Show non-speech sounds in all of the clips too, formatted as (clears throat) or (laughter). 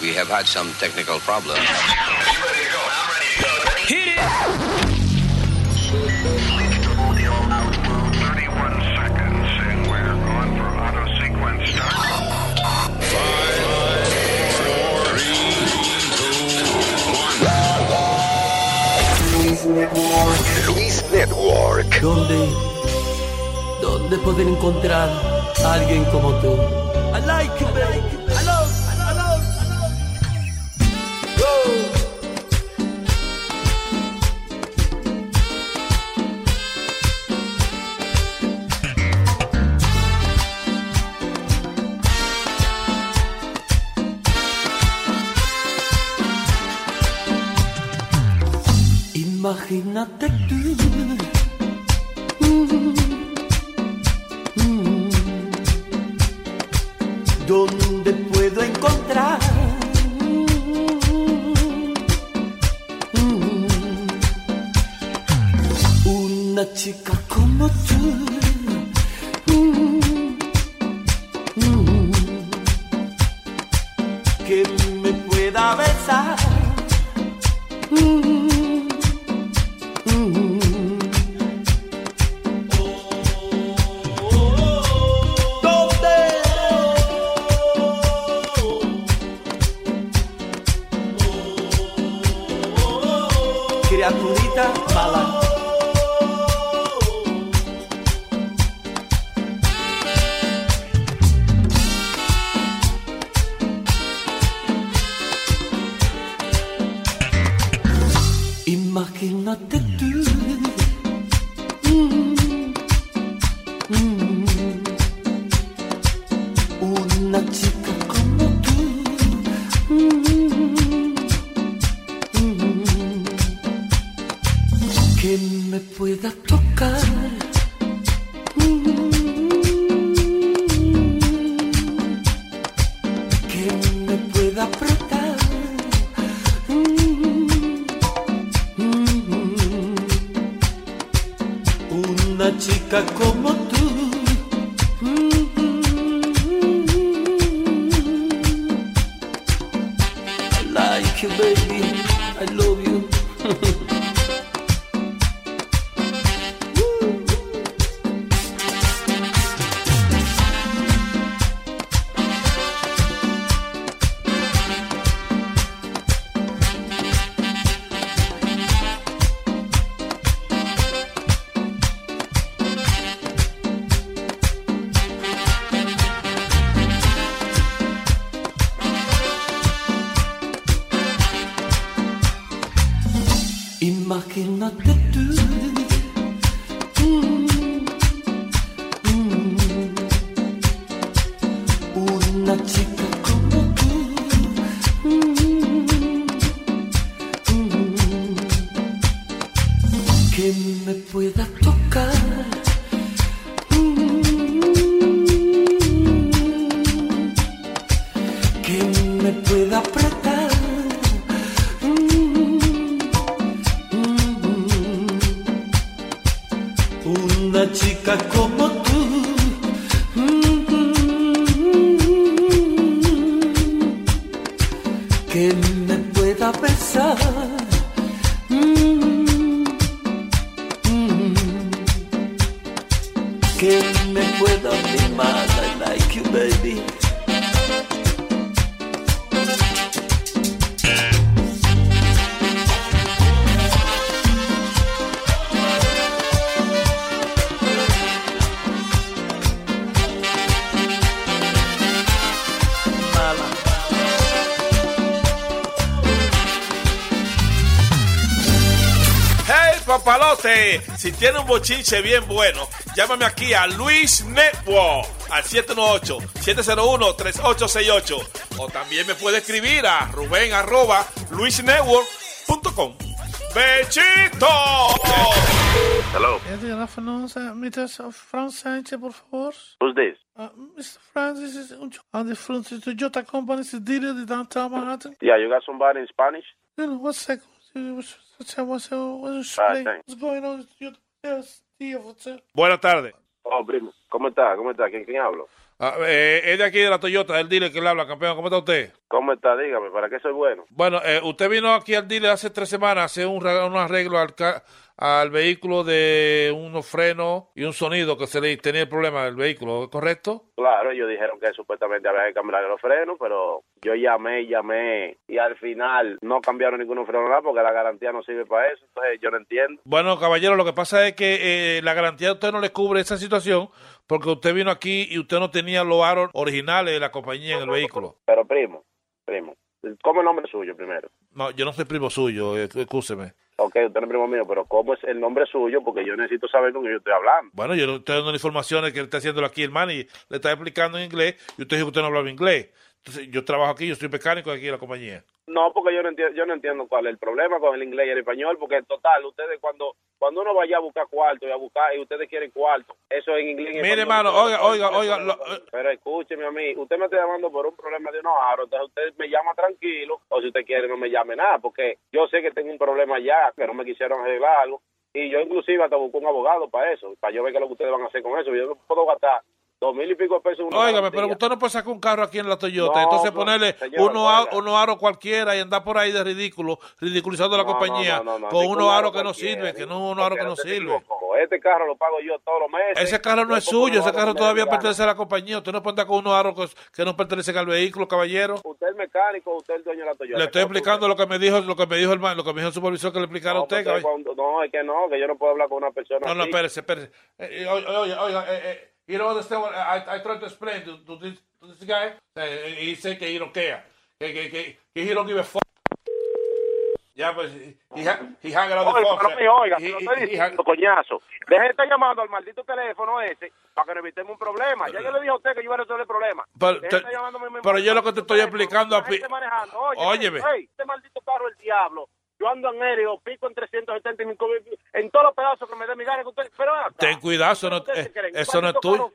We have had some technical problems. Hit it! 31 seconds, and we're going for auto sequence start. Luis Network. ¿Dónde? ¿Dónde poder encontrar a alguien como tú? Imagínate tú. Mm, tiene un bochinche bien bueno, llámame aquí a Luis Network al 718-701-3868 o también me puede escribir a Rubén arroba luisnetwork.com. ¡Bechito! Hello. Good afternoon. Mr. Franz Sanchez, por favor. Who's this? Uh, Mr. Franz, this is Uncho. The front to Toyota Company, is dealer in downtown Manhattan. Yeah, you got somebody in Spanish? You know, one second. What's, what's, what's, what's, Ah, what's, thanks. what's going on? Buenas tardes. Oh, primo. ¿Cómo está? ¿Cómo está? ¿Quién, quién hablo? Ah, eh, es de aquí de la Toyota, el dealer que le habla, campeón. ¿Cómo está usted? ¿Cómo está? Dígame, ¿para qué soy bueno? Bueno, eh, usted vino aquí al dealer hace tres semanas a hacer un, un arreglo al, ca- al vehículo de unos frenos y un sonido que se le tenía el problema del vehículo, ¿es correcto? Claro, ellos dijeron que supuestamente había que cambiar los frenos, pero yo llamé y llamé y al final no cambiaron ninguno freno nada porque la garantía no sirve para eso, entonces yo no entiendo. Bueno, caballero, lo que pasa es que eh, la garantía de usted no le cubre esa situación porque usted vino aquí y usted no tenía los aros originales de la compañía en el vehículo. Pero primo, primo, ¿cómo el nombre suyo primero? No, yo no soy primo suyo, eh, excúseme. Ok, usted es primo mío, pero ¿cómo es el nombre suyo? Porque yo necesito saber con quién yo estoy hablando. Bueno, yo le estoy dando informaciones que él está haciendo aquí el man y le está explicando en inglés y usted dijo que usted no hablaba inglés. Entonces, yo trabajo aquí, yo soy mecánico aquí en la compañía. No, porque yo no entiendo, yo no entiendo cuál es el problema con el inglés y el español, porque en total, ustedes cuando cuando uno vaya a buscar cuarto y a buscar y ustedes quieren cuarto, eso en inglés Mire, español. hermano, oiga, oiga, oiga, lo- Pero escúcheme a mí, usted me está llamando por un problema de unos aros, entonces usted me llama tranquilo, o si usted quiere no me llame nada, porque yo sé que tengo un problema ya, que no me quisieron arreglar algo, y yo inclusive hasta busco un abogado para eso, para yo ver qué es lo que ustedes van a hacer con eso, yo no puedo gastar dos mil y pico pesos una Óigame, garantía. pero usted no puede sacar un carro aquí en la Toyota, No, entonces no, ponerle señor, a- oiga. unos aros cualquiera y andar por ahí de ridículo, ridiculizando la No, compañía con unos aro que no sirven, que no unos aros que no equivocó. Este carro lo pago yo todos los meses. Ese carro no es suyo, ese carro todavía pertenece a la compañía. Usted no puede andar con unos aros que, que no pertenecen al vehículo, caballero. Usted es mecánico, usted es el dueño de la Toyota. Le estoy ¿Cómo explicando lo que me dijo, lo que me dijo el lo que me dijo el supervisor que le explicara a usted, caballero. no, es que no, que yo no puedo hablar con una persona No, no, espérese, espérese. Eh, eh, oiga, oiga, oiga, eh, eh, you don't understand what I, I tried to explain to, to this, to this guy. He said que he don't care. Que, que, que, que he don't give a fuck. Ya, pues, he, he hung out the phone. pero mío, oiga, He- he- estoy diciendo, coñazo. Deje de estar llamando al maldito teléfono ese para que nos evitemos un problema. Ya yo le dije a usted que yo iba a resolver el problema. Pero, te- yo lo que te estoy explicando. Oye, Óyeme. hey, este maldito carro el diablo. Yo ando en aéreo, pico en 375 mil, en todos los pedazos que me dé mi gana. Pero acá. Ten cuidado, eso no, ¿Usted eh, eso no es tuyo.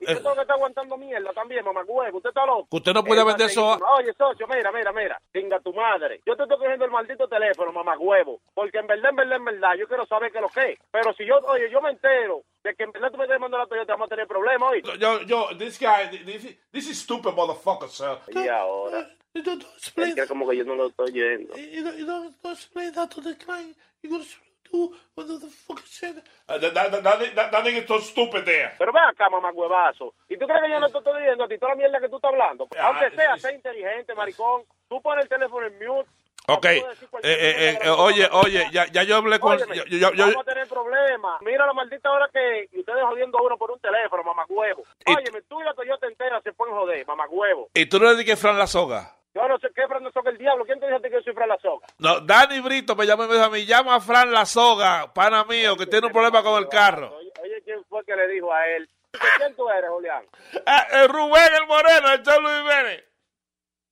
Y Eh. usted que está aguantando mierda también, mamá huevo. Usted está loco. Usted no puede vender eso. Oye, socio, mira, mira, mira. Venga tu madre. Yo te estoy cogiendo el maldito teléfono, mamá huevo. Porque en verdad, en verdad, en verdad, yo quiero saber qué es lo que es. Pero si yo, oye, yo me entero de que en verdad tú me estás mandando la Toyota, vamos a tener problemas hoy. Yo, yo, this guy, this, this is stupid motherfucker, sir. Y ahora. You don't, don't Es explain que como que yo no lo estoy yendo. You don't, you don't, don't explain that to the client. You gotta do what the fuck it? Uh, that, that, that, that, nigga so stupid there. Pero ven acá, mamá huevazo. ¿Y tú crees que yo no te estoy diciendo a ti toda la mierda que tú estás hablando? Ah, Aunque sea, sé inteligente, maricón. Tú pones el teléfono en mute. Ok, eh, eh, eh, oye, oye, ya, ya yo hablé con... Óyeme, yo- yo- yo- vamos a tener problemas. Mira la maldita hora que ustedes jodiendo a uno por un teléfono, mamagüevo. Óyeme, tú y la Toyota entera se pueden joder, mamagüevo. y tú no le dices Fran la soga. Yo no sé qué Fran la soga el diablo. ¿Quién te dijo a ti que yo soy Fran la soga? No, Dani Brito me llama y me dijo a mí, llama a Fran la soga, pana mío, que tiene un problema con el carro. Oye, oye, ¿quién fue que le dijo a él? ¿Quién tú eres, Julián? Ah, (laughs) el Rubén el Moreno, el Cholo Jiménez.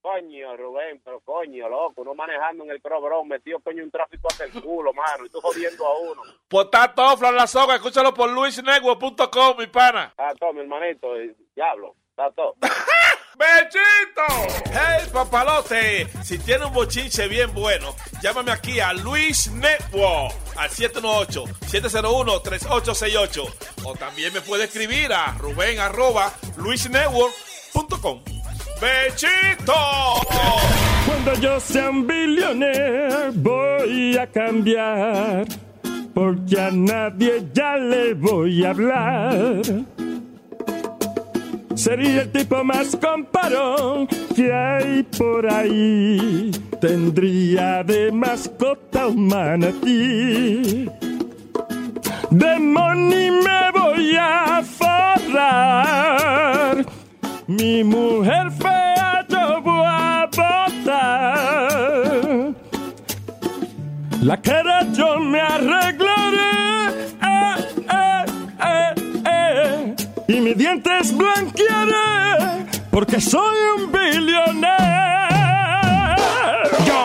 Coño, Rubén, pero coño, loco, uno manejando en el Crobrón, metido coño un tráfico hasta el culo, mano, y tú jodiendo a uno. Pues está todo Fran la soga, escúchalo por luisnetwork.com, mi pana. Está todo, mi hermanito, eh, diablo, está todo. (laughs) ¡Bechito! ¡Hey, papalote! Si tiene un bochinche bien bueno, llámame aquí a Luis Network al 718-701-3868. O también me puede escribir a Rubén arroba luisnetwork.com. ¡Bechito! Cuando yo sea un billionaire voy a cambiar, porque a nadie ya le voy a hablar. Sería el tipo más comparón que hay por ahí. Tendría de mascota un manatí. De money me voy a forrar. Mi mujer fea yo voy a botar. La cara yo me arreglaré. Eh, eh, eh. Y mis dientes blanquearé. Porque soy un billonero. Yo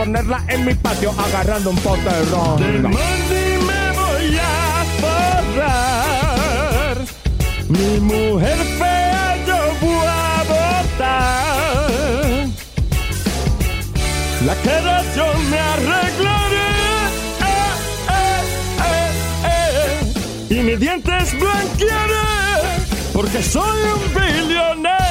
ponerla en mi patio agarrando un pote de ron. Del monte me voy a borrar. Mi mujer fea yo voy a botar. La cara yo me arreglaré. Eh, eh, eh. Y mis dientes blanquearé. Porque soy un billonero.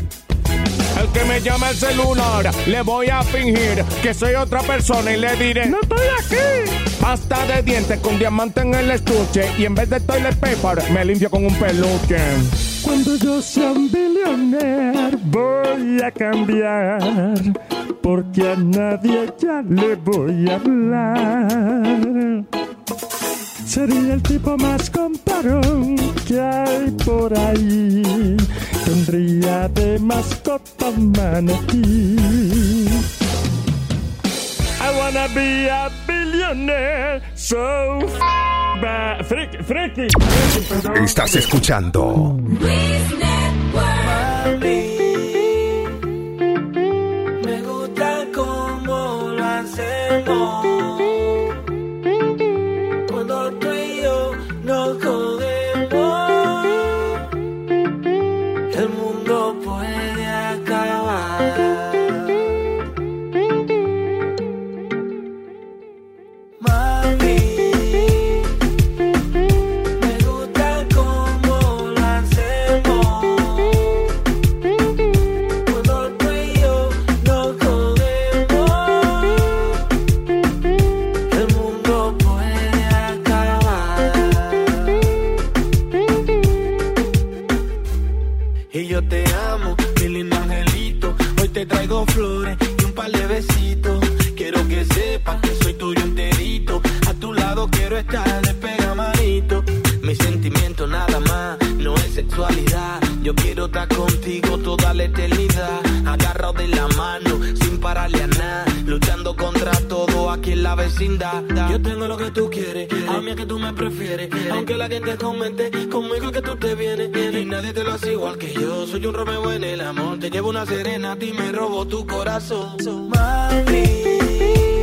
El que me llama el celular, le voy a fingir que soy otra persona y le diré: ¡No estoy aquí! Pasta de dientes con diamante en el estuche y en vez de toilet paper me limpio con un peluche. Cuando yo sea un billionaire voy a cambiar, porque a nadie ya le voy a hablar. Sería el tipo más comparón que hay por ahí. Tendría de mascota un manatí. I wanna be a billionaire, so ba freaky, freaky. Estás escuchando Yo quiero estar contigo toda la eternidad. Agarrado de la mano, sin pararle a nada. Luchando contra todo aquí en la vecindad. Yo tengo lo que tú quieres, a mí es que tú me prefieres. Aunque la gente comente conmigo es que tú te vienes. Y nadie te lo hace igual que yo. Soy un Romeo en el amor. Te llevo una serena, a ti me robo tu corazón. Mami.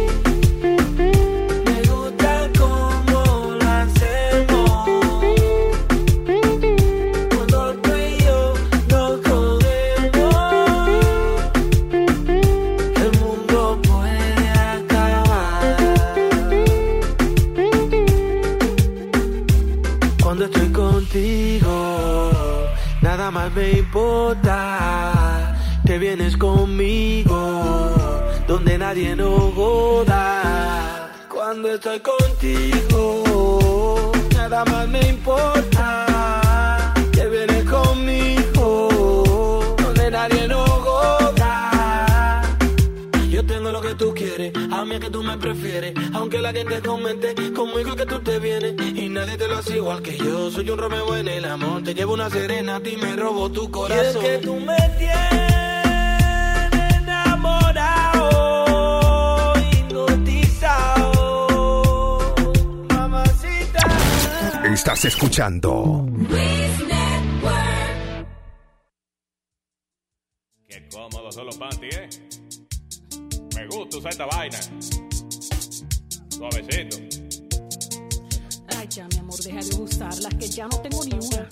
Me importa. Te vienes conmigo, donde nadie nos joda. Cuando estoy contigo, nada más me importa. Te vienes conmigo, donde nadie nos quieres, a mí es que tú me prefieres. Aunque la gente comente conmigo que tú te vienes. Y nadie te lo hace igual que yo. Soy un Romeo en el amor. Te llevo una serena, a ti me robo tu corazón. Y es que tú me tienes enamorado, hipnotizado. Mamacita. Estás escuchando Qué cómodo son los panties, ¿eh? Me gusta usar esta vaina. Suavecito. Ay, ya, mi amor, deja de gustarlas, que ya no tengo ni una.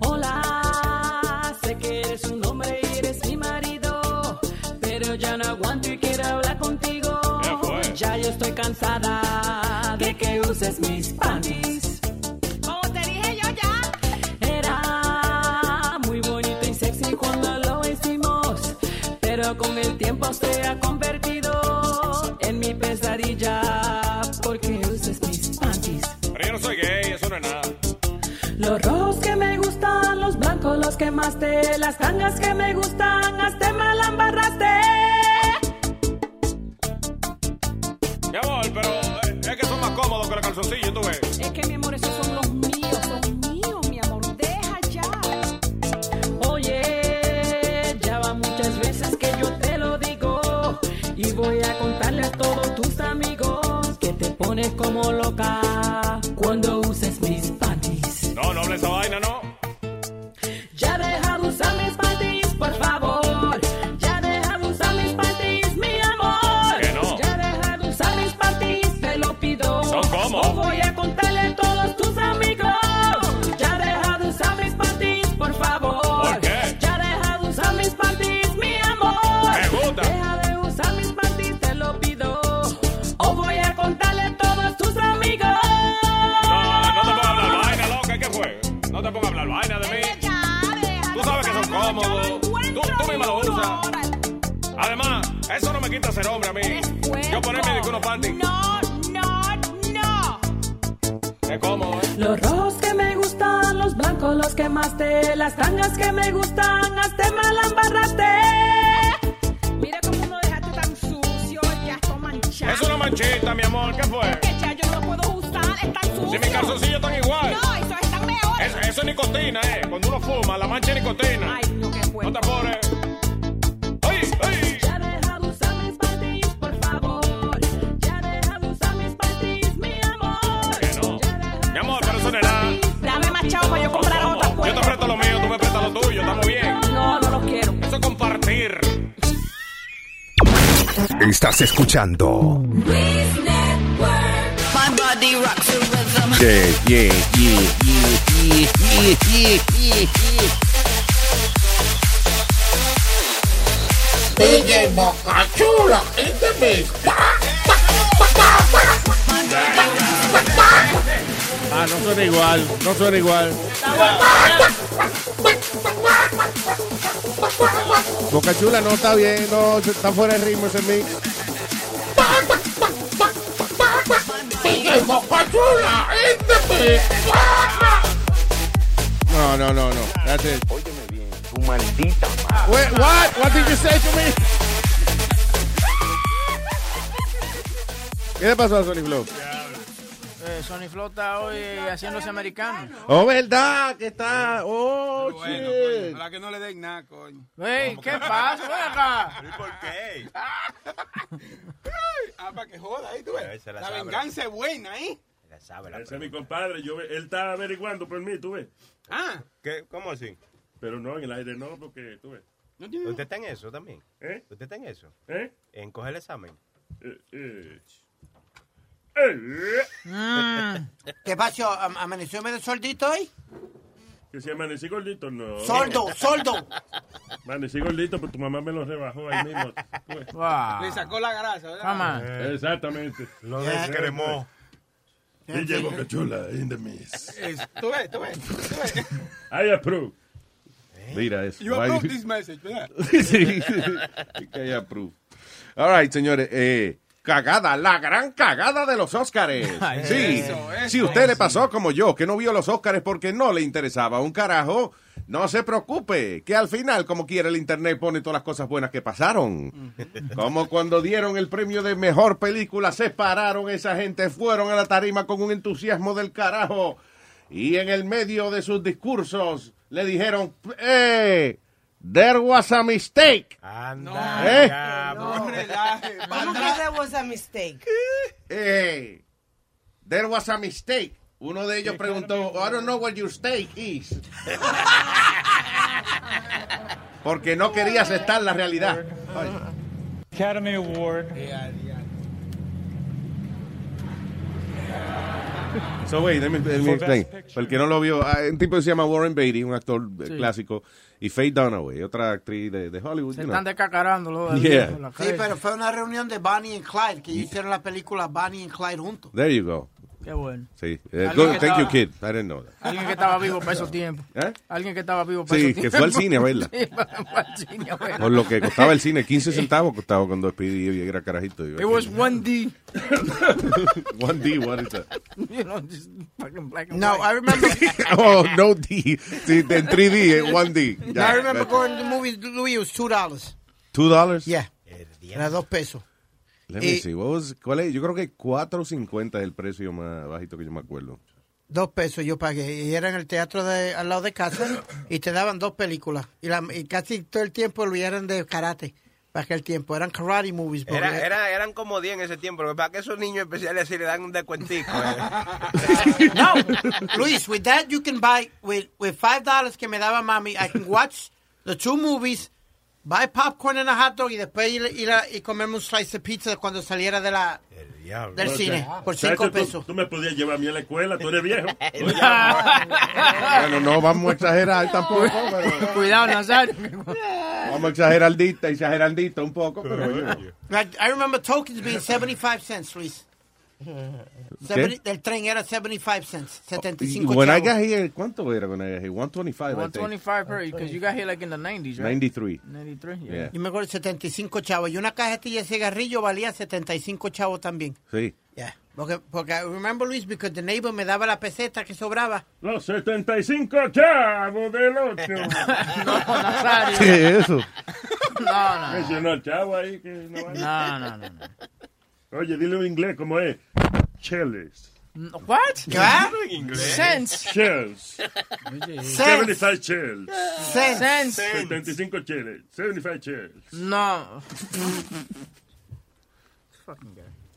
Hola, sé que eres un hombre y eres mi marido, pero ya no aguanto y quiero hablar contigo. Ya, yo estoy cansada de que uses mis panties. Quemaste, las tangas que me gustan, hasta me la embarraste. Mi amor, pero eh, es que son más cómodos que los calzoncillos, tú ves. Es que mi amor, esos son los míos, son míos, mi amor. Deja ya. Oye, ya va muchas veces que yo te lo digo y voy a contarle a todos tus amigos que te pones como loca No, no, no. Es cómodo, ¿eh? Los rojos que me gustan, los blancos los quemaste, las tangas que me gustan, la embarraste. Mira cómo no dejaste tan sucio, ya está manchado. Es una manchita, mi amor, ¿qué fue? Que ya yo no lo puedo usar, es tan sucio. Si mis calzoncillos están igual. No, eso están mejor. Es- eso es nicotina, ¿eh? Cuando uno fuma, la mancha es nicotina. Ay, no, qué bueno. No te apures. Estás escuchando. My body rocks the rhythm. Yeah, yeah, yeah, yeah, yeah, yeah, yeah, yeah. DJ Boca Chula, in the mix. Ah, no suena igual, no suena igual. Boca Chula no está bien, no está fuera de ritmo ese Boca Chula, mix. No, no, no, no. That's it. Óyeme bien, tu maldita madre. Wait, what? What did you say to me? ¿Qué le pasó a Sony Flow? Eh, Sony Flow está hoy haciéndose americano. Oh, verdad, que está. Oh, Bueno, shit. coño, ojalá que no le den nada, coño. Ey, ¿qué pasa? Acá. (laughs) ¿Y por qué? ah, para que joda ahí, tú ves. la La, sabe. venganza es buena, ¿eh? Ese es mi compadre. Yo, él está averiguando por mí, tú ves. Ah. ¿Qué? ¿Cómo así? Pero no, en el aire no, porque tú ves. ¿Usted está en eso también? ¿Eh? ¿Usted está en eso? ¿Eh? ¿En coger el examen? Eh, eh. Mm. ¿Qué pasó? ¿Am- ¿Amaneció medio soldito hoy? Que si amanecí gordito, no. Soldo, soldo. Amanecí gordito, pero tu mamá me lo rebajó ahí mismo. ves. Le sacó la grasa, ¿verdad? Eh, Exactamente. Lo descremó. DJ Boca Chula, in the mist. Es- Tú ves, tú ves, tú ves. I approve. Mira eso. You Why- approve this message, ¿verdad? (laughs) sí. Que I approve. All right, señores. Eh, cagada, la gran cagada de los Óscares. (laughs) Sí. eso, eso. si usted le pasó como yo, que no vio los Óscares porque no le interesaba un carajo, no se preocupe, que al final, como quiera, el internet pone todas las cosas buenas que pasaron. Como cuando dieron el premio de mejor película, se pararon esa gente, fueron a la tarima con un entusiasmo del carajo. Y en el medio de sus discursos le dijeron, ¡eh! There was a mistake. Anda, ¿Eh? No. ¿Cómo que there was a mistake? Eh, there was a mistake. Uno de ellos preguntó, I don't know what your stake is. (laughs) Porque no quería aceptar la realidad. Ay. Academy Award. So, wait, let me, let me explain. El que no lo vio, hay un tipo que se llama Warren Beatty, un actor eh, Sí. clásico, y Faye Dunaway, otra actriz de, de Hollywood. Se you know. están Yeah. la Sí, pero fue una reunión de Bonnie y Clyde, que hicieron la película Bonnie y Clyde juntos. There you go. Qué bueno. Sí. Eh, good, que thank you, estaba- kid. I didn't know that. Alguien que estaba vivo para esos (laughs) tiempos. ¿Eh? Alguien que estaba vivo para Sí, esos que tiempos. fue al cine a verla. (laughs) Sí, fue al cine a verla. Por lo que costaba el cine, 15 centavos costaba cuando Speedy era carajito. It was 1D. 1D, (laughs) what is that? You know, just fucking black and No, white. I remember. oh, no D. Sí, en 3D, eh, 1D. I Ya, remember going to the movies, Louis, it was two dollars. Two dollars? Yeah. Era dos pesos. Let me Y- see. What was, ¿Cuál es? Yo creo que 4.50 es el precio más bajito que yo me acuerdo. Dos pesos yo pagué. Y era en el teatro de, al lado de casa. y te daban dos películas. Y, la, y casi todo el tiempo lo eran de karate. Para aquel tiempo. Eran karate movies. Era, era, eran como 10 en ese tiempo. Lo que esos niños especiales así le dan un descuentico. eh. (laughs) no, Luis, with that you can buy, with, with five dollars que me daba mami, I can watch the two movies, buy popcorn and a hot dog y después ir, ir a, y comerme un slice de pizza cuando saliera de la, del O sea, cine por ¿sabes cinco tú- pesos. Tú, me podías llevar a mí a la escuela, tú eres viejo. (laughs) Bueno, no vamos a exagerar tampoco. (laughs) pero- Cuidado, Nazario. Vamos a exagerardita, exagerandita un poco, pero... I remember tokens being 75 cents, Luis. (laughs) El tren era 75 cents, 75 When I got here, ¿cuánto era when I got here? 125, I think. 125 per because you got here like in the 90s, right? 93. 93, yeah. Yeah. Yo me acuerdo 75 chavos. Y una cajetilla de cigarrillo valía 75 chavos también. Sí. Yeah. Porque, porque I remember, Luis, because the neighbor me daba la peseta que sobraba. Los 75 chavos del 8. (laughs) No, Nazario. ¿Qué es eso? (laughs) No, no. Mencionó el chavo ahí que no vale. No, no, no. no. Oye, dile en inglés cómo es. Cheles. What? ¿Qué? Sense. Shells. Sense. 75 shells. Sense. 75 cheles. 75 shells. No.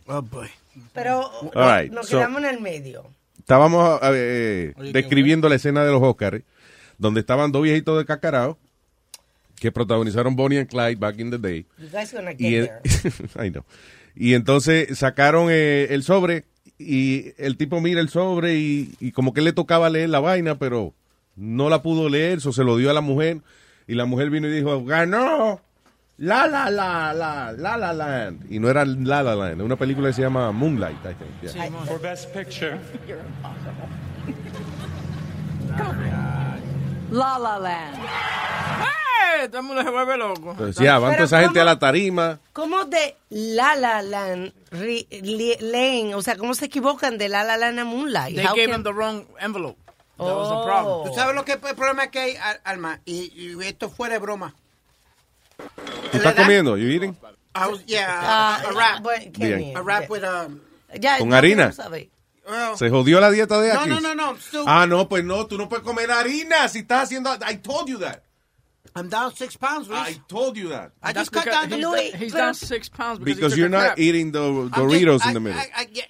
Oh, boy. Pero All right, nos so- quedamos en el medio. Estábamos eh, describiendo la escena de los Oscars, donde estaban dos viejitos de cacarao que protagonizaron Bonnie and Clyde back in the day. You guys gonna get Y, there. (laughs) I know. y entonces sacaron eh, el sobre y el tipo mira el sobre y, y como que le tocaba leer la vaina, pero no la pudo leer, eso se lo dio a la mujer y la mujer vino y dijo, ganó La La La La La La Land. Y no era La La Land, una película que se llama Moonlight, I think. yeah. For Best Picture. (laughs) La La Land. ¡Eh! Todo el mundo se vuelve loco. Entonces, ya, van toda esa gente a la tarima. ¿Cómo de La La Land re- li- leen? O sea, ¿cómo se equivocan de La La Land a Moonlight? They How gave can- him the wrong envelope. That Oh. was the problem. ¿Tú sabes lo que el problema que hay, Al- Alma? Y, y esto fuera de broma. ¿Tú estás comiendo? You eating? I was, yeah, Ah, a, a rap. bueno, Bien. Kenny, A rap with um, Ya, ¿Con ya harina? tú sabes. well, ¿Se jodió la dieta de No, aquí? no, no, no. I'm still, Ah, no, pues no, tú no puedes comer harina si estás haciendo... I told you that. I'm down six pounds, Luis. I told you that. I That's just cut down the he's, Louis, he's down six pounds because, you're not crap. eating the Doritos just- in the I- middle. I, I, yeah,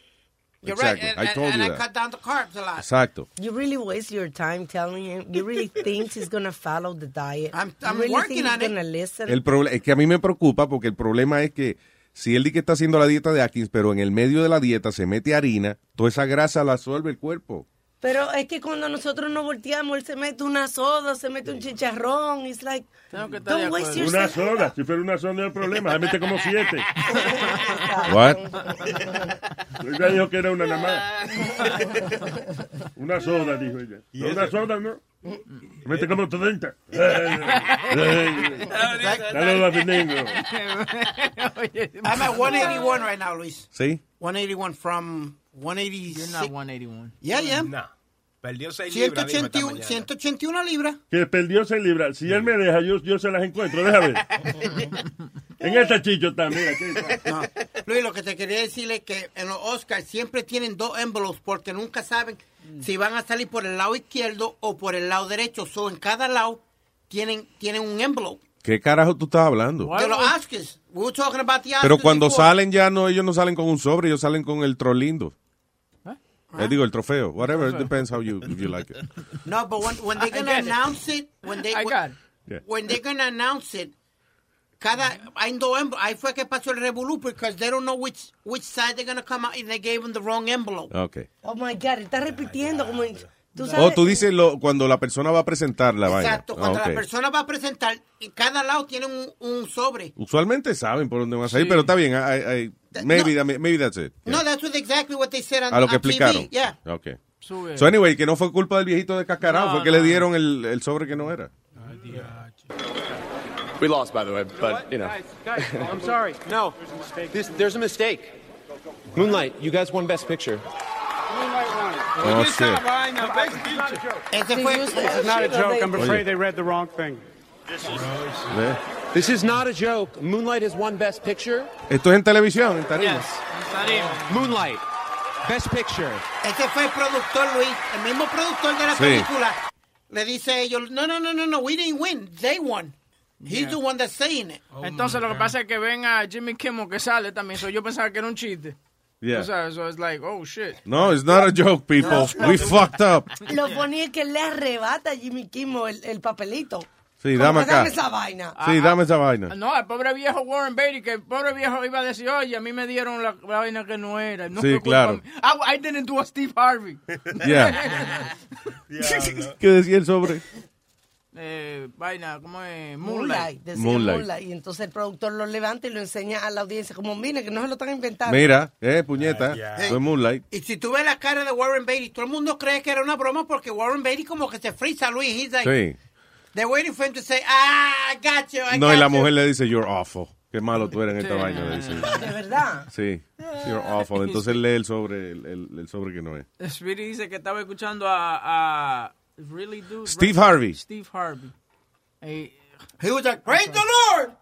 you're Exactly. right. And, I and- told and you I that. cut down the carbs a lot. Exacto. You really waste your time telling him. You really (laughs) think he's gonna follow the diet. I'm, You really working think he's on it. gonna listen. El proble- es que a mí me preocupa porque el problema es que si él dice que está haciendo la dieta de Atkins, pero en el medio de la dieta se mete harina, toda esa grasa la absorbe el cuerpo. Pero es que cuando nosotros nos volteamos, él se mete una soda, se mete un chicharrón. It's like, que don't waste your Una soda. Si fuera una soda no hay problema. Se mete como siete. (laughs) What? Ella dijo que era una nada más. (laughs) Una soda, dijo ella. No, una soda, ¿no? Se mete como 30. Saludos a Findingo. I'm at 181 right now, Luis. ¿Sí? 181 from 186. You're not 181. Yeah, yeah. No. Perdió 6 libras. dijo esta 181, mañana. 181 libras. Que perdió 6 libras. Si él me deja, yo, yo se las encuentro. Déjame. (laughs) En esta chicho también. Aquí está. No. Luis, lo que te quería decir es que en los Oscars siempre tienen dos envelopes porque nunca saben si van a salir por el lado izquierdo o por el lado derecho. So, en cada lado tienen, tienen un envelope. ¿Qué carajo tú estás hablando? De los Oscars. We were talking about the Oscars Pero cuando before. salen ya no, ellos no salen con un sobre, ellos salen con el trolindo. Eh, digo, el trofeo. Whatever, it depends how you, if you like it. (laughs) No, but when, when they're going to announce it, when they I got it. Yeah. when they're going to announce it, cada, hay dos. Ahí fue que pasó el revolú, because they don't know which, which side they're going to come out, and they gave them the wrong envelope. Ok. Oh my God, está repitiendo como. Tú O sabes. tú dices lo, cuando la persona va a presentar la vaina. Exacto, cuando Ah, ok. la persona va a presentar, en cada lado tiene un, un sobre. Usualmente saben por dónde van a salir, Sí. pero está bien. I- I- maybe, that- maybe that's it. No, that's what exactly what they said on, A lo que on TV. Yeah. Ok. Sube. So anyway, que no fue culpa del viejito de Cascarao, No, fue que no. le dieron el, el sobre que no era. We lost, by the way, but you know. I'm sorry. (laughs) No, this, there's a mistake. Moonlight, you guys won Best Picture. Moonlight won. Oh, shit. Ese fue. This is not a joke. I'm afraid they read the wrong thing. Ve. This is not a joke. Moonlight has won Best Picture. Esto es en televisión, en tarima. Moonlight, Best Picture. Ese fue el productor, Luis. El mismo productor de la Sí. película. Le dice a ellos, no, no, no, no, no, we didn't win. They won. He's Yeah. the one that's saying it. Entonces lo que pasa es que ven a Jimmy Kimmel que sale también. So yo pensaba que era un chiste. Yeah. O sea, so it's like, oh shit. No, it's not a joke, people. We fucked up. Lo ponía que le arrebata a Jimmy Kimmel el, el papelito. Sí, dame esa vaina. Sí, dame esa vaina. No, el pobre viejo Warren Beatty, que el pobre viejo iba a decir, oye, a mí me dieron la, la vaina que no era. No Sí, claro. I, I didn't do a Steve Harvey. (laughs) Yeah. ¿Qué decía el sobre? eh, vaina, ¿cómo es? Moonlight. Moonlight. Decía Moonlight. Moonlight. Y entonces el productor lo levanta y lo enseña a la audiencia como, mire, que no se lo están inventando. Mira, eh, puñeta. Soy Moonlight. Y si tú ves la cara de Warren Beatty, todo el mundo cree que era una broma porque Warren Beatty como que se frisa, Luis. He's like, Sí. They're waiting for him to say, ah, I got you, I No, got y la you. mujer le dice, you're awful. Qué malo tú eres en esta vaina. le dice. De verdad. Sí, you're awful. Entonces él lee el sobre, el, el- el sobre que no es. Speedy dice que estaba escuchando a, a Really Dude. Steve Right? Harvey. Steve Harvey. Eh, He was like, praise the Lord.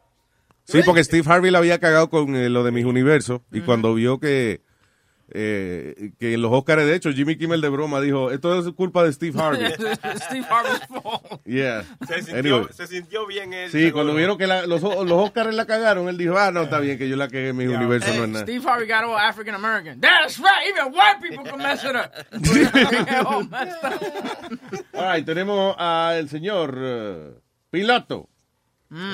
Sí, porque Steve Harvey la había cagado con eh, lo de mis universos y cuando vio que eh, que en los Oscars, de hecho, Jimmy Kimmel de broma dijo, esto es culpa de Steve Harvey. (laughs) Steve Harvey's fault. Yeah. Se sintió, Anyway. se sintió bien él. Sí, seguro. cuando vieron que la- los, los Oscars la cagaron, él dijo, ah, no, está bien que yo la cagué en mis universos, no es nada. Steve Harvey got all African American. That's right. Even white people can mess it up. (laughs) All right, tenemos al señor eh, piloto. Mm.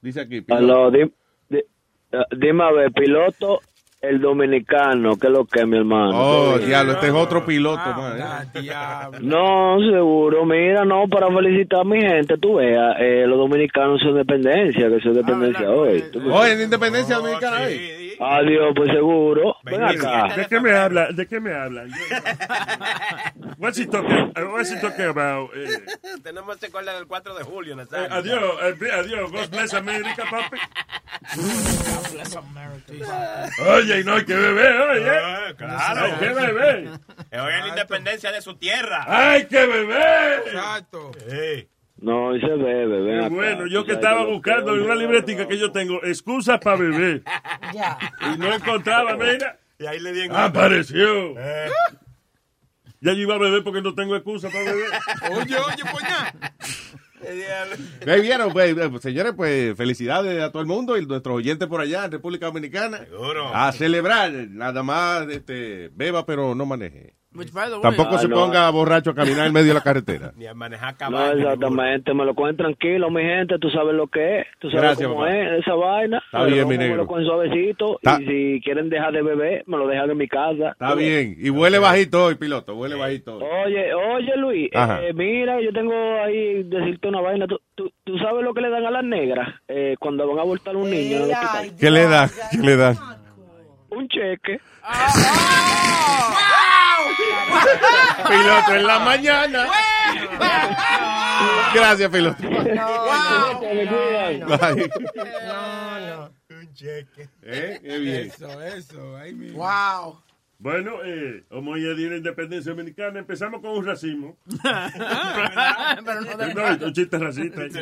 Dice aquí, piloto. Di- eh, dime a ver, piloto, el dominicano, ¿qué es lo que es, mi hermano? Oh, ¿Qué- diablo, este es otro piloto, man. eh. No, seguro, mira, no, para felicitar a mi gente, tú veas, eh, los dominicanos son dependencia, que son dependencia hoy. Tú me- Oye, en independencia dominicana hoy. Adiós, pues seguro, ven acá. ¿De qué me habla? ¿De qué me habla? What's he talking, what's he talking about? Eh, Tenemos que acuerdan del 4 de julio, eh, Nazario. adiós, eh, adiós, God bless America, papi. Oye, y no hay que beber, oye. Eh, claro. Hay que beber. Hoy es la independencia de su tierra. Hay que beber. Exacto. No, y se bebe, acá. bueno, yo que estaba buscando en una libretica que yo tengo, excusas para beber. Ya. Y no encontraba, mira. Y ahí le di en Apareció. Eh. Ya yo iba a beber porque no tengo excusa para beber. Oye, oye, poña. Ahí vieron, pues, eh, señores, pues felicidades a todo el mundo y nuestros oyentes por allá en República Dominicana. Seguro. A celebrar, nada más este, beba, pero no maneje. Which, by the way, Tampoco Ah, se no. ponga borracho a caminar en medio de la carretera. (laughs) Ni a manejar No, caballo. exactamente, me lo cogen tranquilo, mi gente, tú sabes lo que es, tú sabes Gracias, cómo papá. es esa vaina. Está bien, mi Me negro. lo cogen suavecito Está- y si quieren dejar de beber, me lo dejan en mi casa. Está bien. Y huele bajito hoy, piloto, huele bajito hoy. Oye, oye Luis, Ajá. eh, mira, yo tengo ahí decirte una vaina. ¿Tú, tú, tú sabes lo que le dan a las negras eh, cuando van a abortar un niño en el hospital? ¿Qué le da? ¿Qué le da? Un cheque. (laughs) (laughs) Piloto en la mañana. Gracias, piloto. Bye. Un cheque. ¿Eh? Qué bien. Eso, eso. Ahí mismo. Wow. Bueno, eh, como ya di la independencia dominicana, empezamos con un racismo. (laughs) Pero no de- No, un chiste racista. (laughs)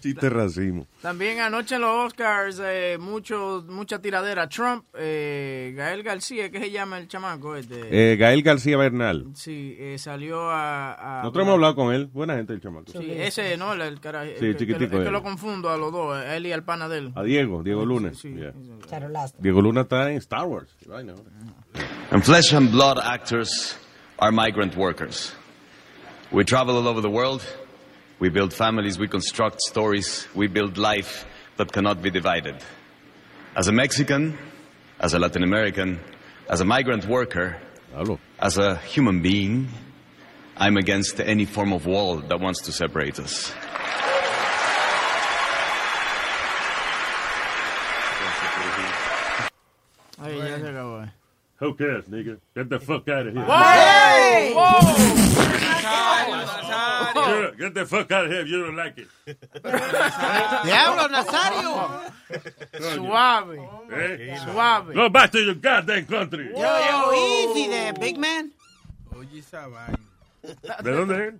Chiste racismo. También anoche en los Oscars, eh, mucho, mucha tiradera. Trump, eh, Gael García, ¿qué se llama el chamaco este? Eh, Gael García Bernal. Sí, eh, salió a... a- Nosotros hemos hablado con él. Buena gente el chamaco. Sí, ese, ¿no? El, el cara- Sí, el chiquitico Es que, lo confundo a los dos, a él y al pana de él. A Diego, Diego Luna. Sí, Yeah. Charolastra. Diego Luna está Star Wars. Ay, no. And flesh and blood actors are migrant workers. We travel all over the world We build families, we construct stories, we build life that cannot be divided. As a Mexican, as a Latin American, as a migrant worker, as a human being, I'm against any form of wall that wants to separate us. Ay, ya se acabó. eh. Who cares, nigga? Get the fuck out of here. Hey! Get- Get the fuck out of here if you don't like it. Diablo, Nazario. Suave. Eh? Suave. Go back to your goddamn country. Yo, yo, easy there, big man. Oye, esa vaina. ¿De dónde es?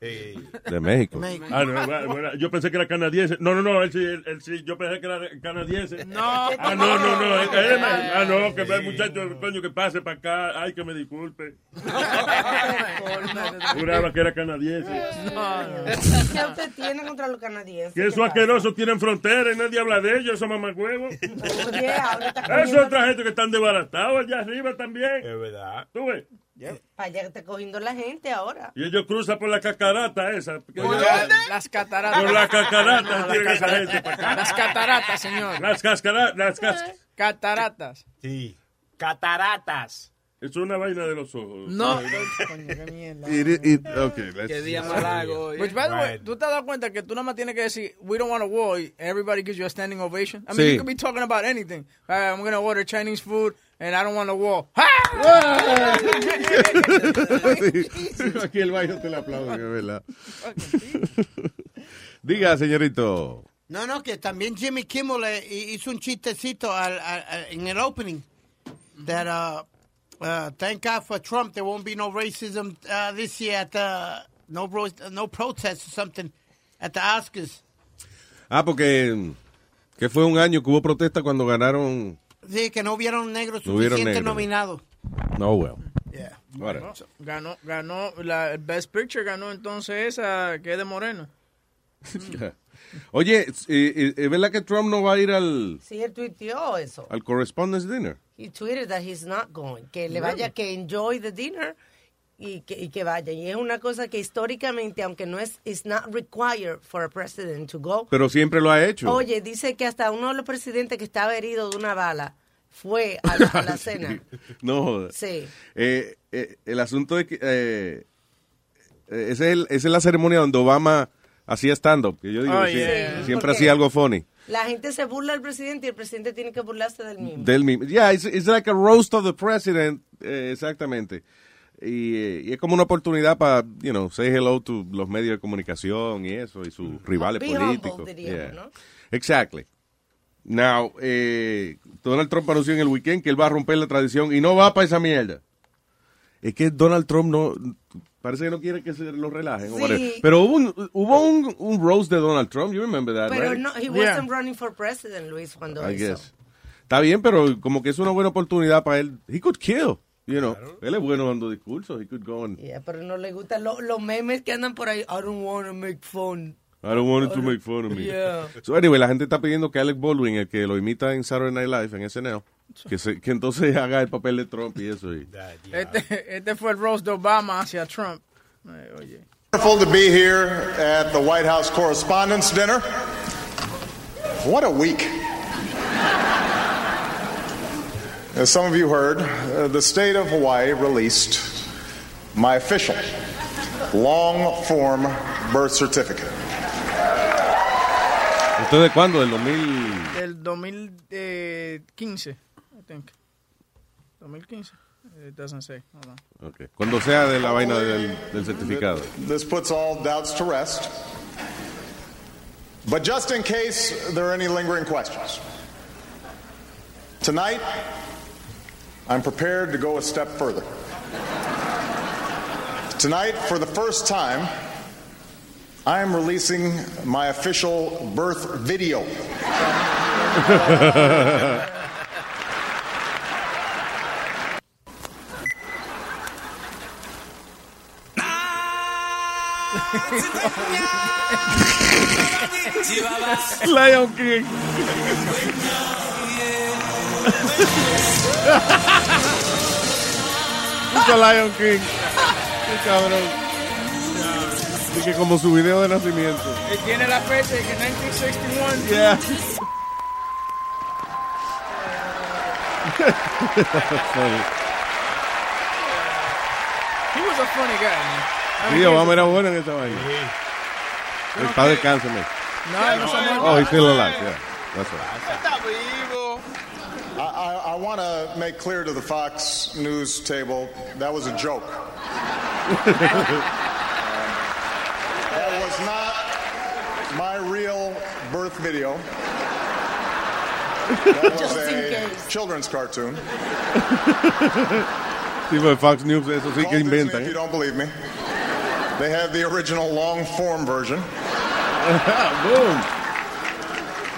De México. Ah, no, bueno, yo pensé que era canadiense. No, no, no, él sí, él, él sí, yo pensé que era canadiense. No. Ah, no, no, no. él me- ah, no, que el muchacho, coño, que pase para acá. Ay, que me disculpe. (laughs) Juraba que era canadiense. ¿Qué usted tiene contra los canadienses? Que ¿Qué esos asquerosos tienen frontera y nadie habla de ellos, esos mamagüevos. Oye, ahora Eso es otra gente que están desbaratados allá arriba también. Es verdad. ¿Tú ves? Para allá que está cogiendo la gente ahora. Y ellos cruzan por la cacarata esa. ¿Por dónde? Las cataratas. Por la cacarata No, tienen las esa cataratas. gente para acá. Las cataratas, señor. Las cascaratas, las cas- Cataratas. Sí. Cataratas. Es una vaina de los ojos. No. Coño, qué mierda. It- it- it- okay, let's- Qué día más largo. Which, by the way, ¿tú te has dado cuenta que tú nada más tienes que decir, we don't want a war, everybody gives you a standing ovation? I mean, Sí. you could be talking about anything. Uh, I'm going to order Chinese food, and I don't want a war. Sí, Aquí el baile te que es verdad. Diga, señorito. No, no, que también Jimmy Kimmel hizo un chistecito al, al- al- en el opening. That, uh, uh, thank God for Trump, there won't be no racism uh, this year at the, no, no protest or something at the Oscars. Ah, porque que fue un año que hubo protesta cuando ganaron. Sí, que no hubieron negros No hubieron suficientes negros. nominados. No, well. Yeah. Whatever. Ganó, ganó, la el Best Picture ganó entonces esa que es de Moreno. (laughs) Oye, ¿es, eh, es verdad que Trump no va a ir al, Sí, él tuiteó eso. al Correspondence Dinner? He tweeted that he's not going. Que le vaya, que enjoy the dinner y que, y que vaya. Y es una cosa que históricamente, aunque no es, it's not required for a president to go. Pero siempre lo ha hecho. Oye, dice que hasta uno de los presidentes que estaba herido de una bala fue (laughs) a la, a la cena. No joda. Sí. Eh, eh, el asunto es que eh, eh, esa es, el- esa es la ceremonia donde Obama hacía stand-up. Que yo digo, Oh, sí, yeah. siempre hacía algo funny. La gente se burla del presidente y el presidente tiene que burlarse del mismo. Del mismo. Yeah, it's, it's like a roast of the president. eh, exactamente. Y, eh, y es como una oportunidad para, you know, say hello to los medios de comunicación y eso, y sus rivales Be humble, políticos. diríamos, Yeah. ¿no? Exactly. Now, eh, Donald Trump anunció en el weekend que él va a romper la tradición y no va para esa mierda. Es que Donald Trump no, parece que no quiere que se lo relajen. Sí. Pero hubo un, hubo un, un roast de Donald Trump, you remember that, Pero right? no, he wasn't running for president, Luis, cuando I hizo. guess. Está bien, pero como que es una buena oportunidad para él. He could kill, you know. Él es bueno dando discursos. He could go and... Yeah, pero no le gustan lo- los memes que andan por ahí. I don't want to make fun. I don't want to make fun of me. Yeah. So anyway, la gente está pidiendo que Alec Baldwin, el que lo imita en Saturday Night Live, en SNL, que, se, que entonces (laughs) haga el papel de Trump y eso. Y... Este, este fue el roast de Obama hacia Trump. Oye. Wonderful to be here at the White House Correspondents' Dinner. What a week. As some of you heard, uh, the state of Hawaii released my official long form birth certificate. ¿Usted de cuándo? ¿Del 2000? Del 2015, I think. 2015. It doesn't say. Hold on. Okay. Cuando sea de la vaina del, del certificado. This puts all doubts to rest. But just in case there are any lingering questions, tonight I'm prepared to go a step further. Tonight, for the first time, I am releasing my official birth video. (laughs) Lion King. Puso Lion King. Qué cabrón. Así que como su video de nacimiento. Él tiene la fecha de que 1961. Yeah. Funny. He was a funny guy, man. Was Obama a- era bueno en esta vaina. El padre cáncer, man. No, no somos- Oh, he's still alive, yeah. That's right. Está vivo. I, I, I want to make clear to the Fox News table that was a joke. (laughs) that was not my real birth video. That was Just in a case. children's cartoon. (laughs) Sí, pues Fox News, eso sí Call que Disney inventan. If you ¿eh? don't believe me, they have the original long form version. (laughs) Boom.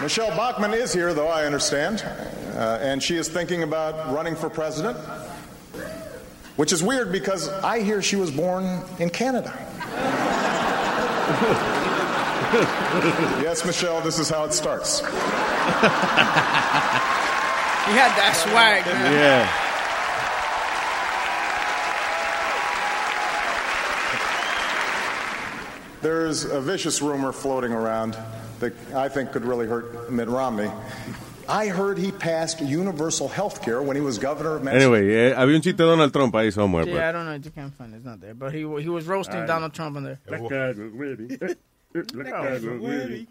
Michelle Bachmann is here, though, I understand. Uh, and she is thinking about running for president. Which is weird because I hear she was born in Canada. (laughs) yes, Michelle, this is how it starts. He had that swag, man. Yeah. There's a vicious rumor floating around that I think could really hurt Mitt Romney. I heard he passed universal health care when he was governor of Mexico. Anyway, eh, había un chiste de Donald Trump ahí somewhere. Yeah, but- I don't know. You can't find it. It's not there. But he he was roasting Ay. Donald Trump on there. La cago, güey. Eh, eh, La cago, güey.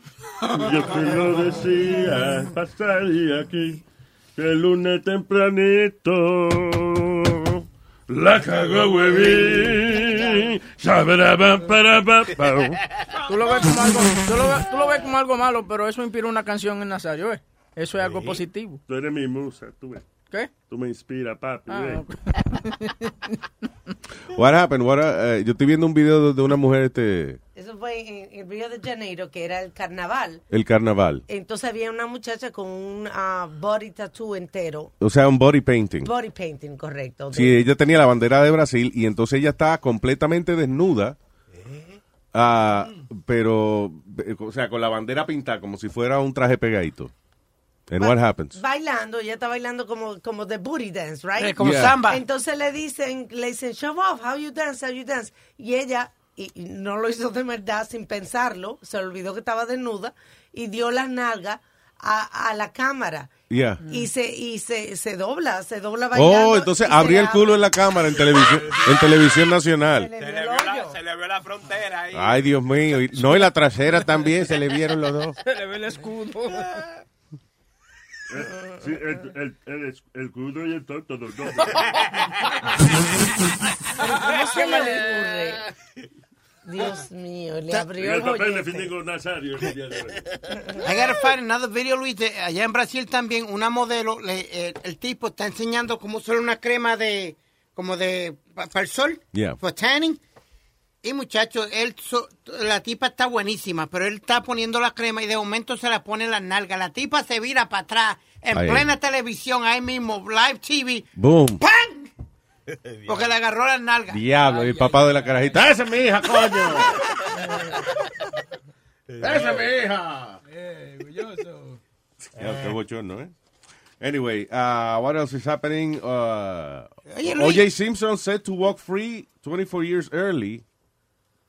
Yo te lo decía, pasaría aquí, que el lunes tempranito, la cago, güey. Sabrá, para, pa, pa. Tú lo ves como algo, tú lo, ves, tú lo ves como algo malo, pero eso inspira una canción en Nazario, ¿eh? Eso es algo positivo. Tú eres mi musa, tú ves. ¿Qué? Tú me inspiras, papi. Ah. What happened? What, uh, yo estoy viendo un video de, una mujer, este, Eso fue en, en Río de Janeiro, que era el carnaval. el carnaval. Entonces había una muchacha con un ah, body tattoo entero. O sea, un body painting. Body painting, correcto. Sí, ella tenía la bandera de Brasil y entonces ella estaba completamente desnuda. ah, pero, eh, o sea, con la bandera pintada como si fuera un traje pegadito. And what happens? Bailando, ella está bailando como, como de booty dance, right? Eh, como Yeah. samba. Entonces le dicen, le dicen, show off, how you dance, how you dance. Y ella, y, y no lo hizo de verdad sin pensarlo, se le olvidó que estaba desnuda y dio las nalgas a, a la cámara. Yeah. Y se, y se, se dobla, se dobla bailando. Oh, entonces abría el culo en la cámara en televisión, en televisión nacional. Se le, vio la, se le vio la frontera ahí. Ay, Dios mío. Y- No, y la trasera también se le vieron los dos. Se le ve el escudo. (laughs) Sí, el, el, el, el culo y el tonto, los dos. ¿Cómo se le ocurre? Dios mío, le abrió el el papel de. Finigo Nazario. I gotta find another video, Luis, de allá en Brasil también, una modelo, le- eh, el tipo está enseñando cómo hacer una crema de, como de, para el sol, Yeah. for tanning. Y muchachos, él, so- la tipa está buenísima, pero él está poniendo la crema y de momento se la pone en la nalga. La tipa se vira para atrás, en Ahí. plena televisión, ahí mismo, live TV, Boom. ¡pam! (laughs) Porque le agarró la nalga. Diablo, y el papá de la carajita. ¡Esa es mi hija, coño! (laughs) ¡Esa es mi hija! Ya, qué bochorno, ¿eh? Anyway, uh, what else is happening? Uh. O.J. Simpson set to walk free 24 years early.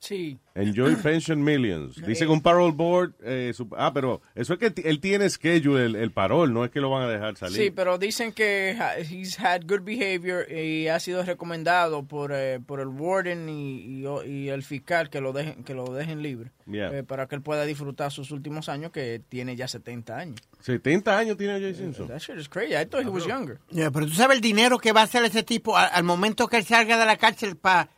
Sí. Enjoy (clears throat) pension millions. Dice que un parole board. eh, su- ah, pero eso es que él tiene schedule el, el parol, no es que lo van a dejar salir. Sí, pero dicen que ha- he's had good behavior y ha sido recomendado por, eh, por el warden y, y- y el fiscal que lo dejen que lo dejen libre Yeah. eh, para que él pueda disfrutar sus últimos años que tiene ya 70 años. 70 años tiene O.J. Simpson. That shit is crazy. I thought he was younger. Ya, pero tú sabes el dinero que va a hacer ese tipo al, al momento que él salga de la cárcel para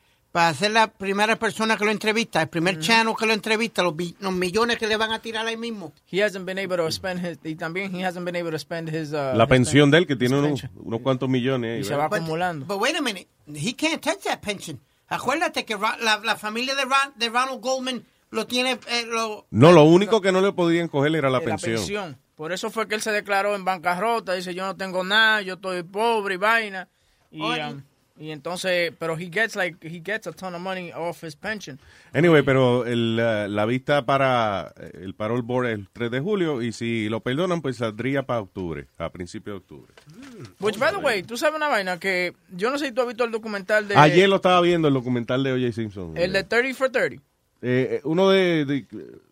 ser la primera persona que lo entrevista, el primer channel que lo entrevista, los, millones que le van a tirar ahí mismo. He hasn't been able to spend his y también he hasn't been able to spend his uh, La his pensión pen- de él, que tiene unos, cuantos millones. ahí, Y se ¿verdad? va acumulando. But wait a minute, he can't touch that pension. Acuérdate que la, la familia de, Ron- de Ronald Goldman lo tiene, eh, lo, No, lo único que no le podían coger era la Eh, pensión. Por eso fue que él se declaró en bancarrota. Dice, yo no tengo nada, yo estoy pobre y vaina. Y, Oye. um, y entonces, pero he gets like, he gets a ton of money off his pension. Anyway, pero el, uh, la vista para eh, el parole board es el 3 de julio y si lo perdonan, pues saldría para octubre, a principios de octubre. Which, by the way, tú sabes una vaina que yo no sé si tú has visto el documental de... Ayer lo estaba viendo el documental de O.J. Simpson. El de 30 for 30. Eh, eh, uno de, de-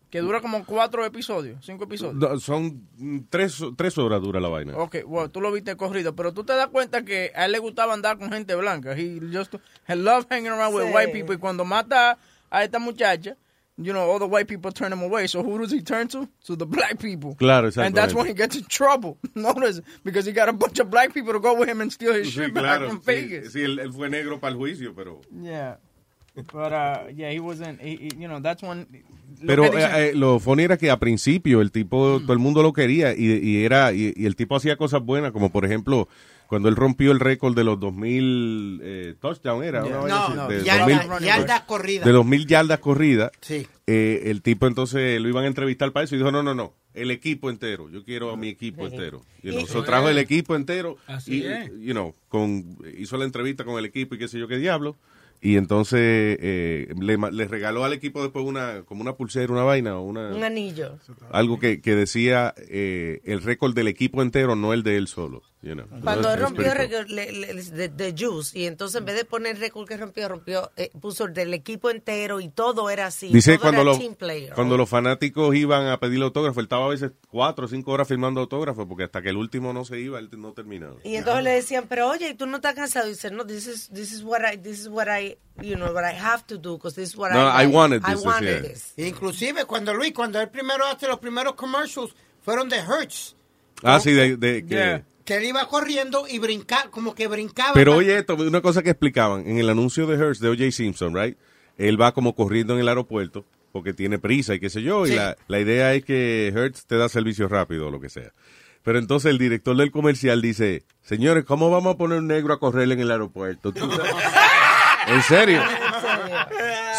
Que dura como cuatro episodios, cinco episodios. no, son tres, tres horas dura la vaina. Ok, bueno, tú lo viste corrido, pero tú te das cuenta que a él le gustaba andar con gente blanca. He just he loved hanging around with Sí. white people. Y cuando mata a esta muchacha, you know, all the white people turn him away. So who does he turn to? To the black people. Claro, And that's when he gets in trouble. (laughs) Notice, because he got a bunch of black people to go with him and steal his Sí, shit back claro. from Sí, Vegas. sí, él, él fue negro para el juicio, pero... Yeah. But, uh, yeah, he wasn't, he- he- you know, that's when... lo Pero eh, eh, lo funny era que a principio el tipo, todo el mundo lo quería y, y era y, y el tipo hacía cosas buenas, como por ejemplo cuando él rompió el récord de los 2000 eh, touchdown era una vaina No, no, de yarda- 2000 yardas corridas. de 2000 yardas corridas. Sí. Eh, el tipo entonces lo iban a entrevistar para eso y dijo, no, no, no, el equipo entero, yo quiero a mi equipo entero. Y Y- nosotros trajo el equipo entero Así y, es. you know, con, hizo la entrevista con el equipo y qué sé yo qué diablo. Y entonces eh, le, le regaló al equipo después una como una pulsera, una vaina o una Un anillo. algo que, que decía eh, el récord del equipo entero, no el de él solo. you know. Cuando él rompió el de, Juice, y entonces en vez de poner el récord que rompió, rompió, eh, puso el del equipo entero y todo era así. Dice todo cuando era los, player. cuando los fanáticos iban a pedir autógrafo, él estaba a veces cuatro o cinco horas firmando autógrafos porque hasta que el último no se iba, él no terminaba. Y entonces le decían, pero oye, ¿y tú no estás cansado? Y dice, no, this is, this is what I, this is what I, you know, what I have to do, because this is what No, I, I wanted I this, wanted yeah. this. Inclusive cuando Luis, cuando él primero hace los primeros commercials, fueron de Hertz. Ah, sí, de, de- que... Que él iba corriendo y brincaba, como que brincaba. Pero oye esto, una cosa que explicaban, en el anuncio de Hearst de O.J. Simpson, right? Él va como corriendo en el aeropuerto porque tiene prisa y qué sé yo, y la, la idea es que Hertz te da servicio rápido o lo que sea. Pero entonces el director del comercial dice, señores, ¿cómo vamos a poner un negro a correr en el aeropuerto? (laughs) ¿Tú sabes? (laughs) ¿En serio?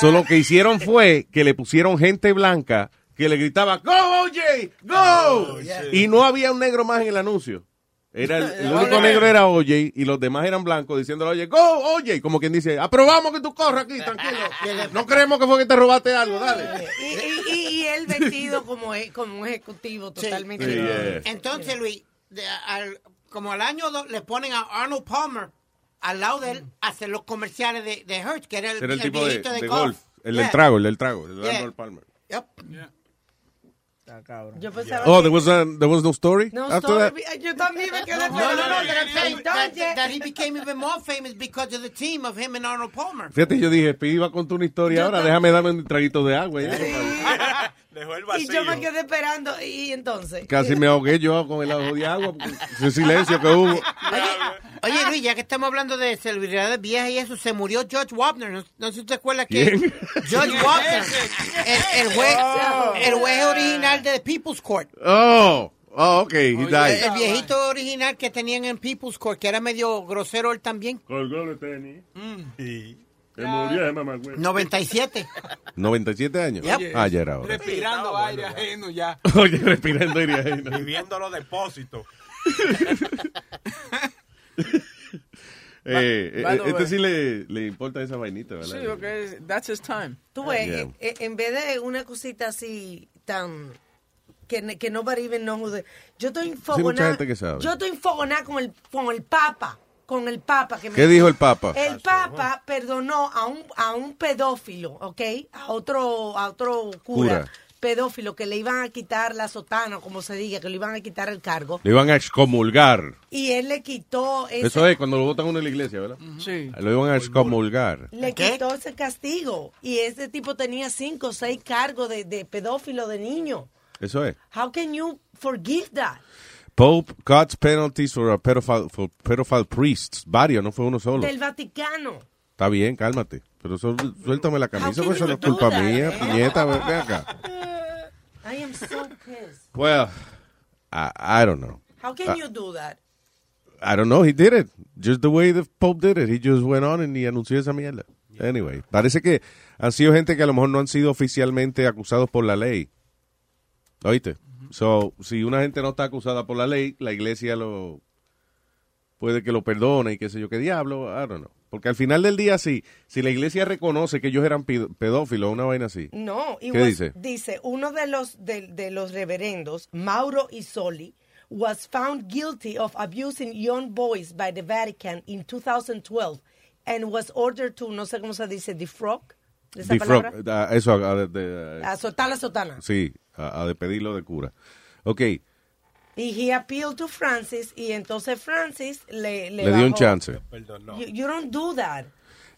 So, lo que hicieron fue que le pusieron gente blanca que le gritaba, ¡Go, OJ! ¡Go! Y no había un negro más en el anuncio. Era el, el único negro era OJ y los demás eran blancos diciéndole, oye, go, OJ, como quien dice, aprobamos que tú corras aquí, tranquilo. No creemos que fue que te robaste algo, dale. Y, y, y él vestido como, e- como un ejecutivo totalmente. Sí, diferente. yeah. Entonces, Luis, de- al- como al año dos, le ponen a Arnold Palmer al lado de él hacer los comerciales de, de Hertz, que era el, Era el el tipo de, de, de golf. golf, el Yeah. del trago, el del trago, el de Yeah. Arnold Palmer. Yep. Yo pensaba Oh, que- there was, a, there was no story No, after story, that? yo también me quedé No, no, no, that I'm saying that, Entonces- that he became even more famous because of the team of him and Arnold Palmer. Fíjate, yo dije, Pi iba a contar una historia ahora, déjame darme un traguito de agua. ya. Dejó el Y yo me quedé esperando, y entonces. Casi me ahogué yo con el ojo de agua, ese silencio que hubo. Oye, Luis, ya que estamos hablando de celebridades viejas y eso, se murió George Wapner. No, no sé si te acuerdas que. George Wapner, el, el juez, el juez original de People's Court. Oh, oh, ok, he El, died. el viejito original que tenían en People's Court, que era medio grosero él también. Colgó tenis. Mm. Se murió ese mamá, güey. 97. 97 años. Yep. Ah, ya era hora. Respirando aire ajeno ya. (laughs) Oye, respirando aire ajeno. Viviendo los depósitos. (laughs) Eh, eh, este sí le, le importa esa vainita, ¿verdad? Sí, porque that's his time. Tú ves, Yeah. eh, eh, en vez de una cosita así tan que, que nobody even knows yo estoy enfogonada sabe. yo estoy enfogonada con el con el papa con el papa que me- ¿Qué dijo el Papa? el papa perdonó a un a un pedófilo ¿ok? a otro a otro cura, Cura. pedófilo que le iban a quitar la sotana o como se diga que le iban a quitar el cargo Le iban a excomulgar. y él le quitó ese, Eso es cuando lo votan uno en la iglesia, ¿verdad? Sí. Lo iban a excomulgar. le quitó ese castigo y ese tipo tenía cinco o seis cargos de, de pedófilo de niño Eso es. How can you forgive that? Pope God's penalties for a pedophile, for pedophile priests. Varios, no fue uno solo. Del Vaticano. Está bien, cálmate. Pero suéltame la camisa, How porque eso can no es you do culpa that? mía. Puñeta, ven ven acá. I am so pissed. Well, I, I don't know. How can Uh, you do that? I don't know, he did it. Just the way the Pope did it. He just went on and y anunció esa mierda. Anyway, parece que han sido gente que a lo mejor no han sido oficialmente acusados por la ley. ¿Oíste? So, si una gente no está acusada por la ley, la iglesia lo puede que lo perdone y qué sé yo qué diablo, I don't know. Porque al final del día, sí, si la iglesia reconoce que ellos eran pedófilos, una vaina así. No, ¿Qué was- dice? Dice, uno de los, de, de los reverendos, Mauro Isoli, was found guilty of abusing young boys by the Vatican in 2012 and was ordered to, no sé cómo se dice, defrock, esa defrock, palabra? a- eso, a- de- A soltar la sotana. sí, a, a despedirlo de cura. Ok, Y he appealed to Francis y entonces Francis le, le, le dio un chance. You, you don't do that.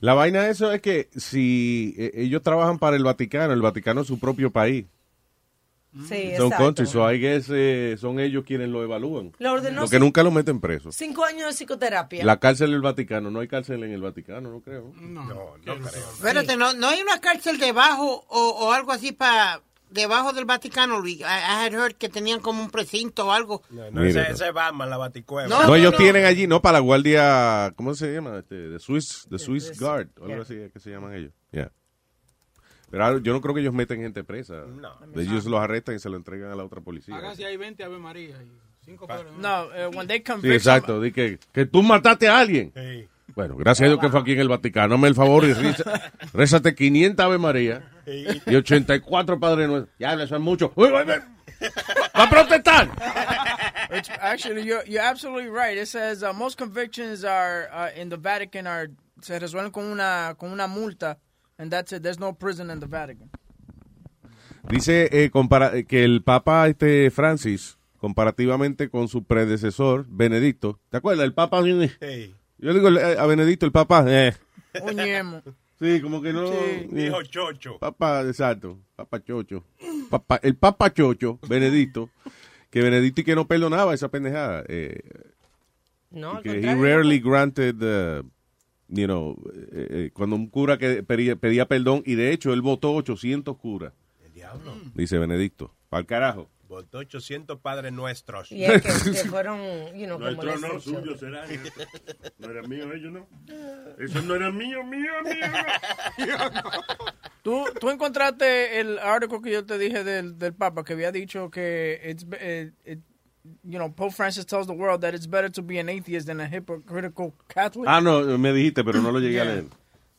La vaina de eso es que si eh, ellos trabajan para el Vaticano, el Vaticano es su propio país. Sí, Son country, so I guess, eh, son ellos quienes lo evalúan. Lo ordenó Porque cin- nunca lo meten preso. Cinco años de psicoterapia. La cárcel del Vaticano, no hay cárcel en el Vaticano, no creo. No, no creo. Espérate, ¿no, ¿no hay una cárcel debajo o, o algo así para debajo del Vaticano, Luis? I, I had heard que tenían como un precinto o algo. No, no, Mira. ese, es Batman, la baticueva. No, ellos tienen allí, no, para la guardia, ¿cómo se llama? Este, de Swiss, de Swiss Guard, o algo así que se llaman ellos. Yeah. Pero yo no creo que ellos meten gente presa. Ellos los arrestan y se lo entregan a la otra policía. Haga si hay 20 Ave María y 5 fuera. No, eh, when they Sí, exacto. Di que, que tú mataste a alguien. Bueno, gracias a Dios que fue aquí en el Vaticano. Hazme el favor y (laughs) rézate 500 Ave María (laughs) y 84 Padre Nuestro. Ya, eso es mucho. Uy, uy, uy. ¡Va a protestar! It's, actually, you're, you're absolutely right. It says uh, most convictions are uh, in the Vatican are se resuelven con una con una multa, and that's it. There's no prison in the Vatican. Dice eh, compara- eh, que el Papa este Francis, comparativamente con su predecesor, Benedicto, ¿te acuerdas? El Papa... Yo digo eh, a Benedicto, el Papa... Eh. Sí, como que no... Sí. eh, Dijo chocho. Papa, exacto, Papa Chocho. Papa- el Papa Chocho, Benedicto, que Benedicto y que no perdonaba esa pendejada. Eh, No, que he rarely granted, uh, you know, eh, eh, cuando un cura que pedía, pedía perdón, y de hecho él votó 800 curas, El diablo. dice Benedicto. Para el carajo. Votó 800 padres nuestros. Y es que, (laughs) que fueron, you know, no, excepción. suyo será. No era mío, ellos no. Eso no era mío, mío, mío. (laughs) ¿Tú, tú encontraste el artículo que yo te dije del, del Papa que había dicho que it's, be- eh, it- you know, Pope Francis tells the world that it's better to be an atheist than a hypocritical Catholic. Ah, no, me dijiste, pero no lo llegué a Yeah. leer.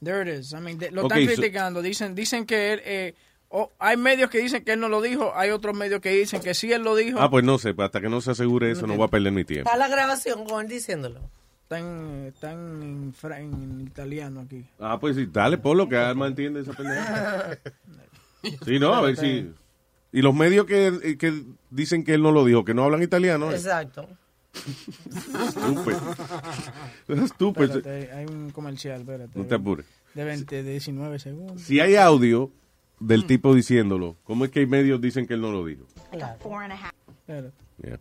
There it is. I mean, de- lo Ok, están so- criticando. Dicen, dicen que él, eh, oh, hay medios que dicen que él no lo dijo, hay otros medios que dicen que sí él lo dijo. Ah, pues no sé, hasta que no se asegure eso no voy a perder mi tiempo. Está la grabación con él diciéndolo. Están, están en, fra- en italiano aquí. Ah, pues sí, dale, por lo que Alma entiende esa pendeja. (laughs) Sí, no, a ver si... Y los medios que, que dicen que él no lo dijo, que no hablan italiano. eh. Exacto. Estúpido. (laughs) Estúpido. Espérate, hay un comercial, espérate. No te apures. De 20, de 19 segundos. Si hay audio del tipo diciéndolo, ¿cómo es que hay medios dicen que él no lo dijo? Espérate. Yeah.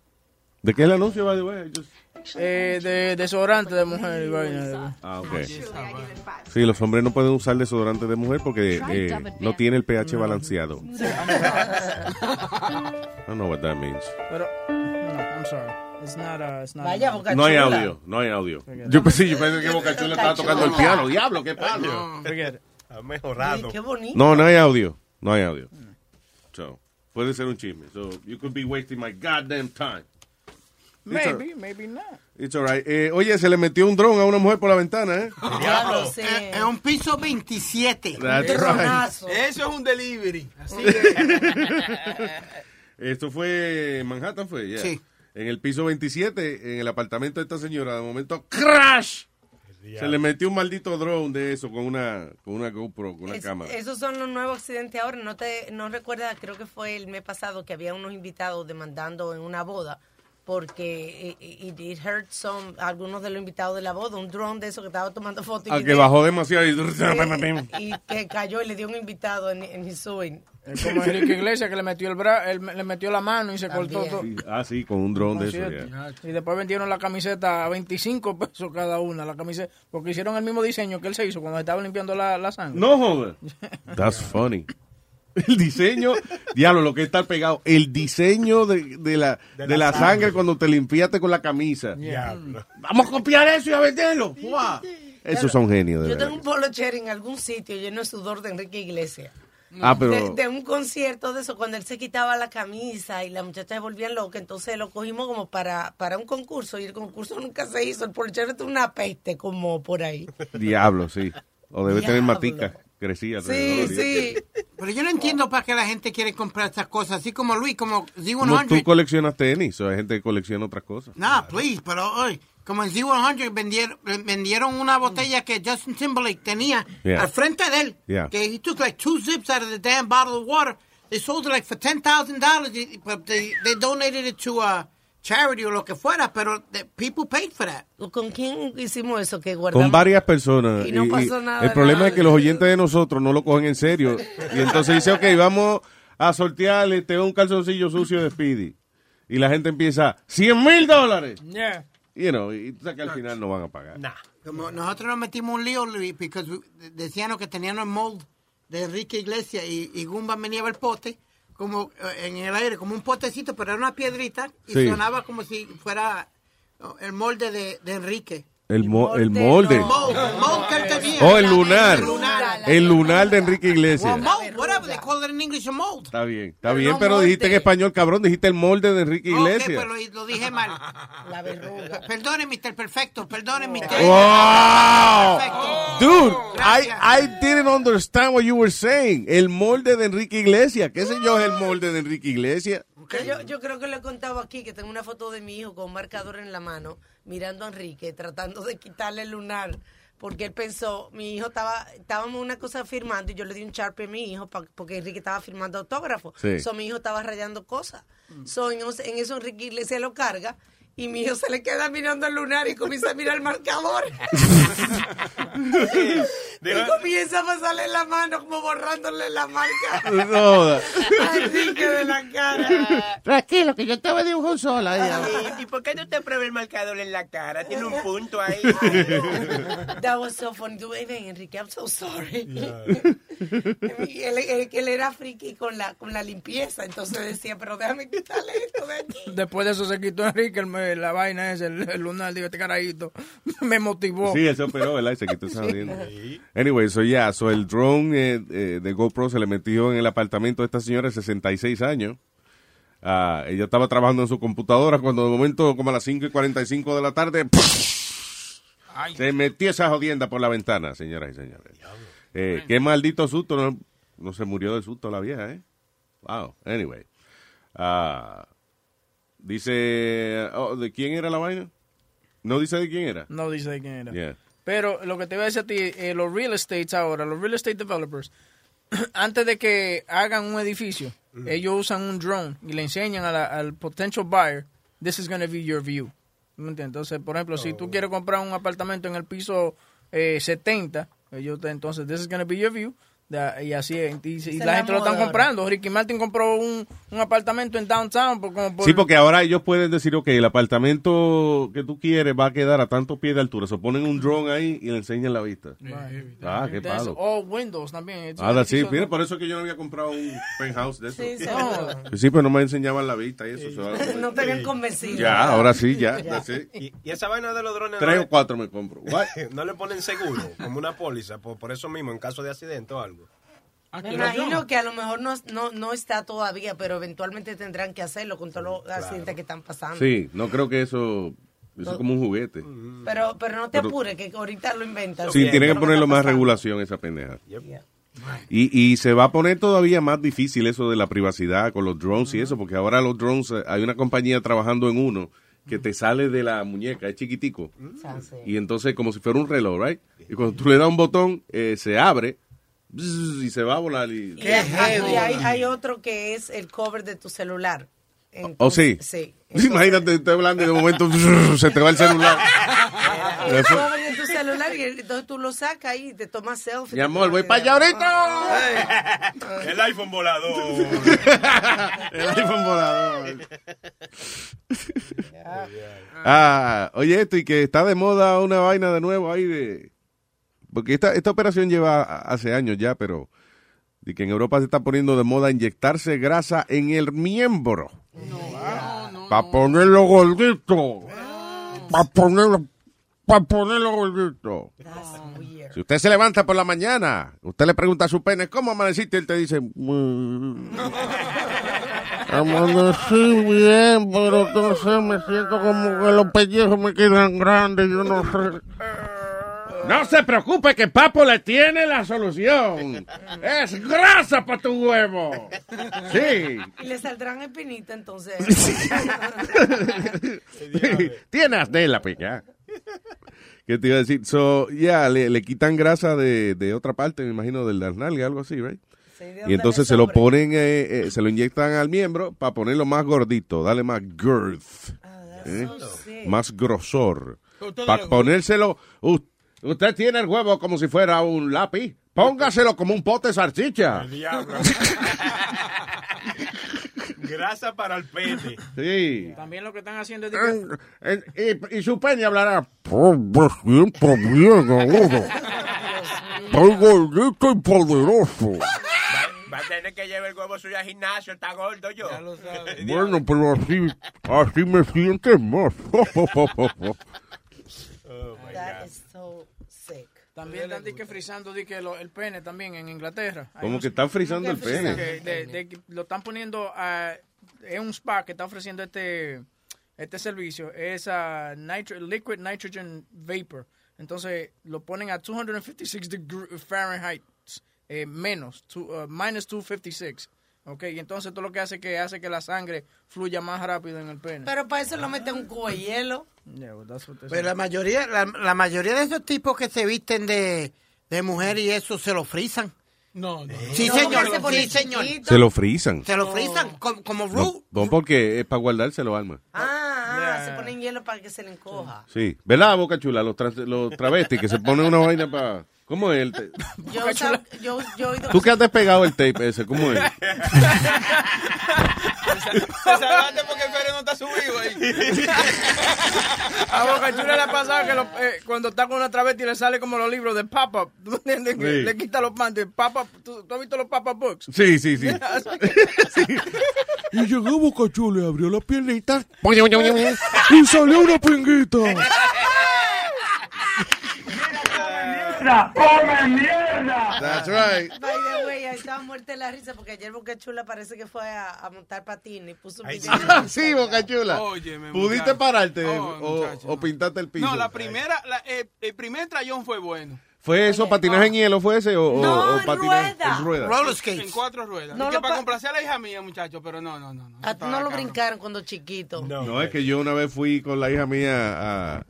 ¿De qué es el anuncio, by the way? Just- Eh, de desodorante de mujer y vaina. de- Ah, ok. Sí, los hombres no pueden usar desodorante de mujer porque eh, no tiene el pH balanceado. (laughs) I don't know what that means. Pero, no, I'm sorry. It's not, uh, it's not Vaya, Boca No hay audio, no hay audio. Yo pensé, yo pensé que Boca Chula estaba tocando el piano. Diablo, qué palo. Forget it. Ha mejorado. Qué bonito. No, no hay audio. No hay audio. So, puede ser un chisme. So, you could be wasting my goddamn time. Maybe, maybe not. It's all right. Eh, oye, se le metió un dron a una mujer por la ventana, ¿eh? Diablo, sí. Es un piso 27. That's Un dronazo. Eso es un delivery. Así (laughs) Esto fue en Manhattan, fue, yeah. Sí. En el piso 27, en el apartamento de esta señora, de momento, ¡crash! Se le metió un maldito drone de eso con una, con una GoPro, con una Es- cámara. esos son los nuevos accidentes ahora. No te no recuerdas, creo que fue el mes pasado que había unos invitados demandando en una boda porque it, it- it hurt some, algunos de los invitados de la boda, un drone de eso que estaba tomando fotos. y Al que bajó demasiado y... Eh, (laughs) y que cayó y le dio un invitado en, en his suing. Es como Enrique Iglesias que le metió el bra él le metió la mano y se cortó todo. Sí, Ah, sí, con un drone de eso, yeah. Y después vendieron la camiseta a 25 pesos cada una, la camiseta, porque hicieron el mismo diseño que él se hizo cuando estaba limpiando la, la sangre. No joder. (laughs) That's funny. (laughs) El diseño, diablo, lo que está pegado. El diseño de, de la, de, la, sangre. cuando te limpiaste con la camisa. Diablo. Vamos a copiar eso y a venderlo. Guau. Esos son genios, de Yo verdad. tengo un polo cherry en algún sitio lleno de sudor de Enrique Iglesias. Ah, pero... De, de un concierto de eso, cuando él se quitaba la camisa y las muchachas se volvían locas, entonces lo cogimos como para, para un concurso y el concurso nunca se hizo. El polo cherry tuvo una peste como por ahí. Diablo, sí. O debe tener Diablo. matica. Crecía. Sí, sí. Pero yo no entiendo para qué la gente quiere comprar estas cosas. Así como Luis, como Como tú Z100. coleccionas tenis, o hay gente que colecciona otras cosas. Nah, please, pero oye, como en Z100 vendieron, vendieron una botella que Justin Timberlake tenía Yeah. al frente de él. Yeah. Que he took like two zips out of the damn bottle of water. They sold it like for $10,000. But they, they donated it to a charity o lo que fuera, pero the people paid for that. ¿Con quién hicimos eso? Que guardamos. Con varias personas. Y no pasó nada, el problema nada. es que los oyentes de nosotros no lo cogen en serio. Y entonces dice, ok, vamos a sortear este, un calzoncillo sucio de Speedy. Y la gente empieza, 100 mil dólares. Yeah. You know, y tú sabes que al final no van a pagar. Como nosotros nos metimos un lío, Luis, porque decían que tenían el mold de Enrique Iglesias y, y Gumba venía el pote como eh, en el aire, como un potecito, pero era una piedrita y Sí. sonaba como si fuera oh, el molde de, de Enrique. El, mo- el molde. Que él tenía. Oh, el lunar. El lunar. El lunar de Enrique Iglesias. Está bien, está bien, pero dijiste en español, cabrón, dijiste el molde de Enrique Iglesias. pero lo dije mal. La verruga. Perdone, Mr. Perfecto, perdone, Mr. Wow. Perfecto. Dude, I, I didn't understand what you were saying. El molde de Enrique Iglesias. ¿Qué sé yo es el molde de Enrique Iglesias? Yo, yo creo que lo he contado aquí, que tengo una foto de mi hijo con un marcador en la mano, mirando a Enrique, tratando de quitarle el lunar, porque él pensó, mi hijo estaba, estábamos una cosa firmando y yo le di un Sharpie a mi hijo pa- porque Enrique estaba firmando autógrafo. Sí. So, mi hijo estaba rayando cosas. So, en, en eso Enrique Iglesias lo carga y mi hijo se le queda mirando el lunar y comienza a mirar el marcador. (laughs) y comienza a pasarle la mano como borrándole la marca. No. a Enrique de la cara. Tranquilo, que yo te voy a dibujar sola. ¿Y por qué no te prueba el marcador en la cara? Tiene un punto ahí. That was so funny. Tú, "Ey, ven, Enrique, I'm so sorry. Y él, él- él era friki con la, con la limpieza, entonces decía, pero déjame quitarle esto de aquí. Después de eso se quitó Enrique el- la vaina esa, el, el lunar. Digo, este carajito (laughs) me motivó. Sí, se operó, ¿verdad? Y se quitó esa (laughs) jodienda. Anyway, so ya, so el drone eh, eh, de GoPro se le metió en el apartamento de esta señora de 66 años. Ah, ella estaba trabajando en su computadora cuando de momento, como a las 5 y 45 de la tarde, se metió esa jodienda por la ventana, señoras y señores. Eh, qué maldito susto, no, no se murió de susto la vieja, ¿eh? Wow, anyway. Ah, dice, oh, ¿de quién era la vaina? No dice de quién era. No dice de quién era. Yeah. Pero lo que te voy a decir a ti, eh, los real estates ahora, los real estate developers, (clears throat) antes de que hagan un edificio, ellos usan un drone y le enseñan a la- al potential buyer, this is going to be your view. ¿Me entiendes? Entonces, por ejemplo, si tú quieres comprar un apartamento en el piso eh, 70, ellos te, entonces, this is going to be your view. Y así es. Y, es la la gente lo están comprando. Ricky Martin compró un, un apartamento en downtown. Por, como por- Sí, porque ahora ellos pueden decir, ok, el apartamento que tú quieres va a quedar a tantos pies de altura. Se ponen un drone ahí y le enseñan la vista. Ah, qué palo. all windows también. Es Ah, sí, mira, por eso que yo no había comprado un penthouse de eso. Sí, seguro. Sí, pero no me enseñaban la vista y eso. so- (laughs) No te habían convencido. Ya, ahora sí, ya. (laughs) Y, y esa vaina de los drones. Tres no o cuatro me compro. (laughs) No le ponen seguro, como una póliza, por, por eso mismo, en caso de accidente o algo. Me imagino que a lo mejor no, no, no está todavía, pero eventualmente tendrán que hacerlo con todos los accidentes que están pasando. Sí, no creo que eso, eso es como un juguete. Pero, pero no te Pero- apures, que ahorita lo inventan. Sí, tienen que ponerlo más regulación esa pendeja. Y, y se va a poner todavía más difícil eso de la privacidad con los drones y eso, porque ahora los drones, eh, hay una compañía trabajando en uno que te sale de la muñeca, es chiquitico. Y entonces, como si fuera un reloj, ¿right? Y cuando tú le das un botón, eh, se abre y se va a volar. Y, Y hay, y hay, hay otro que es el cover de tu celular. ¿Oh, sí? Sí. (laughs) Imagínate, estoy hablando y de momento se te va el celular. (laughs) El cover de tu celular y entonces tú lo sacas y te tomas selfie. Mi amor, voy para allá ahorita. El iPhone volador. (laughs) El iPhone volador. Ah, oye, esto y que está de moda una vaina de nuevo ahí de... Porque esta, esta operación lleva hace años ya, pero... Y que en Europa se está poniendo de moda inyectarse grasa en el miembro. Para ponerlo gordito. Para ponerlo, para ponerlo gordito. Si usted se levanta por la mañana, usted le pregunta a su pene, ¿cómo amaneciste? Y él te dice, "Mm, Amanecí bien, pero entonces me siento como que los pellejos me quedan grandes, yo no sé. No se preocupe que Papo le tiene la solución. (laughs) Es grasa para tu huevo. Sí. Y le saldrán espinitas entonces. Tienes de la pica. ¿Qué te iba a decir? So, yeah, le, le quitan grasa de, de otra parte, me imagino, del las nalgas, algo así, right? Y entonces se lo ponen, eh, eh, se lo inyectan al miembro para ponerlo más gordito, darle más girth, ¿eh? más grosor. Para ponérselo, u- usted tiene el huevo como si fuera un lápiz, póngaselo como un pote de salchicha. (laughs) Grasa para el pene. Sí. También lo que están haciendo es... y, y su pene hablará. Siento bien. Estoy gordito y poderoso. Va a tener que llevar el huevo suyo al gimnasio, está gordo yo. (laughs) Bueno, pero así, así me sientes más. (laughs) Is so sick. También están di que frizando di que lo- el pene también en Inglaterra. Como que están frizando el pene. que de- de que lo están poniendo a, es un spa que está ofreciendo este este servicio es a nitro, liquid nitrogen vapor entonces lo ponen a 256 degrees Fahrenheit eh, menos two- uh, minus 256 ok y entonces todo lo que hace que hace que la sangre fluya más rápido en el pene Pero para eso lo meten un cubo de hielo. Yeah, well, that's what they Pero say. la mayoría, la, la mayoría de esos tipos que se visten de, de mujer y eso se lo frizan. No, no. Sí, No, señor. se Sí, señor. Se lo frizan. Se lo frizan como, como No, Ru. no, porque es para guardárselo, alma. Ah, ah, se ponen hielo para que se le encoja. Sí. ¿Verdad, Boca Chula? Los, trans- los travestis que se ponen una vaina para... ¿Cómo es el tape? Yo, sab- yo, yo he oído ¿Tú que has despegado el tape ese? ¿Cómo es? Se salvaste porque el Pérez no está subido ahí. A Boca Chula le ha pasado que lo- eh, cuando está con una travesti le sale como los libros de pop-up. ¿Tú me entiendes? Que Sí. Le quita los panties. Pop-up. ¿Tú, tú has visto los pop-up books? Sí, sí, sí. (laughs) Y llegó Boca Chula y abrió las piernitas. (laughs) y salió una pinguita. Mierda! ¡Come mierda! That's right. By the way, ahí estaba muerta la risa porque ayer Boca Chula parece que fue a, a montar patín y puso un video. Ah, sí, Boca Chula. Óyeme, ¿Pudiste muchacho. pararte Oh, o, muchacho, o pintaste el piso? No, la primera, la- eh, el primer trayón fue bueno. ¿Fue eso, patinaje en hielo fue ese o, No, o en patinaje rueda. en rueda? Roller skates. En cuatro ruedas. No que lo para pa- complacer a la hija mía, muchacho, pero no, no, no. no. A ti no lo brincaron cuando chiquito. No, es que yo una vez fui con la hija mía a,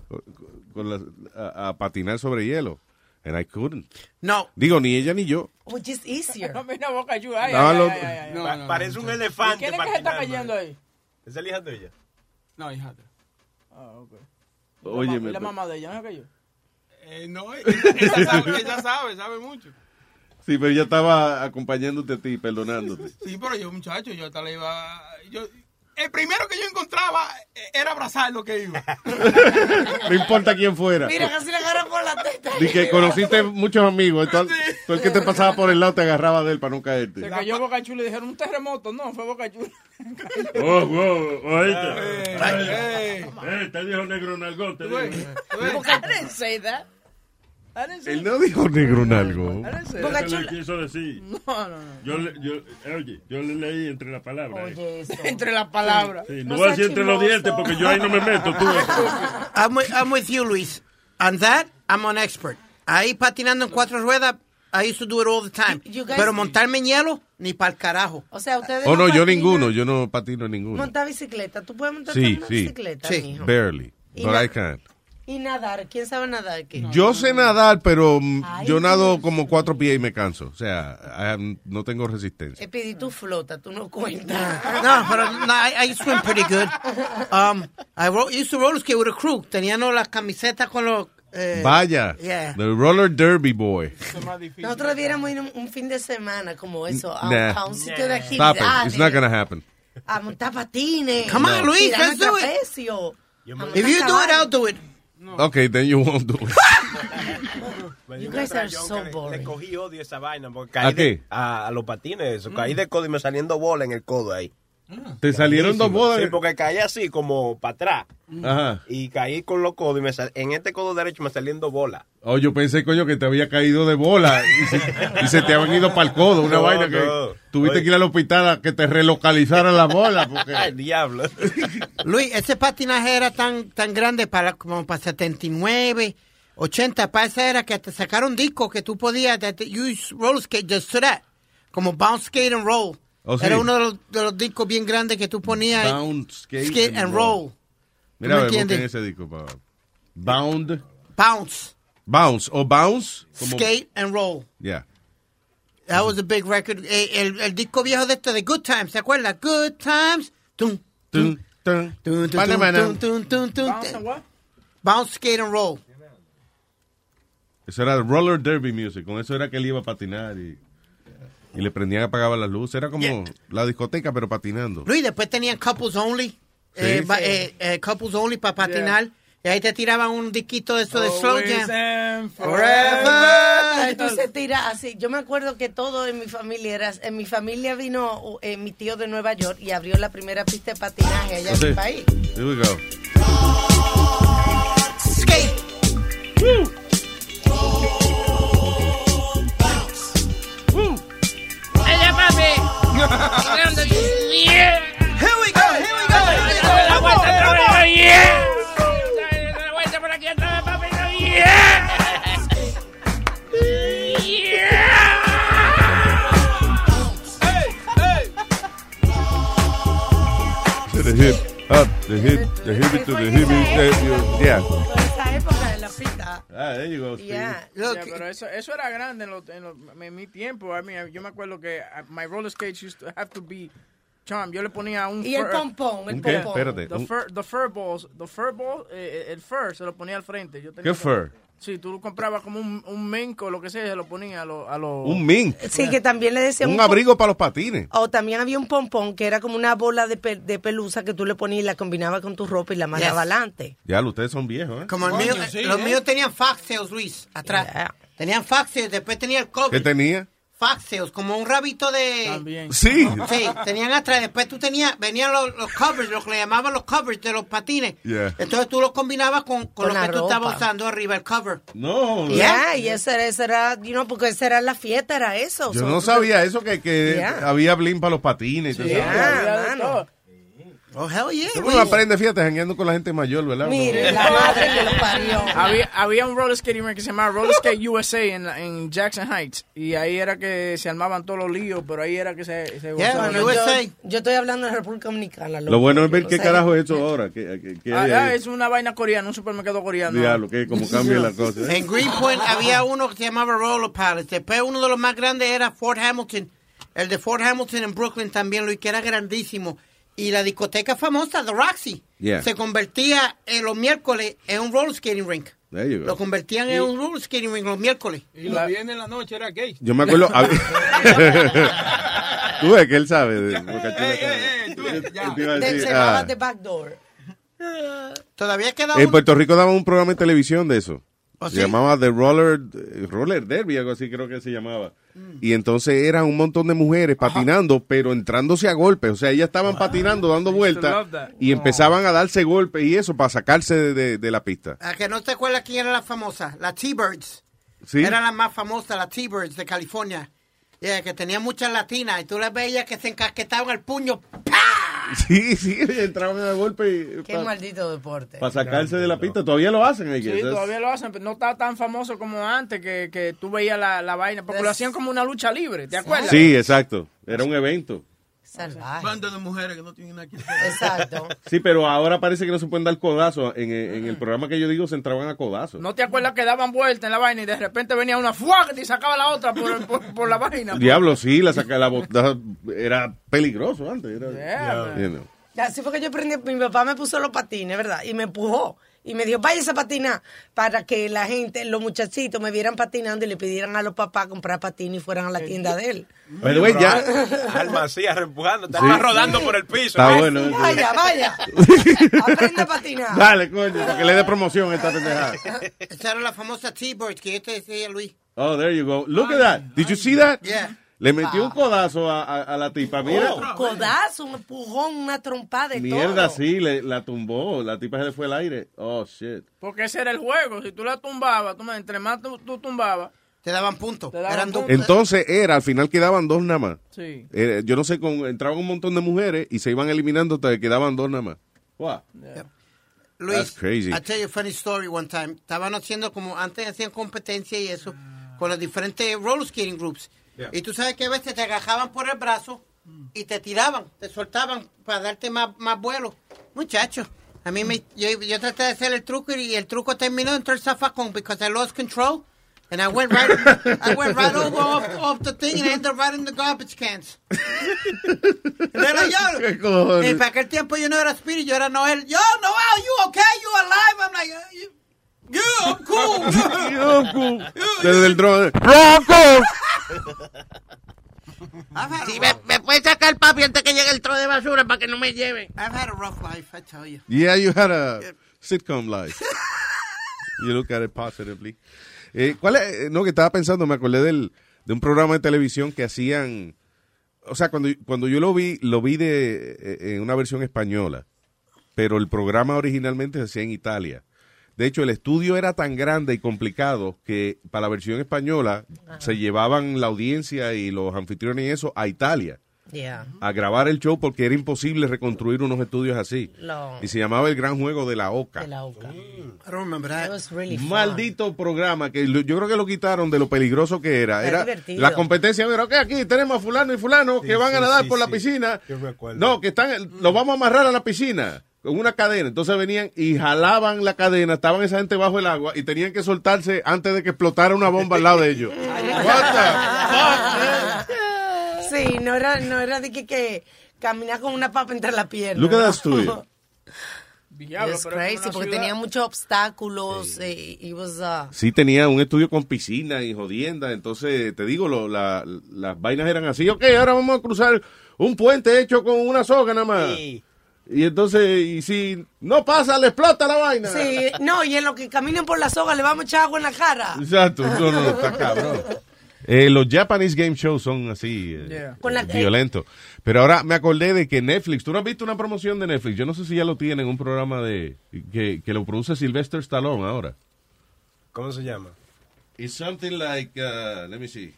con la- a- a patinar sobre hielo. And I couldn't. No. Digo, ni ella ni yo. Which is easier. (laughs) No, mira, Boca Chula. Ay, No, ay, ay, ay. Pa- parece un ¿Y elefante. quién es que se está cayendo ahí? ¿Es el hija tuya? No, hija. Ah, ok. Oye, ¿Y la mamá de ella no cayó? Eh, no, ella, ella sabe, ella sabe, sabe mucho. Sí, pero ella estaba acompañándote a ti, perdonándote. Sí, pero yo, muchacho, yo hasta le iba. Yo, el primero que yo encontraba eh, era abrazar lo que iba. (laughs) No importa quién fuera. Mira, casi le agarran por la teta. Di que conociste muchos amigos. Tú, tú el que te pasaba por el lado te agarraba de él para no Se caerte. cayó Boca Chula y dijeron un terremoto. No, fue Boca Chula. Oh, oh, oíste. Eh, Eh, te dijo negro nalgón, te dijo. Él no dijo negro. Eso le Chula. quiso decir. (laughs) No, no, no. Yo, le- yo, oye, yo le leí entre las palabras. eh. Oye, eso. Entre las palabras. Sí, No no voy a decir entre los dientes porque yo ahí no me meto. Tú. (laughs) I'm with, I'm with you, Luis. On that, I'm an expert. Ahí patinando en cuatro ruedas, I used to do it all the time. Guys- Pero montarme en hielo, ni para el carajo. O sea, ustedes. Oh, no, yo patinan- ninguno. Yo no patino ninguno. Montar bicicleta. ¿Tú puedes montar Sí, sí. bicicleta, Sí. mijo? Barely. But na- I can. Y nadar. ¿Quién sabe nadar? ¿Qué? Yo sé nadar, pero mm, Ay, yo nado Dios. como cuatro pies y me canso. O sea, I am- no tengo resistencia. Espíritu, tú flota, tú no cuentas. (laughs) No, pero no, I, I swim pretty good. Um, I ro- used to roller skate with a crew. Tenían las camisetas con los... eh, Vaya. Yeah. The roller derby boy. Nosotros debiéramos ir un, un fin de semana como eso, a, un- Nah. a un sitio de Stop actividades. it. It's not gonna happen. A montar patines. Come on, Luis, let's do it. If you do it. I'll do it. Okay, then you won't do it. You guys are so Le boring. cogí odio esa vaina porque ¿A caí qué? a, a los patines, eso. Caí de codo y me saliendo bola en el codo ahí. Te salieron dos bodas. Sí, porque caí así como para atrás. Ajá. Y caí con los codos y me sal- en este codo derecho me saliendo bola. Oh, yo pensé, coño, que te había caído de bola y se, y se te habían ido para el codo. Una No, vaina que no. tuviste Oye. que ir al hospital a que te relocalizaran la bola. Porque... Ay, diablo. (laughs) Luis, ese patinaje era tan, tan grande para como para 79, 80, para esa era que te sacaron discos que tú podías that you use roller skate just to that. Como bounce skate and roll. Oh, sí. Era uno de los, de los discos bien grandes que tú ponías. Bound, skate, skate and roll. Mira, me a ver, entiendes? ese disco, pa. Bound, Bounce. Bounce. O Bounce. como- Skate and roll. Yeah. That was a big record. Eh, El, el disco viejo de esto de Good Times, ¿se acuerda? Good Times. Tum, tum, tum, tum, tum, tum. Bounce and what? Bounce, skate and roll. Eso era roller derby music. Con eso era que él iba a patinar y, y le prendían apagaban las luces. Era como la discoteca, pero patinando. Luis, después tenían Couples Only. eh, Sí. eh, eh, couples Only para patinar. Y ahí te tiraban un disquito de eso de slow jam. Forever. Entonces tira así. Yo me acuerdo que todo en mi familia era. En mi familia vino eh, mi tío de Nueva York y abrió la primera pista de patinaje allá en Sí. mi país. Here we go. Skate. ¡Ella, papi! ¡Yeah! Here we go, here we go. ¡Dale la vuelta otra vez! ¡Yeah! ¡Dale la vuelta por aquí otra vez, papi! ¡Yeah! To the hip, up, the hip, the hip to the hip. Yeah. Ah, there you go. Steve. Yeah. Yeah, pero eso, eso era grande en, los- en, mi tiempo. I mean, yo me acuerdo que uh, my roller skates used to have to be charmed. Yo le ponía un Y el fur- pompón, el ¿Un qué? pompón. Espérate. The un- fur, the fur balls, the fur ball, eh, el fur se lo ponía al frente. Yo tenía ¿Qué fur? Sí, tú lo comprabas como un, un mink o lo que sea, se lo ponía a los... A los Un mink. Sí, que también le decían Un abrigo para los patines. O también había un pompón que era como una bola de, pe- de pelusa que tú le ponías y la combinabas con tu ropa y la mandaba Yes. adelante. Ya, ustedes son viejos, ¿eh? Como el mío, los míos tenían faxeos, Luis, atrás. Tenían faxeos, después tenía el ¿Qué cover. tenía? Faxeos, como un rabito de... También. Sí. Sí, tenían atrás. Después tú tenías, venían los, los covers, lo que le llamaban los covers de los patines. Yeah. Entonces tú los combinabas con, con, Con lo que tú ropa. estabas usando arriba, el cover. No. Ya, y esa era, esa era, you know, porque esa era la fiesta, era eso. Yo So, no tú- sabía eso, que, que Yeah. había bling para los patines. Sí, Oh, hell yeah. Uno no aprende, fíjate, jangueando con la gente mayor, ¿verdad? Mire, la madre que lo parió. (laughs) Había, había un roller skating rink que se llamaba Roller Skate USA en, la- en Jackson Heights. Y ahí era que se armaban todos los líos, pero ahí era que se, se Yeah, Bueno, USA. yo estoy hablando de República Dominicana. Lo bueno es ver qué sé. carajo es eso ahora. ¿Qué, qué- qué Ah, ah, es una vaina coreana, un supermercado coreano. Diablo, que como cambia la cosa. ¿eh? En Greenpoint había uno que se llamaba Roller Palace. Después uno de los más grandes era Fort Hamilton. El de Fort Hamilton en Brooklyn también, Luis, que era grandísimo. Y la discoteca famosa, The Roxy, Yeah. se convertía en los miércoles en un roller skating rink. There you go. Lo convertían en un roller skating rink los miércoles. Y los viernes en la noche era gay. Yo me acuerdo. (laughs) Tú ves que él sabe. De, (laughs) Bocachula sabe. Te iba a De- decir, se llamaba ah, The Back Door. Todavía queda en. Puerto Rico daban un programa de televisión de eso. ¿Oh, Se sí? llamaba The Roller, Roller Derby, algo así creo que se llamaba. Y entonces eran un montón de mujeres patinando, pero entrándose a golpes. O sea, ellas estaban patinando, dando vueltas y empezaban a darse golpes y eso para sacarse de, de- de la pista. A que no te acuerdas quién era la famosa, la T-Birds. ¿Sí? Era la más famosa, la T-Birds de California. Yeah, que tenía muchas latinas y tú las veías que se encasquetaban el puño. Sí, sí, entraban a golpe Qué maldito deporte. para sacarse de la pista. Todavía lo hacen. I Sí, guess. That's- todavía lo hacen, pero no está tan famoso como antes, que, que tú veías la, la vaina, porque lo hacían como una lucha libre, ¿te acuerdas? Sí, exacto. Era un evento. Salvaje. Banda de mujeres que no tienen nada que hacer. Exacto. (laughs) Sí, pero ahora parece que no se pueden dar codazos. En, en el programa que yo digo se entraban a codazos. ¿No te acuerdas que daban vuelta en la vaina y de repente venía una fuga y sacaba la otra por, por, por la vaina? Diablo, sí, la saca la bota- era peligroso antes. Era, Yeah, you know. Así fue que yo aprendí, mi papá me puso los patines, ¿verdad? Y me empujó. Y me dijo, váyase a patinar. Para que la gente, los muchachitos me vieran patinando y le pidieran a los papás comprar patines y fueran a la tienda de él. The way, ya. Alma así, empujando, está Sí. rodando por el piso. Está bueno. eso. Vaya, vaya. (laughs) Aprende a patinar. Dale, coño, para que le dé promoción a esta pendejada. Esa era la famosa T-Birds que yo te decía, Luis. Oh, there you go. Look at that. Did you see that? Yeah. Le metió un codazo a, a- a la tipa. Mira. Un codazo, un empujón, una trompada de Mierda, todo. sí, le, la tumbó. La tipa se le fue al aire. Oh, shit. Porque ese era el juego. Si tú la tumbabas, tú, me- entre más tú, tú tumbabas, Te daban puntos. puntos. Entonces era, al final quedaban dos nada más. Sí. Eh, yo no sé, con, entraban un montón de mujeres y se iban eliminando hasta que quedaban dos nada más. Wow. Luis, That's crazy. I tell you a funny story one time. Estaban haciendo como, antes hacían competencia y eso, con los diferentes roller skating groups. Y tú sabes que a veces te agajaban por el brazo y te tiraban, te soltaban para darte más, más vuelo. Muchacho, A mí me, yo, yo traté de hacer el truco y el truco terminó en el zafacón because I lost control and I went right, I went right over off, off the thing and I ended up right in the garbage cans. (laughs) ¿Qué cojones? Y para aquel tiempo yo no era Speedy, yo era Noel. Yo, Noel, you okay? You alive? I'm like, uh, you, yeah, I'm cool. (laughs) Yo, cool. Desde el drone. ¡Ronco! Si me, me puede sacar papi antes que llegue el tro de basura para que no me lleven. I've had a rough life, I tell you. Yeah, you had a sitcom life. You look at it positively. Eh, ¿Cuál es? eh, No, que estaba pensando, me acordé del, de un programa de televisión que hacían. O sea, cuando, cuando yo lo vi, lo vi de, eh, en una versión española. Pero el programa originalmente se hacía en Italia. De hecho, el estudio era tan grande y complicado que para la versión española se llevaban la audiencia y los anfitriones y eso a Italia Yeah. a grabar el show porque era imposible reconstruir unos estudios así. Lo- Y se llamaba El Gran Juego de la Oca. De la Oca. I don't remember that. It was really fun. Maldito programa que lo- yo creo que lo quitaron de lo peligroso que era. Era Era divertido. la competencia. Era, ok, aquí tenemos a fulano y fulano que van a nadar sí, por la piscina. Yo me acuerdo. No, que están, los vamos a amarrar a la piscina con una cadena. Entonces venían y jalaban la cadena, estaban esa gente bajo el agua y tenían que soltarse antes de que explotara una bomba al lado de ellos. (laughs) Sí, no era, no era de que, que caminar con una papa entre las piernas. Look at that. (laughs) Diablo, It's crazy, porque ciudad. tenía muchos obstáculos. eh, y was, uh, Sí, tenía un estudio con piscina y jodienda. Entonces, te digo, lo- la- las vainas eran así. Ok, ahora vamos a cruzar un puente hecho con una soga nada más. Y entonces, y si no pasa, le explota la vaina. sí, no, y en lo que caminen por la soga le vamos a echar agua en la cara. Exacto, no, no, está cabrón. Eh, los Japanese game shows son así, eh, Yeah. La- violentos. Pero ahora me acordé de que Netflix, tú no has visto una promoción de Netflix, yo no sé si ya lo tienen, un programa de que, que lo produce Sylvester Stallone ahora. ¿Cómo se llama? It's something like, uh, let me see.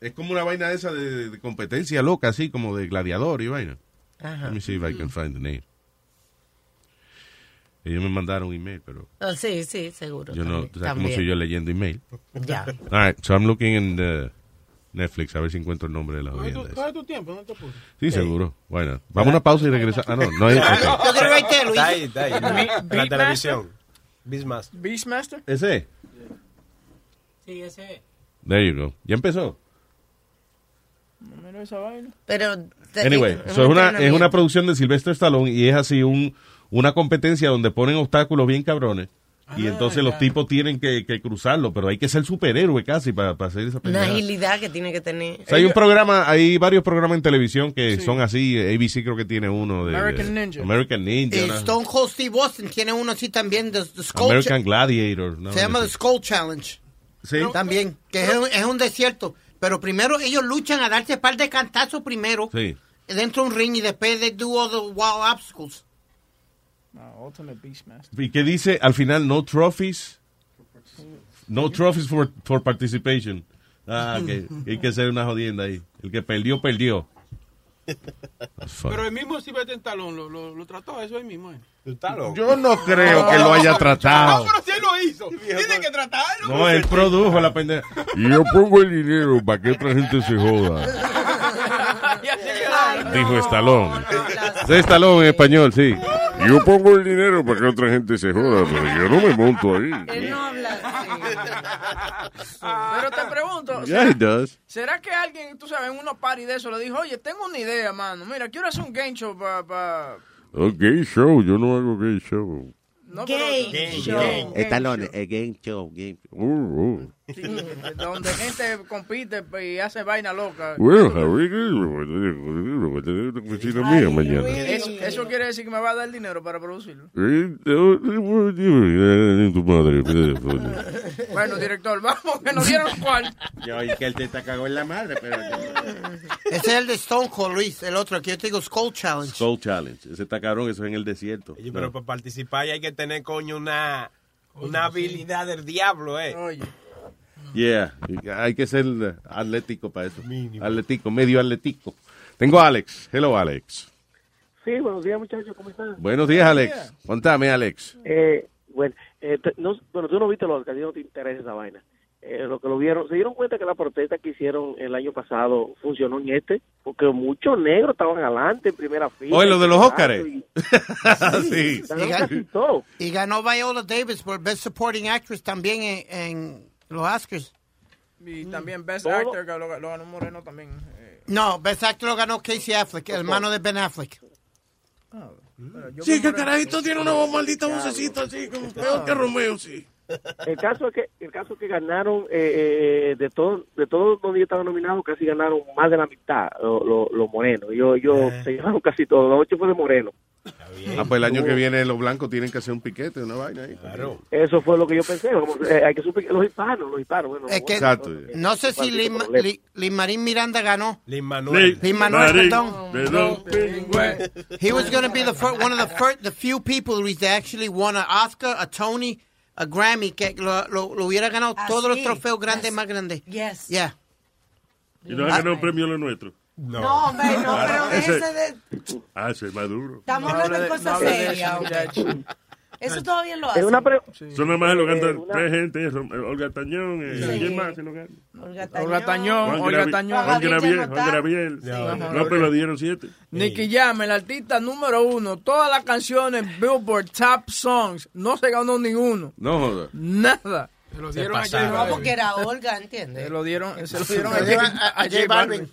Es como una vaina esa de, de competencia loca, así como de gladiador y vaina. Ajá. Let me see if I can find the name. Ellos me mandaron un email, pero Ah, sí, sí, seguro. yo no, también, sabes cómo también. soy yo leyendo email. Ya. (laughs) All right, so I'm looking in the Netflix a ver si encuentro el nombre de la jodienda coge tu tiempo, no te apures. Sí, seguro. Bueno, vamos a una pausa y regresamos. Ah, no, no hay. ok. (laughs) Yo creo que Luis. Está ahí, está ahí. La televisión. Beastmaster. Beastmaster. Ese. Sí, ese. There you go. ¿Ya empezó? No esa vaina. Pero. Anyway, so es, en una, es una producción de Sylvester Stallone y es así un, una competencia donde ponen obstáculos bien cabrones. Y entonces los tipos tienen que, que cruzarlo, pero hay que ser superhéroe casi para, para hacer esa Una pendejada. agilidad que tiene que tener. O sea, hay un programa, hay varios programas en televisión que son así. ABC creo que tiene uno de American de- Ninja. American Ninja. Eh, una- Stone Cold Steve Austin tiene uno así también, The, the Skull American Gladiator. ¿no? Se llama The. Skull Challenge. Sí. También, que es un, es un desierto. Pero primero ellos luchan a darse par de cantazos primero Sí. dentro de un ring y después they do all the wild obstacles. No, Ultimate Beastmaster. Y que dice al final, no trophies. No trophies for, for participation. Ah, (laughs) que, que hay que hacer una jodienda ahí. El que perdió, perdió. Pero el mismo Sylvester Stallone lo, lo, lo trató eso ahí mismo. ¿eh? Yo no creo que lo haya tratado. No, pero si él lo hizo. Tiene que tratarlo. No, él produjo la pendeja. Y yo pongo el dinero para que otra gente se joda. (laughs) Dijo Stallone. Sí, Stallone en español, sí. Yo pongo el dinero para que otra gente se joda, pero yo no me monto ahí. Él no habla (laughs) Pero te pregunto, Yeah, he does. ¿será que alguien, tú sabes, en unos party de eso le dijo, oye, tengo una idea, mano, mira, quiero hacer un game show para... Pa... Oh, gay show, yo no hago gay show. No, pero- show. Game- game show. game show, game Uh, uh. Sí, donde gente compite y hace vaina loca. Bueno, Javi, me voy a tener una oficina mía mañana. Eso, eso quiere decir que me va a dar dinero para producirlo. Eh, eh, tu madre. Bueno, director, vamos, que nos dieron cuál. Yo oí que él te está cagó en la madre, pero... Ese es el de Stone Cold, Luis. El otro, aquí yo te digo Skull Challenge. Soul Challenge. Ese está cabrón, eso es en el desierto. Oye, pero para participar hay que tener, coño, una, una habilidad del diablo, ¿eh? Yeah, hay que ser atlético para eso. Atlético, medio atlético. Tengo a Alex. Hello, Alex. Sí, buenos días, muchachos, ¿cómo están? Buenos días, Alex. Contame, Alex. Eh, bueno, eh, no, bueno, tú no viste los que a ti no te interesa esa vaina. eh, lo que lo vieron, se dieron cuenta que la protesta que hicieron el año pasado funcionó en este, porque muchos negros estaban adelante en primera fila. Oye, lo de los Y- Óscares. (laughs) sí. Ganaron casi todo. Y ganó Viola Davis por Best Supporting Actress también en, en los Oscars. Y también Best Todo- Actor, que lo, lo ganó Moreno también. eh, No, Best Actor lo ganó Casey Affleck, el hermano de Ben Affleck. Sí, que el carajito tiene una voz maldita vocecita así, como peor que Romeo, sí. El caso es que el caso es que ganaron eh, eh, de todo de todos donde yo estaba nominado casi ganaron más de la mitad los lo, lo morenos. Yo yo se llevaron casi todo. Los ocho fue de moreno. Ah, pues el año que viene los blancos tienen que hacer un piquete, una vaina ahí. Eso fue lo que yo pensé. como, eh, hay que los hispanos, los hispanos. Bueno, Es que Exacto. no sé si Lin, Lin- Lin Marín Miranda ganó. Lin Manuel. Lin Manuel, Marín, perdón. He was going to be the fir- one of the first, the few people that actually won an Oscar, a Tony, a Grammy, que lo, lo, lo hubiera ganado Ah, todos los trofeos grandes más grandes. Yes. Yeah. Y no ha ganado un premio lo nuestro. No, hombre, no, pero Ese- déjese de... Ah, ese es maduro. Estamos hablando de cosas serias. Eso todavía lo hace. Son nada más lo ganan tres gente, eso, Olga Tañón, eh, Sí. ¿quién más se lo? Olga Olga Tañón, Olga Tañón. Juan Graviel, Juan Graviel. Sí. No, le dieron siete. Nicky Jam, el artista número uno. Todas las canciones Billboard Top Songs. No se ganó ninguno. No joda. Nada. Se lo Se dieron a pasaron. J No, Balvin. porque era Olga, ¿entiendes? Se lo dieron, se lo dieron a, Se lo J- a a J Balvin.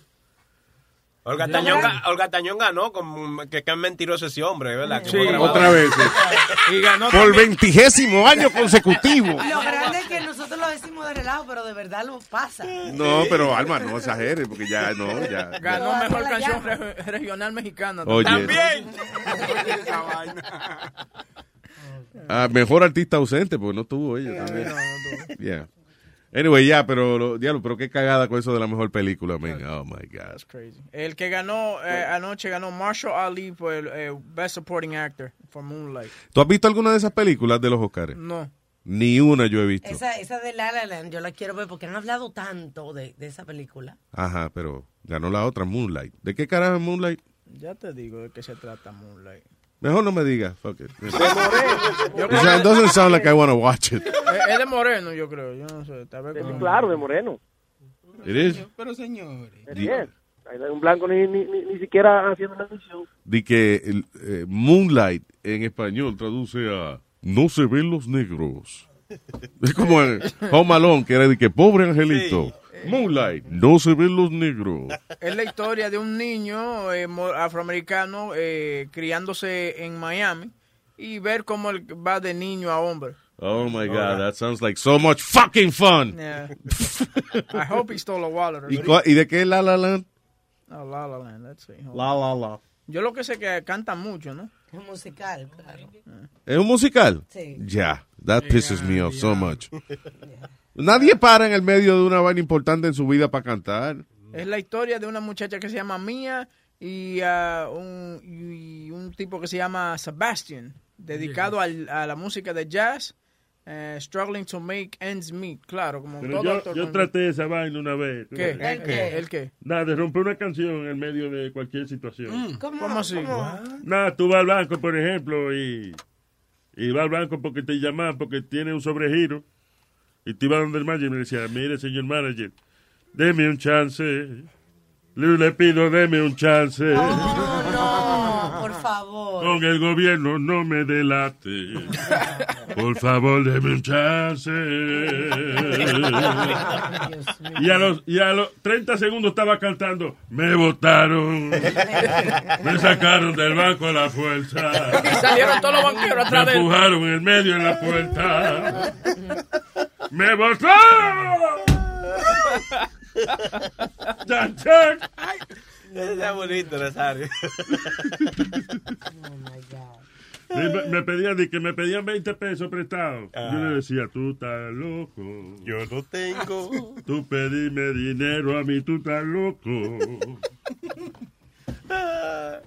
Olga. Tañón, ga- Olga Tañón ganó, como que, que es mentiroso ese hombre, ¿verdad? Que Sí. Otra vez. (laughs) Y ganó Por veintigésimo año consecutivo. Lo grande es que nosotros lo decimos de relajo, pero de verdad lo pasa. No, pero Alma, no exagere, porque ya no, ya. Ganó No, mejor no canción re- regional mexicana. Oye. También. Ah, mejor artista ausente, porque no tuvo ella también. Yeah. Anyway, ya, pero, lo- diablo, pero qué cagada con eso de la mejor película, man. Oh my God. Crazy. El que ganó eh, anoche ganó Marshall Ali por el eh, Best Supporting Actor for Moonlight. ¿Tú has visto alguna de esas películas de los Oscars? No. Ni una yo he visto. Esa, esa de La La Land, yo la quiero ver porque han hablado tanto de, de esa película. Ajá, pero ganó la otra, Moonlight. ¿De qué carajo es Moonlight? Ya te digo de qué se trata Moonlight. Mejor no me digas. Fuck it. It doesn't sound like I want to watch it. Es de Moreno, yo creo. Yo no sé. Tal vez Claro, de moreno. It is. Pero señores. Hay un blanco ni, ni, ni, ni siquiera haciendo la misión. Di que el, eh, Moonlight en español traduce a No se ven los negros. Es como en Home Alone, que era de que pobre angelito. Moonlight, no se ven los negros. Es la historia de un niño eh, afroamericano eh, criándose en Miami y ver cómo él va de niño a hombre. Oh my God, that sounds like so much fucking fun. Yeah. I hope he stole a wallet. or ¿Y, y de qué es La La Land? Oh, La La Land, let's see. La. La La. Yo lo que sé que canta mucho, ¿no? Es musical, claro. ¿Es un musical? Sí. Ya, that pisses me off so much. Nadie para en el medio de una vaina importante en su vida para cantar. Es la historia de una muchacha que se llama Mia y, ah, un, y un tipo que se llama Sebastian, dedicado al- a la música de jazz, eh, struggling to make ends meet. Claro, como Pero todo yo, actor yo con- traté esa vaina una vez. ¿Qué? ¿El qué? ¿El qué? Nada, de romper una canción en medio de cualquier situación. ¿Cómo, ¿Cómo así? Nada, tú vas al banco, por ejemplo, y, y vas al banco porque te llaman, porque tiene un sobregiro. Y tú ibas donde el manager y me decía, mire, señor manager, deme un chance. Le, le pido, deme un chance. Favor. Con el gobierno no me delate. Por favor, deme un chance. Y a los, y a los 30 segundos estaba cantando, me votaron. Me sacaron del banco a la fuerza. Y salieron todos los banqueros Me atrás de él. empujaron en el medio de la puerta. ¡Me votaron! (laughs) ¡Chan, chan! Está bonito, Rosario. Me, me pedían, de que me pedían 20 pesos prestados. Yo le decía, tú estás loco. Yo no tengo. Tú pedime dinero a mí, tú estás loco.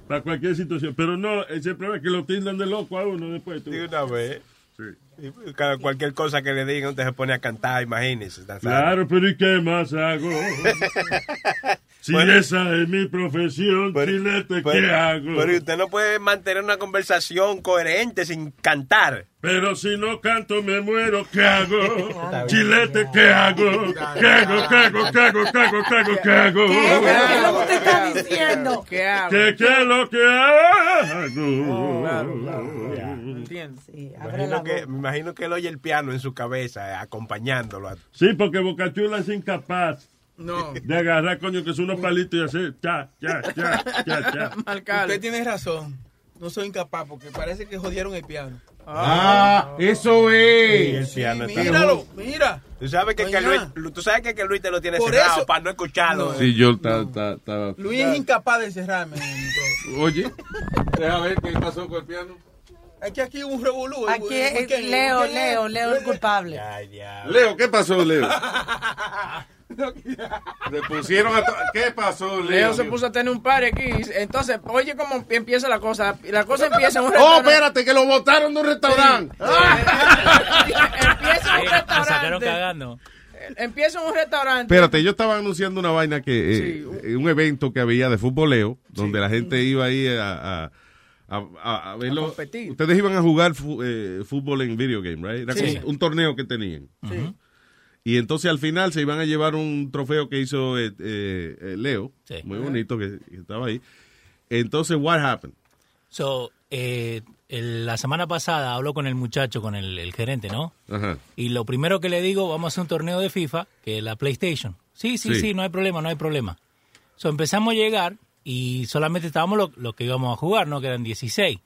Para cualquier situación. Pero no, ese problema es que lo tildan de loco a uno después. Tú. De una vez. Sí. Y cada- Cualquier cosa que le digan, usted se pone a cantar, imagínese. Claro, pero ¿y qué más hago? Si Bueno. esa es mi profesión, chilete, ¿qué Pero, hago? pero usted no puede mantener una conversación coherente sin cantar. Pero si no canto me muero, ¿qué hago? Chilete, ¿qué hago? ¿Qué hago? ¿Qué hago? ¿Qué hago? ¿Qué hago? ¿Qué hago? ¿Qué hago? ¿Qué es lo que usted está diciendo? ¿Qué hago? ¿Qué, qué es lo que hago? ¿Entiendes? Imagino que, me imagino que él oye el piano en su cabeza, eh, acompañándolo. a- Sí, porque Bocachula es incapaz No. de agarrar, coño, que son unos palitos y hacer cha, cha, cha, cha, cha. (laughs) Usted tiene razón. No soy incapaz porque parece que jodieron el piano. Ah, eso es. el piano está- Míralo, mira. Tú sabes que, No que Luis, tú sabes que, que Luis te lo tiene Por cerrado eso- para no escucharlo. Sí, yo ta- ta- ta- Luis es incapaz de cerrarme. (laughs) Oye, deja ver qué pasó con el piano. Es que aquí hubo un revolú. Aquí ¿Por es qué? Leo, ¿Por qué? Leo, Leo el culpable. Leo, ¿qué pasó, Leo? (laughs) Le pusieron a ¿Qué pasó, Leo? Leo se puso a tener un par aquí. Entonces, oye cómo empieza la cosa. La cosa (laughs) empieza en un Oh, restaurante. espérate, que lo botaron de un restaurante. (laughs) Empieza en un sacaron restaurante. cagando. Empieza en un restaurante. Espérate, ellos estaban anunciando una vaina que, eh, eh, un evento que había de futboleo, donde la gente iba ahí a, a, a, a- a verlo. competir. Ustedes iban a jugar fu- eh, fútbol en video game, right? Era Sí. como un torneo que tenían. Sí. Y entonces al final se iban a llevar un trofeo que hizo eh, eh, Leo, Sí. muy bonito, que, que estaba ahí. Entonces, what happened? So, eh, el- la semana pasada habló con el muchacho, con el, el gerente, ¿no? Ajá. Y lo primero que le digo, vamos a hacer un torneo de FIFA, que es la PlayStation. Sí, sí, Sí. sí, no hay problema, no hay problema. So, empezamos a llegar y solamente estábamos lo, lo que íbamos a jugar, ¿no? Que eran 16.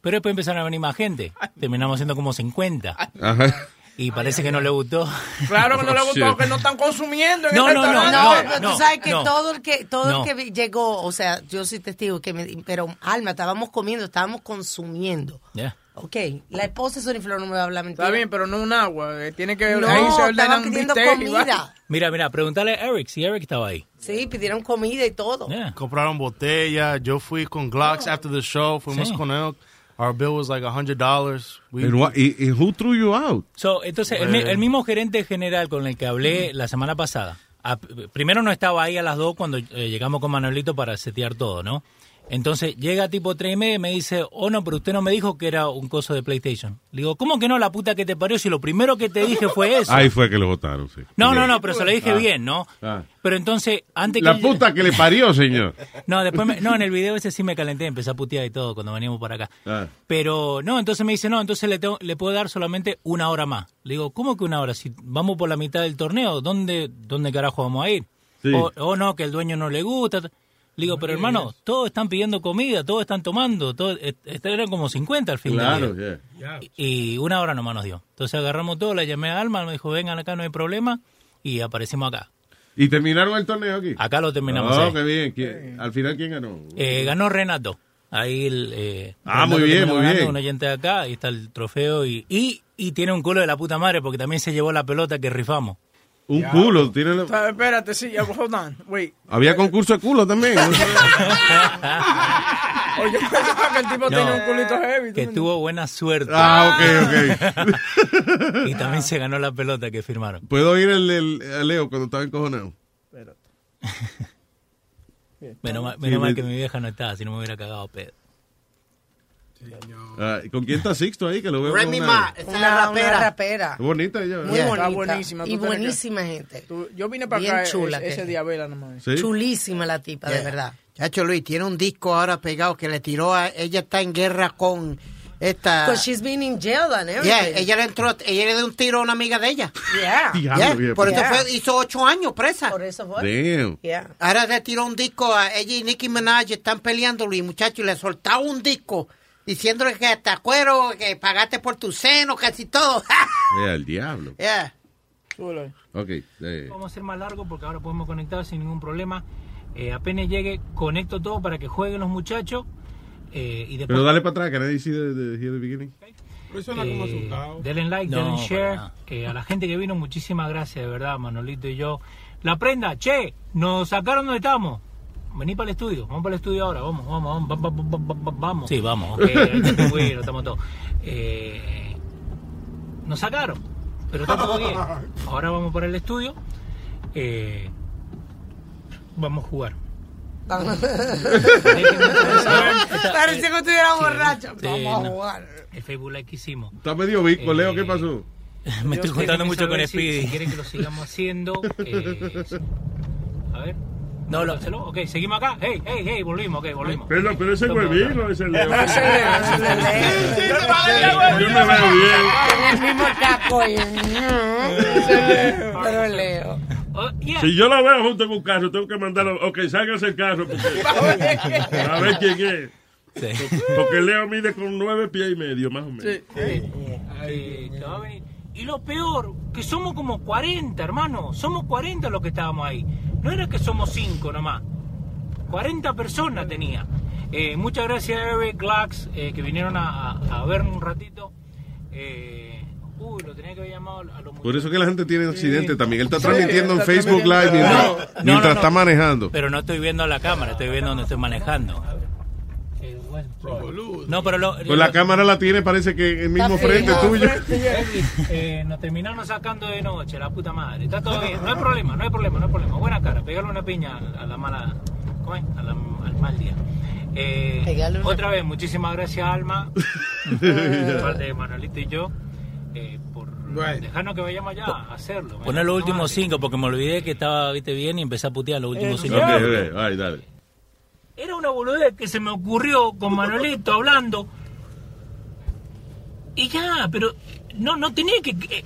Pero después empezaron a venir más gente. Terminamos siendo como 50. Ajá. Y parece que no le gustó. Claro que no le (laughs) Oh, gustó, shit. que no están consumiendo en No, el no, no. No, no, pero tú sabes que no. todo el que todo No. el que llegó, o sea, yo soy testigo que me, pero Alma, estábamos comiendo, estábamos consumiendo. Ya. Ok, la esposa de Sony Flor no me va a hablar mentira. Está bien, pero no un agua. eh, Tiene que No, ahí se estaban ordenan pidiendo bistec y comida. Mira, mira, pregúntale a Eric si Eric estaba ahí. Sí, pidieron comida y todo. Yeah. Compraron botella. Yo fui con Glocks after the show. Fuimos Sí. con él. Our bill was like $100. We- And what- y, y who threw you out? So, entonces, el, mi- el mismo gerente general con el que hablé la semana pasada, a- primero no estaba ahí a las dos cuando eh, llegamos con Manuelito para setear todo, ¿no? Entonces llega tipo tres y media y me dice, oh no, pero usted no me dijo que era un coso de PlayStation. Le digo, ¿cómo que no? La puta que te parió si lo primero que te dije fue eso. Ahí fue que lo votaron, sí. No, no, no, pero se lo dije Ah. bien, ¿no? Ah. Pero entonces, antes La que... puta que le parió, señor. (laughs) No, después me- no, en el video ese sí me calenté, empecé a putear y todo cuando veníamos para acá. Ah. Pero no, entonces me dice, no, entonces le, tengo- le puedo dar solamente una hora más. Le digo, ¿cómo que una hora? Si vamos por la mitad del torneo, ¿dónde, dónde carajo vamos a ir? Sí. O, o no, que el dueño no le gusta. Le digo, pero hermano, todos están pidiendo comida, todos están tomando, todos, eran como 50 al fin Claro, del día. yeah. Y y una hora nomás nos dio. Entonces agarramos todo, la llamé a Alma, me dijo, vengan acá, no hay problema, y aparecimos acá. ¿Y terminaron el torneo aquí? Acá lo terminamos. Oh, ahí. qué bien. ¿Quién- Al final, ¿quién ganó? Eh, ganó Renato. Ahí el, eh, Ah, muy bien, muy ganando, bien. Un oyente de acá, ahí está el trofeo y, y, y tiene un culo de la puta madre porque también se llevó la pelota que rifamos. Un culo. Tiene la- Está- Espérate, sí, ya, hold on, wait. Había concurso de culo también. (laughs) Oye, yo pensaba que el tipo No, tenía un culito heavy. que tuvo buena suerte. Ah, ok, (laughs) y también se ganó la pelota que firmaron. ¿Puedo oír el, Leo cuando estaba encojonado? Menos mal, Sí, menos mal me- que mi vieja no estaba, si no me hubiera cagado pedo. Ah, ¿y ¿Con quién está Sixto ahí? Que lo veo con Remy una- Ma, es Una- rapera. una rapera. Qué bonita ella. ¿verdad? Muy Está bonita. buenísima. Y que- buenísima gente. Tú- yo vine para Bien acá chula ese, ese día a verla nomás. Sí. Chulísima la tipa, de verdad. Chacho Luis, tiene un disco ahora pegado que le tiró a... Ella está en guerra con esta... Because she's been in jail and everything. Yeah, ella le entró, ella le dio un tiro a una amiga de ella. Yeah. Yeah, bien. Por eso Yeah. fue, hizo ocho años presa. Por eso fue. Damn. Yeah. Ahora le tiró un disco a ella y Nicki Minaj están peleando, Luis, muchacho, y le soltaba un disco diciéndole que te acuerdo, que pagaste por tu seno, casi todo. (laughs) Eh, el diablo. yeah. Eh, Vamos a ser más largo porque ahora podemos conectar sin ningún problema. Eh, apenas llegue, conecto todo para que jueguen los muchachos. eh, y después, Pero dale para atrás, que nadie see the, the, hear the beginning. Eh, asustado. denle like, No, denle share. Eh, a la gente que vino, muchísimas gracias, de verdad, Manolito y yo. La prenda, che, nos sacaron donde estamos. Vení para el estudio, vamos para el estudio ahora, vamos, vamos, vamos, vamos, vamos, vamos, vamos. Sí, vamos, ok, ahí está tu güiro, estamos todos. Eh, nos sacaron, pero está todo bien. (laughs) Ahora vamos para el estudio. Eh, Vamos a jugar. Parecía que estuviera borracho. Sí, Vamos a jugar. El Facebook Live que hicimos. Está medio bico, Leo, ¿qué Eh, pasó? Me estoy quiero mucho con saber si- Speedy. si quieren que lo sigamos haciendo. (laughs) eh, a ver. No, lo, se lo- ok, seguimos acá. Hey, hey, hey, volvimos, ok, volvimos. Pero, pero ese huevino, toma. (laughs) ese Leo. Ese Leo, ese Leo. Yo me veo bien. Con el mismo caco. y- Pero Leo. Si yo la veo junto en un carro, tengo que mandarlo. Ok, sálgase el carro. Porque, (laughs) a ver quién es. Porque Leo mide con nueve pies y medio, más o menos. Eh, que va a venir. Y lo peor, que somos como 40, hermano. Somos 40 los que estábamos ahí. No era que somos 5 nomás. 40 personas tenía. Eh, muchas gracias a Eric, Glax, eh, que vinieron a, a, a vernos un ratito. Eh, uy, lo tenía que haber llamado a los Por eso que la gente tiene accidentes también. Él está Sí, transmitiendo en Facebook. Live mientras, No, no, mientras no, está manejando. Pero no estoy viendo la cámara, estoy viendo donde estoy manejando. No, pero lo, Pues la cámara la tiene, parece que en el mismo frente tuyo. (laughs) Eh, nos terminaron sacando de noche, la puta madre. Está todo bien, no hay problema, no hay problema, no hay problema. Buena cara, pegarle una piña a la mala. ¿Cómo es? A la- al mal día. Eh, otra vez, muchísimas gracias, Alma, (laughs) (laughs) de parte de Manuelito y yo, eh, por dejarnos que vayamos allá a hacerlo. Poner los últimos cinco, porque me olvidé que estaba viste bien y empecé a putear los últimos cinco. Ok, ok, ay, dale. Era una boludez que se me ocurrió con Manuelito hablando. Y ya, pero no, no tenía que... que-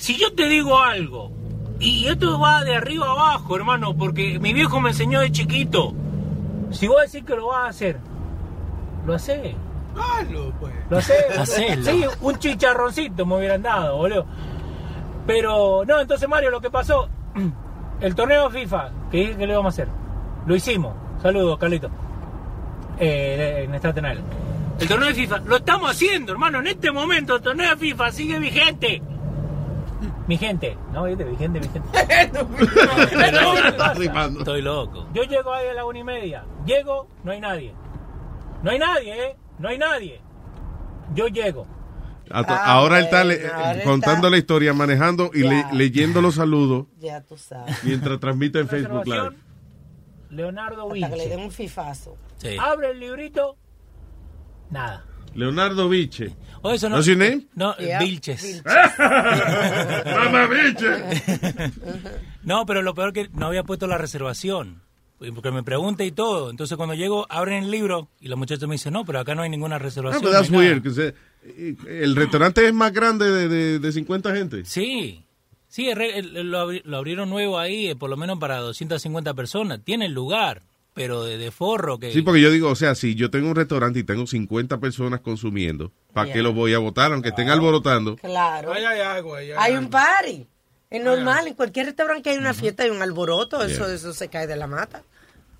Si yo te digo algo, y esto va de arriba a abajo, hermano, porque mi viejo me enseñó de chiquito. Si vos decís que lo vas a hacer, lo haces. Hazlo, pues. Lo haces. (laughs) Hacelo. Sí, un chicharroncito me hubieran dado, boludo. Pero, no, entonces Mario, lo que pasó, (clears throat) el torneo FIFA, que dije que lo íbamos a hacer, lo hicimos. Saludos, Carlito. Eh, en Staten Island. El torneo de FIFA, lo estamos haciendo, hermano. En este momento, el torneo de FIFA sigue vigente. Vigente, ¿no? ¿Viste? Vigente, vigente. Pero, (laughs) ¿qué pasa? Estoy loco. Yo llego ahí a la una y media. Llego, no hay nadie. No hay nadie, ¿eh? No hay nadie. Yo llego. Ah, ahora él está le- bueno, ahora contando está- la historia, manejando y le- leyendo los saludos Ya tú sabes. mientras transmite en Facebook Live. Leonardo Hasta que le den Vinci. un fifazo. Abre el librito. Nada. Leonardo Viche. Oh, eso no. ¿No es your name? No, Yeah. Vilches. (laughs) Mamá Viche. (laughs) No, pero lo peor que no había puesto la reservación. Porque me pregunta y todo. Entonces cuando llego, abren el libro y la muchacha me dice, no, pero acá no hay ninguna Ah, reservación. pero no that's hay nada". weird. eh, El restaurante es más grande de, de, de 50 gente. Sí. Sí, lo, abri- lo abrieron nuevo ahí, eh, por lo menos para 250 personas. Tiene lugar, pero de, de forro que... Sí, porque yo digo, o sea, si yo tengo un restaurante y tengo 50 personas consumiendo, ¿para Yeah. qué lo voy a votar? Aunque estén alborotando. Claro. Ahí hay agua. ahí hay Hay agua. un party. Es normal. En cualquier restaurante que hay una fiesta hay un alboroto. Eso, eso se cae de la mata.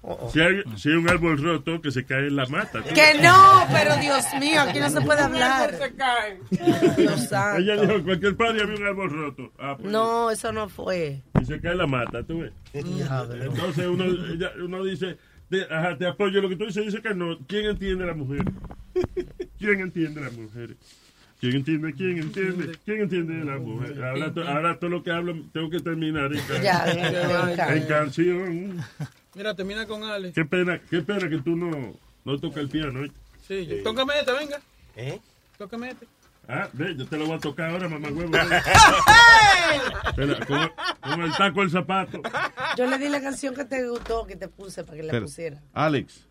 Oh, oh. Si hay, si hay un árbol roto que se cae en la mata. tú. Que no, pero Dios mío, aquí no se puede hablar. Se cae. Dios santo. Ella dijo, en cualquier party había un árbol roto. Ah, pues, No, eso no fue. Y se cae en la mata, tú ves. Entonces uno, ella- uno dice, te, ajá, te apoyo. Lo que tú dices, dice que no. ¿Quién entiende a la mujer? ¿Quién entiende a las mujeres? ¿Quién entiende? ¿Quién entiende? ¿Quién entiende a la mujer? Ahora, to- ahora todo lo que hablo tengo que terminar en, can- Ya, en- en can- en canción. Mira, termina con Ale. Qué pena, qué pena que tú no, no tocas el piano. ¿eh? Sí, yo- tócame este, venga. ¿Eh? Tócame este. Ah, ve, yo te lo voy a tocar ahora, mamá huevo. (laughs) Espera, con, con el taco el zapato. Yo le di la canción que te gustó, que te puse para que la Espera. pusiera. Alex.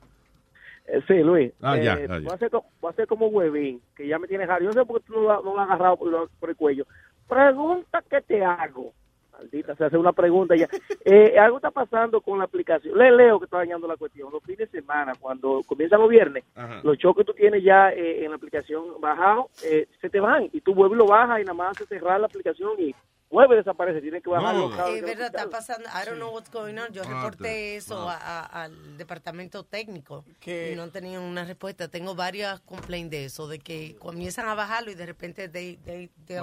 Eh, sí, Luis. Ah, Eh, ya, ah, ya. Voy, a hacer, co- voy a hacer como huevín, que ya me tienes jaro. Yo no sé por qué tú no, lo- no lo has agarrado por, por el cuello. Pregunta que te hago. Maldita, se hace una pregunta ya. (laughs) Eh, algo está pasando con la aplicación. Le leo que está dañando la cuestión. Los fines de semana, cuando comienzan los viernes, Ajá. los shows que tú tienes ya eh, en la aplicación bajado, eh, se te van. Y tú vuelves y lo bajas y nada más hace cerrar la aplicación y vuelve desaparece. Tienes que bajarlo. cada vez Es verdad, está pasando. I don't know what's going on. Yo Ah, reporté eso ah. a- a- al departamento técnico y no han tenido una respuesta. Tengo varias complaints de eso, de que comienzan a bajarlo y de repente they, they, they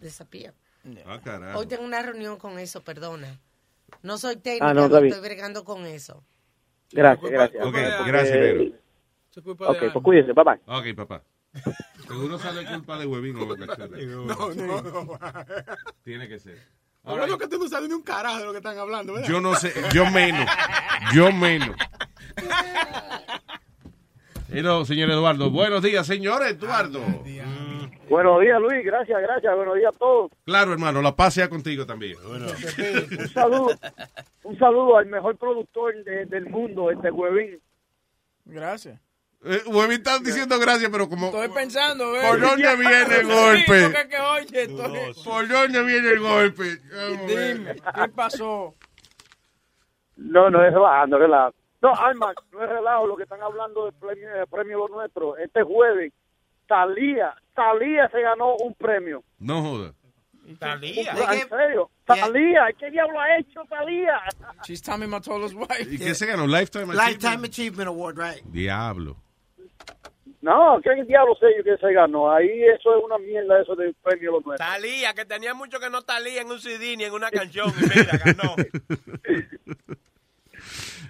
disappear. Ah, carajo. Hoy tengo una reunión con eso, perdona. No soy técnica, Ah, no, estoy bregando con eso. Gracias, gracias. Ok, gracias, negro. Ok, de pues cuídense. Bye bye. Ok, papá. Seguro sale culpa de huevín o lo que sea. (laughs) No, no, no. Tiene que ser. Bueno, que tú no sabes ni un carajo de lo que están hablando, ¿verdad? Yo no sé, yo menos. Yo menos. (laughs) Hello, señor Eduardo. Buenos días, señor Eduardo. Buenos días, Luis. Gracias, gracias. Buenos días a todos. Claro, hermano, la paz sea contigo también. Un saludo, un saludo al mejor productor de- del mundo, este Huevín. Gracias. Eh, Huevín está diciendo gracias, pero como... Estoy pensando, (laughs) ¿ves? ¿Por dónde viene el golpe? que, oye, estoy- ¿Por dónde viene el golpe? Dime, ¿qué pasó? No, no es relajo, no es relajo. No, Alma, no es relajo lo que están hablando del premio, del premio Lo Nuestro. Este jueves, Talía, Talía se ganó un premio. No joda. Talía. En serio, Talía, ¿qué diablo ha hecho Talía? She's Tommy Matola's wife. ¿Y qué se ganó? Lifetime Achievement? Lifetime Achievement Award, right? Diablo. No, ¿qué diablo sé yo que se ganó? Ahí eso es una mierda, eso del premio Lo Nuestro. Talía, que tenía mucho que no talía en un CD ni en una canción. Y mira, ganó.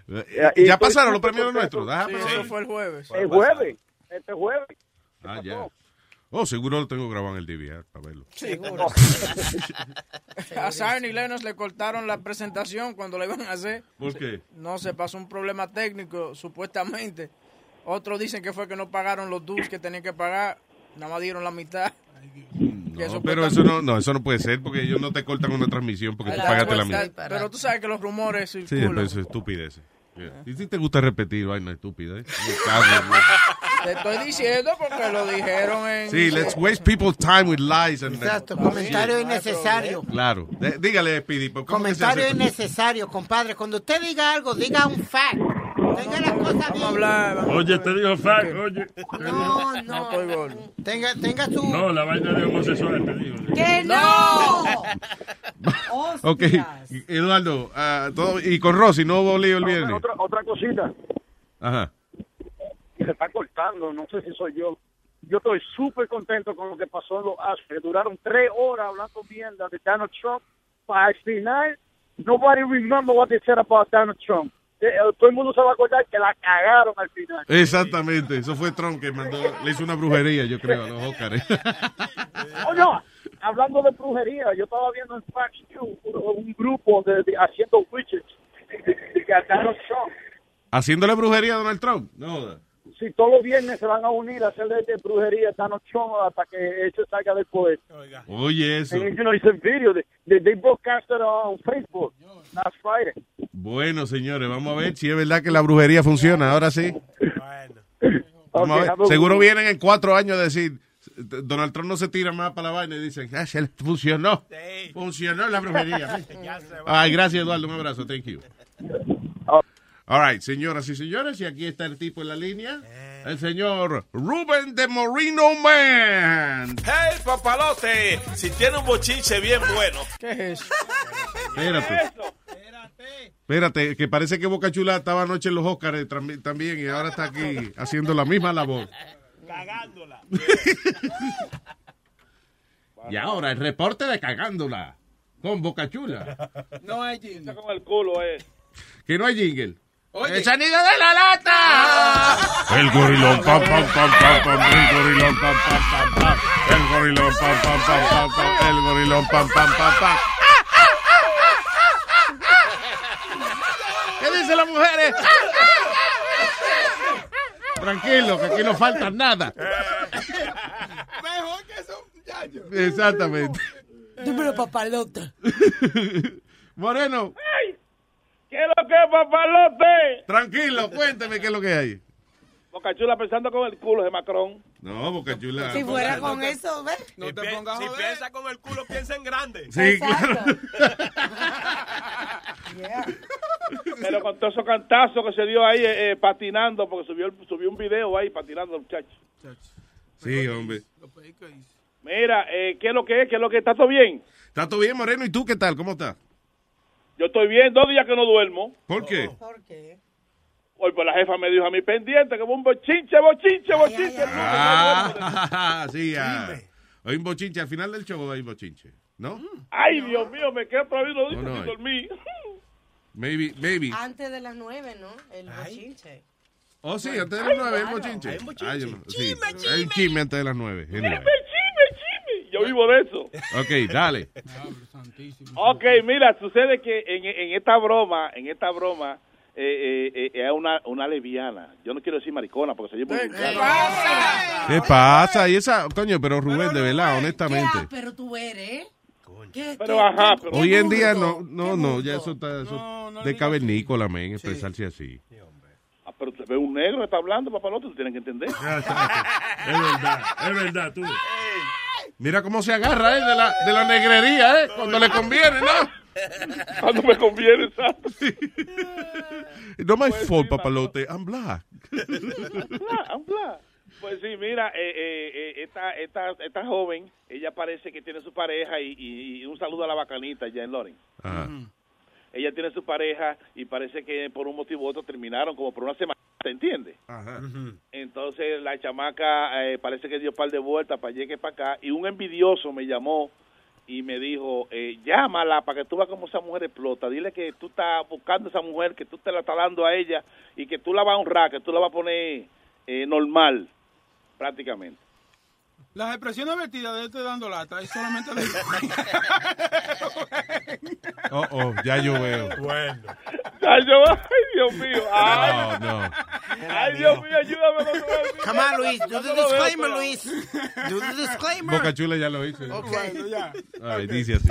(laughs) ¿Ya estoy pasaron los premios nuestros? Sí, eso fue el jueves. El jueves, este jueves. Ah, ya. Oh, seguro lo tengo grabado en el DVR para verlo. Seguro. (laughs) (laughs) a Zion y Lennox le cortaron la presentación cuando la iban a hacer. ¿Por qué? No, se pasó un problema técnico, supuestamente. Otros dicen que fue que no pagaron los dues que tenían que pagar. Nada más dieron la mitad. No, pero eso no, no, eso no puede ser porque ellos no te cortan una transmisión porque tú pagaste la mitad. Pero tú sabes que los rumores Sí, circulan. pero eso es estupidez. Yeah. Y si te gusta repetir, vaina estúpida, ¿eh? Cago Dios. Te estoy diciendo porque lo dijeron en... Sí, let's waste people's time with lies. And Exacto, comentario innecesario. Claro. De- dígale, Speedy, ¿cómo que se Comentario innecesario, compadre. Cuando usted diga algo, diga un fact. Tenga las cosas bien. Oye, te digo fact, oye. No, no. Tenga, tenga su... No, la vaina de homosexual, te digo. ¡Que no! (laughs) Ok, Eduardo, ah, todo, y con Rosy, no hubo lío el viernes. Otra, otra cosita, Ajá. Se está cortando, no sé si soy yo. Yo estoy súper contento con lo que pasó en los Astros. Duraron tres horas hablando mierda de Donald Trump. Para al final, nobody remember what they said about Donald Trump. Eh, eh, Todo el mundo se va a acordar que la cagaron al final. Exactamente, eso fue Trump que mandó, le hizo una brujería, yo creo, a los Óscares. (laughs) Oh, no, hablando de brujería, yo estaba viendo en Fox News un, grupo de, de- haciendo de, de- de Donald Trump. Haciéndole brujería a Donald Trump. No, Si todos los viernes se van a unir a hacerle de brujería a Donald Trump hasta que eso salga del poder. oye eso. And, you know, it's a video. They, they, they broadcasted on Facebook last Friday. Bueno, señores, vamos a ver si es verdad que la brujería funciona. Ahora sí. Vamos a ver. Seguro vienen en cuatro años a decir, Donald Trump no se tira más para la vaina y dicen, ah, se funcionó. Funcionó la brujería. (laughs) Ay, gracias, Eduardo. Un abrazo. Thank you. All right, señoras y señores, y aquí está el tipo en la línea. El señor Rubén de Moreno Man. ¡Hey, papalote! Si tiene un bochinche bien bueno. ¿Qué es eso? Espérate. Espérate, que parece que Boca Chula estaba anoche en los Óscares tam- también y ahora está aquí haciendo la misma labor. Cagándola. Y ahora el reporte de cagándola con Boca Chula. No hay jingle. con el culo, eh. Que no hay jingle. Oye. ¡El sonido de la lata! El gorilón, pam, pam, pam, pam, pam, el gorilón, pam, pam, pam, pam, el gorilón, pam, pam, pam, pam, pam, el gorilón, pam, pam, pam, pam. ¿Qué dicen las mujeres? Tranquilo, que aquí no falta nada. Mejor que esos muchachos. Exactamente. Dímelo, papalota. Moreno, ¿Qué es lo que es, papalote? tranquilo, cuénteme qué es lo que hay. Boca Chula pensando con el culo de Macron. No, Boca Chula. Si fuera con eso, ¿ves? No te pongas Si piensa con el culo, piensa en grande. Sí, claro. Pero con todos esos cantazos que se dio ahí eh, eh, patinando, porque subió, el- subió un video ahí patinando, muchacho. Sí, hombre. Mira, eh, ¿qué es lo que es? ¿Qué es lo que está todo bien? ¿Está todo bien, Moreno? ¿Y tú qué tal? ¿Cómo estás? Yo estoy bien, dos días que no duermo. ¿Por qué? ¿Por qué? Hoy pues la jefa me dijo a mi pendiente que fue un bochinche, bochinche, bochinche. Ah, (laughs) sí, ah. Hay un bochinche. Al final del show hay un bochinche. ¿No? Ay, Dios mío, me quedé vez, no No, dormí. Maybe, maybe. Antes de las nueve, ¿no? El bochinche. Oh, sí, antes de las nueve hay un bochinche. hay un bochinche. Yo no- sí, hay un chisme antes de las nueve. Anyway. Yo vivo de eso. Ok, dale. Ok, mira, sucede que en, en esta broma, en esta broma, eh, eh, eh, es una, una lesbiana. Yo no quiero decir maricona porque se lleva muy ¿Qué pasa? Y esa, coño, pero Rubén, de verdad, honestamente. Pero tú eres. ¿Qué- Pero qué- ajá, qué- pero- Hoy qué en día no, no, no, ya eso está eso de cavernícola, men, expresarse así. Pero te ve un negro que está hablando, papalote, tú tienes que entender. (laughs) Es verdad, es verdad, tú. Mira cómo se agarra, ¿eh? De la, de la negrería, ¿eh? Cuando le conviene, ¿no? (laughs) Cuando me conviene, exacto. No my fault, papalote, I'm black. Habla, habla. Pues sí, mira, eh, eh, eh, esta, esta, esta joven, ella parece que tiene su pareja y, y- y un saludo a la bacanita ya en Loren. Ajá. Ella tiene su pareja y parece que por un motivo u otro terminaron como por una semana, ¿te entiendes? Entonces la chamaca eh, parece que dio par de vueltas para llegue para acá y un envidioso me llamó y me dijo, eh, llámala para que tú veas cómo esa mujer explota. Dile que tú estás buscando a esa mujer, que tú te la estás dando a ella y que tú la vas a honrar, que tú la vas a poner eh, normal, prácticamente. Las expresiones vertidas de este dando lata es solamente de... (laughs) Oh, oh, ya yo veo. Bueno. Ya yo, ay Dios mío, ay, No, no. ay Dios mío, ayúdame. no Come on. Luis. Do Yo the disclaimer, Luis. Do the disclaimer. Boca Chula ya lo hizo. Ok. Bueno, ya. Ay, dice así.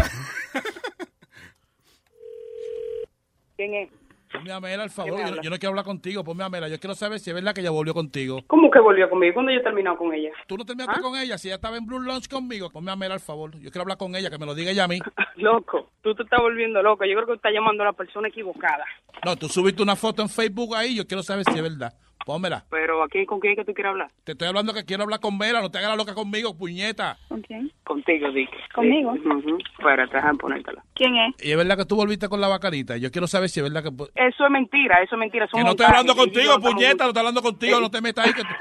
¿Quién es? Ponme a Mela, al favor. Yo no quiero hablar contigo. Ponme a Mela. Yo quiero saber si es verdad que ella volvió contigo. ¿Cómo que volvió conmigo? ¿Cuándo yo he terminado con ella? Tú no terminaste ¿Ah? con ella. Si ella estaba en Blue Lunch conmigo, ponme a Mela, al favor. Yo quiero hablar con ella, que me lo diga ella a mí. (laughs) Loco, tú te estás volviendo loco. Yo creo que estás llamando a la persona equivocada. No, tú subiste una foto en Facebook ahí. Yo quiero saber si es verdad. Pónmela. Pero ¿a quién, ¿con quién es que tú quieres hablar? Te estoy hablando que quiero hablar con Mela. No te hagas la loca conmigo, puñeta. ¿Con quién? Contigo, Dick. ¿Conmigo? Ujú. Espérate, déjame ponértela. ¿Quién es? Y es verdad que tú volviste con la bacanita. Yo quiero saber si es verdad que... Eso es mentira, eso es mentira. eso Que no estoy hablando contigo, puñeta. No estoy hablando contigo. No te metas ahí. Que (laughs)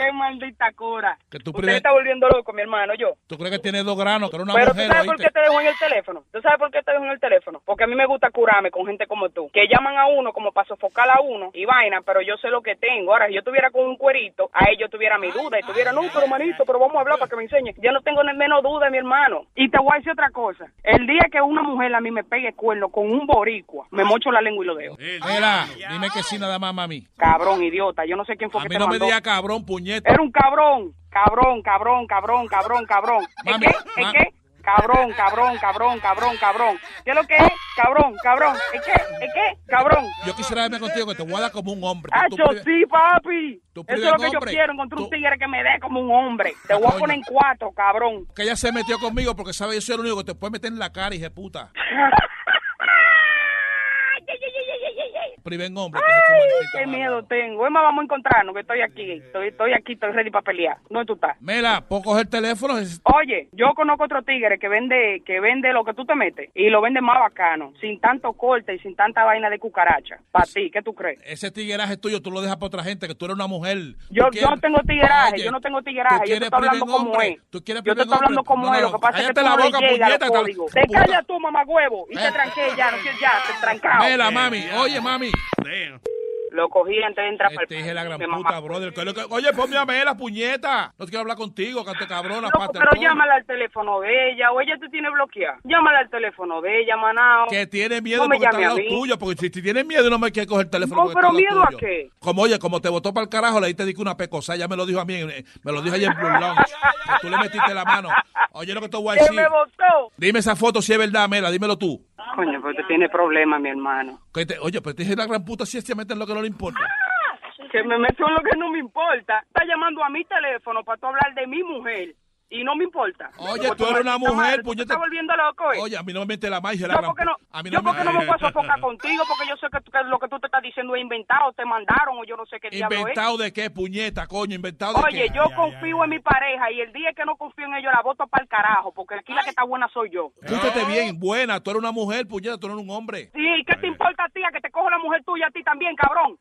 qué maldita cura. que tú Usted está volviendo loco, mi hermano, yo. tú crees que tienes dos granos, que eres una Pero tú sabes por qué te dejo en el teléfono. ¿Tú sabes por qué te dejo en el teléfono? Porque a mí me gusta curarme con gente como tú. Que llaman a uno como para sofocar a uno y vaina, pero yo sé lo que tengo. Ahora, si yo tuviera con un cuerito, a ellos tuviera mi duda y tuviera, no, pero manito, pero vamos a hablar para que me enseñe. Yo no tengo ni menos duda, mi hermano. Y te voy a decir otra cosa. El día que una mujer a mí me pegue cuerno con un boricua, me mocho la lengua y lo dejo. Mira, dime que sí nada más, mami. Cabrón, idiota. Yo no sé quién fue A que mí te no me mandó. digas cabrón, puñeta. Era un cabrón, cabrón, cabrón, cabrón, cabrón, cabrón. ¿Es qué? ¿Es qué? Cabrón, cabrón, cabrón, cabrón, cabrón. ¿Qué es lo que es? Cabrón, cabrón. ¿Es qué? ¿Es qué? Cabrón. Yo quisiera verme contigo que te voy a dar como un hombre. Hacho, prive- sí, papi. Eso es lo que yo hombre. quiero, encontrar un tigre que me dé como un hombre. Te voy a poner en cuatro, cabrón. Que ella se metió conmigo porque sabe yo soy el único que te puede meter en la cara, hija puta. (laughs) Priven hombre. que maldito Qué miedo tengo. Más, vamos a encontrarnos, que estoy aquí. Estoy, estoy aquí, estoy ready para pelear. ¿Dónde tú estás? Mela, ¿puedo coger el teléfono? Oye, yo conozco otro tigre que vende que vende lo que tú te metes y lo vende más bacano, sin tanto corte y sin tanta vaina de cucaracha. Para ti, ¿qué tú crees? Ese tigueraje tuyo tú lo dejas para otra gente, que tú eres una mujer. Yo, no tengo tigueraje, Oye, yo no tengo tigueraje, yo te estoy hablando como es. tú quieres Yo te estoy hablando hombre. como No, es, lo que pasa es que tú la no le boca, llegas a puñeta, los. Te puta. callas tú, mamagüevo, y te tranqué ya, no ya, te trancado. Mela, mami, oye, mami. Damn. Lo cogí antes de entrar para Te dije la gran puta, brother. ¿qué es que- Oye, ponme a Mela, puñeta. No quiero hablar contigo, cante cabrona, Loco, pero llámala al teléfono de ella, o ella te tiene bloqueada. Llámala al teléfono de ella, manao. Que tiene miedo No porque está al lado tuyo. Porque si, si tienes miedo, no me quieres coger el teléfono. No, pero miedo a qué? Como, oye, como te botó para el carajo, le diste di que una pecosa. Ya me lo dijo a mí. eh, Me lo dijo ayer en Blue Lounge. que tú le metiste la mano. Oye, lo que te voy a Que decir. me botó. Dime esa foto si es verdad, Mela. Dímelo tú. Coño, pues te tiene problemas, mi hermano. Que te- oye, pero te dije la gran puta si se mete en lo que no le importa. Que me meto en lo que no me importa. Está llamando a mi teléfono para tú hablar de mi mujer. Y no me importa. Oye, Porque tú eres una mujer, madre, tú te puñeta. estás volviendo loco, ¿eh? Oye, a mí no me mete la magia la Yo gran porque no, pu- a mí yo porque no me me... puedo sofocar contigo porque yo sé que, que lo que tú te estás diciendo es inventado, te mandaron o yo no sé qué diablo es. ¿Inventado de qué, puñeta, coño? ¿Inventado de Oye, qué? yo confío en mi pareja y el día que no confío en ellos la voto para el carajo porque aquí la que está buena soy yo. Escúchate bien, buena. Tú eres una mujer, puñeta, tú no eres un hombre. Sí, ¿qué te importa a ti? A que te cojo la mujer tuya a ti también, cabrón.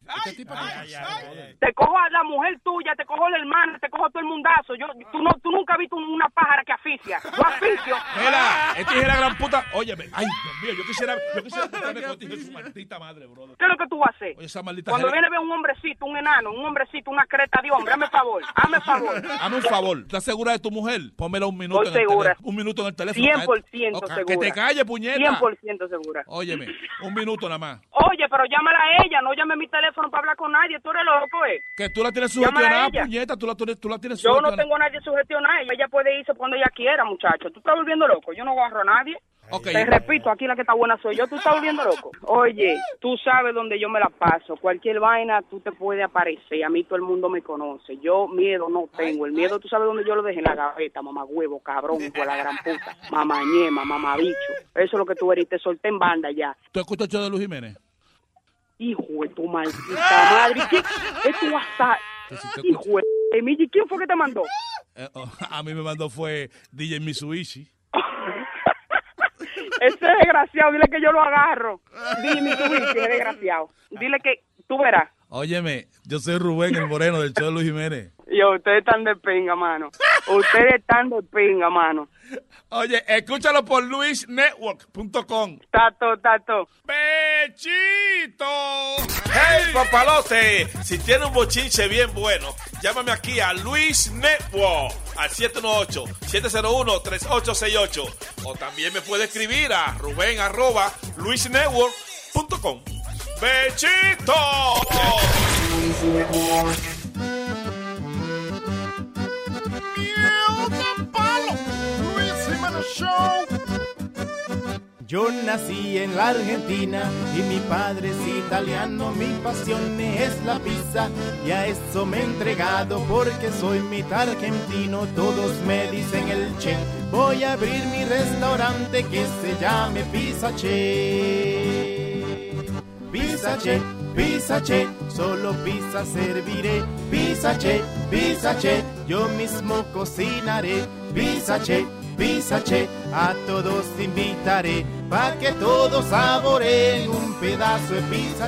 Te cojo a la mujer tuya, te cojo a la hermana, te cojo a todo el mundazo. Yo, tú, no, tú nunca has visto un- una pájara que asfixia. Yo asfixio. (laughs) Mira, este hijo de la gran puta. Óyeme, ay, Dios mío, yo quisiera, yo quisiera juntarme contigo su maldita madre, brother. ¿Qué es lo que tú vas a hacer? Oye, esa maldita Cuando viene ve un hombrecito, un enano, un hombrecito, una creta de hombre, hazme favor, hazme favor. Hazme un favor, ¿estás segura de tu mujer? Pónmela un minuto Estoy en el segura. teléfono. Un minuto en el teléfono. 100% Ok, segura. Que te calle, puñeta. 100% segura. Óyeme, un minuto nada más. Oye, pero llámala a ella, no llame mi teléfono para hablar con nadie. Tú eres loco, ¿eh? Que tú la tienes a sugestionada, puñeta. Tú la, tienes- tú la tienes Yo no tengo a nadie sugestionada. Ella puede irse cuando ella quiera, muchacho. Tú estás volviendo loco. Yo no agarro a nadie. Te repito, aquí la que está buena soy yo. Tú estás volviendo loco. Oye, tú sabes dónde yo me la paso. Cualquier vaina tú te puede aparecer. A mí todo el mundo me conoce. Yo miedo no tengo. El miedo, tú sabes dónde yo lo dejé en la gaveta. Mamá huevo, cabrón, hijo de la gran puta. Mamá ñema, mamá bicho. Eso es lo que tú eres. Te solté en banda ya. ¿Tú escuchas el show de Luis Jiménez? Hijo de tu maldita madre. ¿Qué? Esto hasta... Hijo de... Miji, ¿quién fue que te mandó? Eh, oh, (laughs) a mí me mandó fue DJ Mitsubishi. (laughs) Ese desgraciado, dile que yo lo agarro. Dime tú, ese desgraciado. Dile que tú verás. Óyeme, yo soy Rubén, el moreno del show de Luis Jiménez. (laughs) Yo, ustedes están de pinga, mano. Ustedes están de pinga, mano. Oye, escúchalo por luisnetwork.com. Tato, tato. ¡Pechito! ¡Hey, papalote! Si tiene un bochinche bien bueno, llámame aquí a Luis Network al 718-701-3868. O también me puede escribir a Rubén arroba luisnetwork.com. ¡Bechito! Yo nací en la Argentina y mi padre es italiano, mi pasión es la pizza y a eso me he entregado porque soy mitad argentino, todos me dicen el che. Voy a abrir mi restaurante que se llame Pizza Che. Pizza Che, Pizza Che, solo pizza serviré. Pizza Che, Pizza Che, yo mismo cocinaré. Pizza Che, Pizza Che, a todos invitaré, pa' que todos saboreen un pedazo de Pizza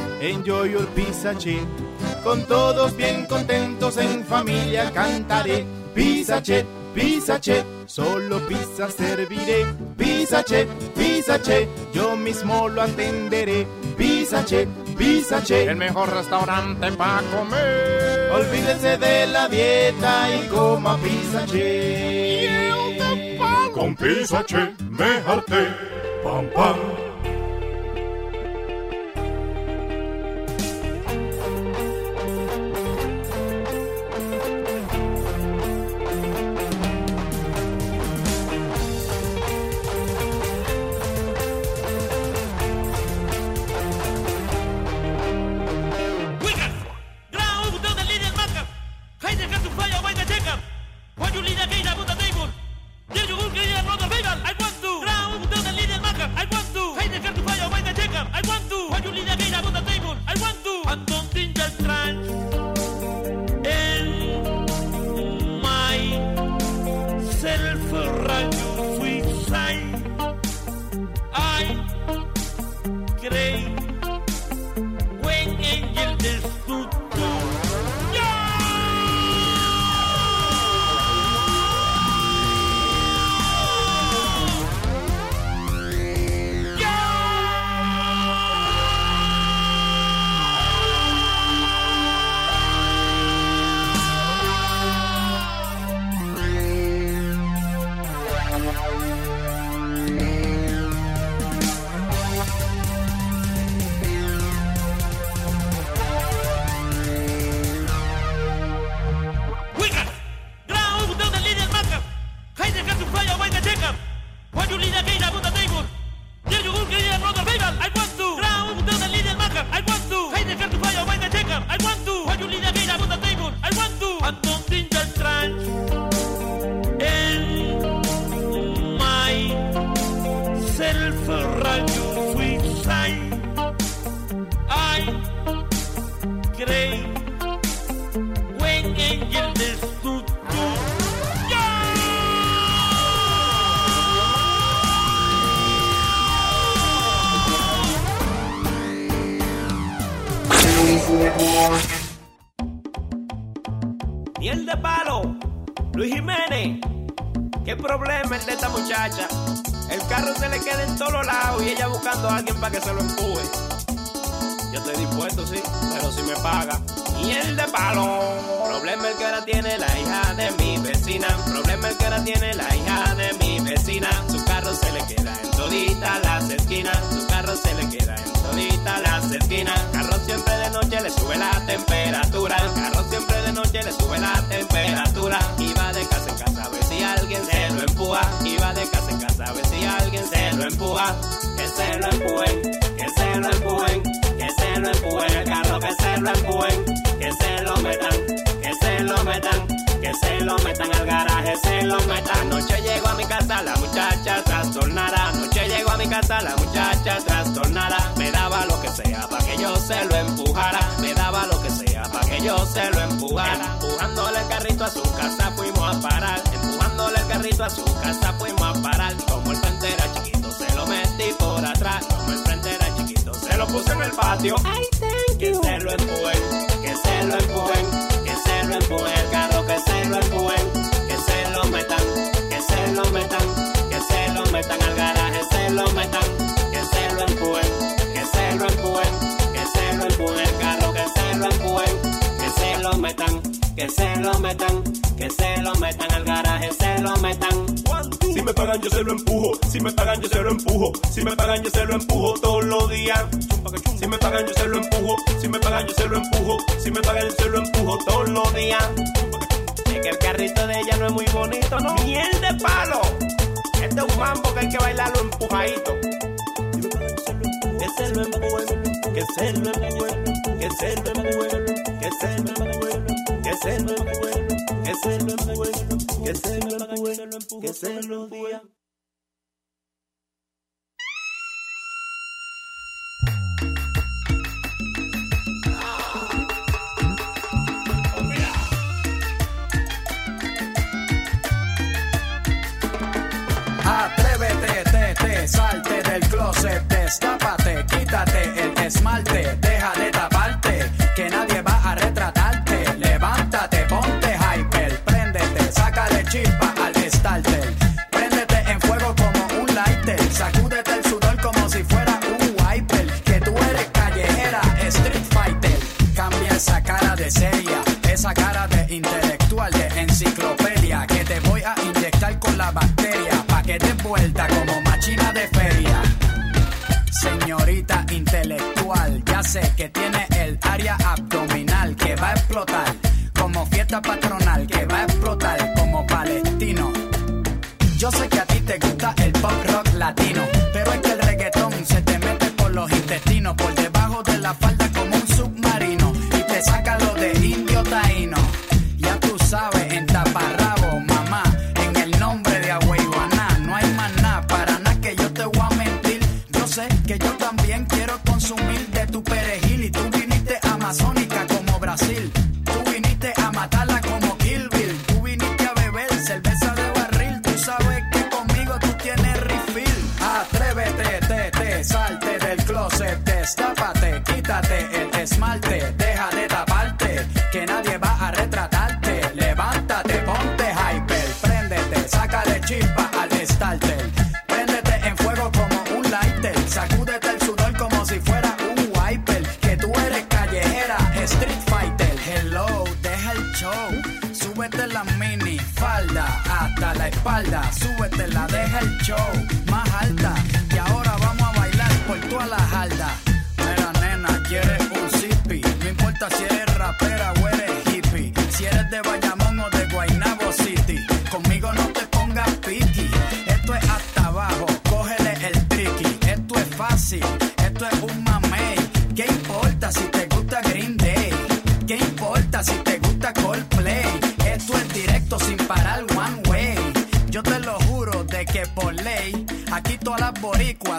Enjoy your pizza che. Con todos bien contentos en familia cantaré. Pizza che, pizza che. Solo pizza serviré. Pizza che, pizza che. Yo mismo lo atenderé. Pizza che, pizza che. El mejor restaurante para comer. Olvídese de la dieta y coma pizza che. Con Pizza Che me harté. Pam, pam.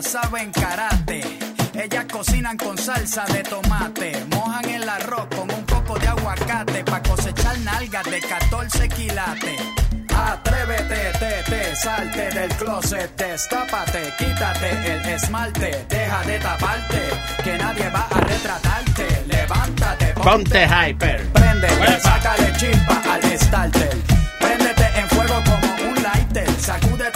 Saben karate. Ellas cocinan con salsa de tomate, mojan el arroz con un poco de aguacate para cosechar nalgas de 14 quilates. Atrévete, te, te, salte del closet, destápate, quítate el esmalte, deja de taparte, que nadie va a retratarte. Levántate, Ponte hyper. Préndete, sácale chispa al starter. Préndete en fuego como un lighter. Sacúdete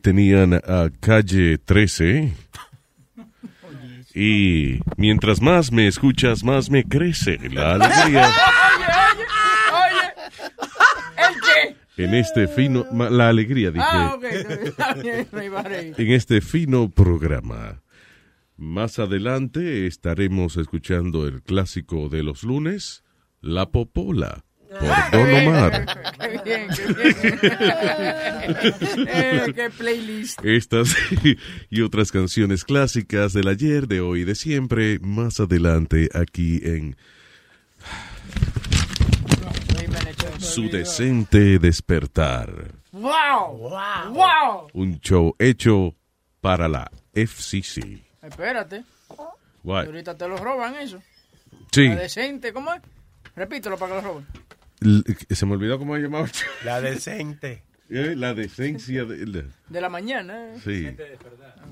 tenían a calle 13. Y mientras más me escuchas, más me crece la alegría en este fino. La alegría, dije. Ah. En este fino programa. Más adelante estaremos escuchando el clásico de los lunes, La Popola, Don Omar. Qué bien, qué bien. (laughs) Qué playlist. Estas y otras canciones clásicas del ayer, de hoy y de siempre, más adelante aquí en Su Decente Despertar. Wow, wow, wow. Un show hecho para la FCC. Espérate. What? Ahorita te lo roban eso. Sí. La decente, ¿cómo es? Repítelo para que lo roben. Se me olvidó cómo se llamaba. La decente. (laughs) Eh, La decencia de... la- De la mañana. eh. Sí.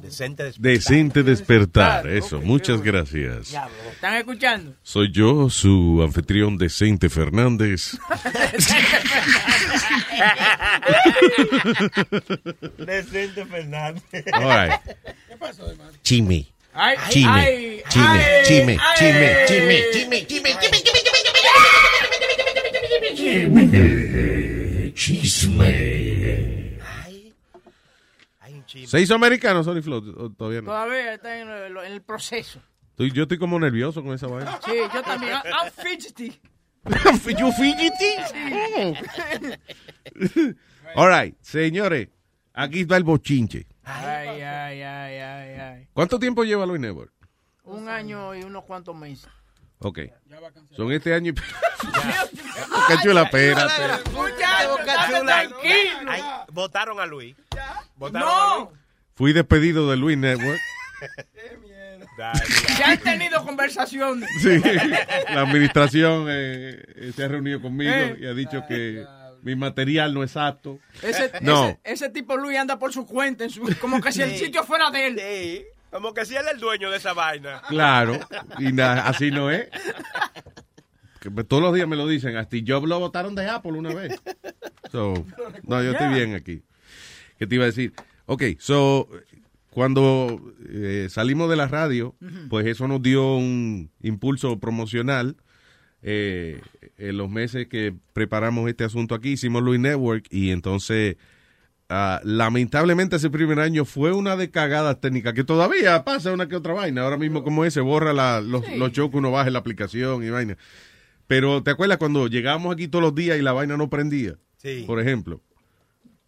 Decente despertar. Decente Despertar, eso. Muchas gracias. ¿Están escuchando? Soy yo, su anfitrión Decente Fernández. (laughs) Decente Fernández. All right. Chime. Ay, Chime, ay, chime, ay, chime, ay. chime, chime, chime, chime, chime, ¿Se hizo americano, Sony Flow? ¿O Todavía no. Todavía está en el, en el proceso. Estoy- yo estoy como nervioso con esa vaina. Sí, yo también. I'm I'm fidgety. (laughs) ¿You fidgety? (laughs) All right, señores. Aquí va el bochinche. Ay, ay, ay, ay, ay. ¿Cuánto tiempo lleva Luis Network? Un año y unos cuantos meses. Ok. Son este año y... Boca chula, espérate. Tranquilo. Votaron a Luis. Votaron a No, Fui despedido de Luis Network. (laughs) ya han tenido conversaciones. Sí. La administración eh, eh, se ha reunido conmigo Eh. y ha dicho que mi material no es apto. Ese, No. ese, ese tipo Luis anda por su cuenta, en su- como que si el sitio fuera de él. Como que si él es el dueño de esa vaina. Claro, y na- así no es. Que me- todos los días me lo dicen, hasta yo lo votaron de Apple una vez. So, no, yo estoy bien aquí. ¿Qué te iba a decir? Ok, so, cuando eh, salimos de la radio, pues eso nos dio un impulso promocional. Eh, en los meses que preparamos este asunto aquí, hicimos Luis Network y entonces Ah, lamentablemente ese primer año fue una de cagadas técnicas que todavía pasa una que otra vaina. Ahora mismo como ese, borra la- los, los shows que uno baja en la aplicación y vaina. Pero ¿te acuerdas cuando llegábamos aquí todos los días y la vaina no prendía? Sí. Por ejemplo.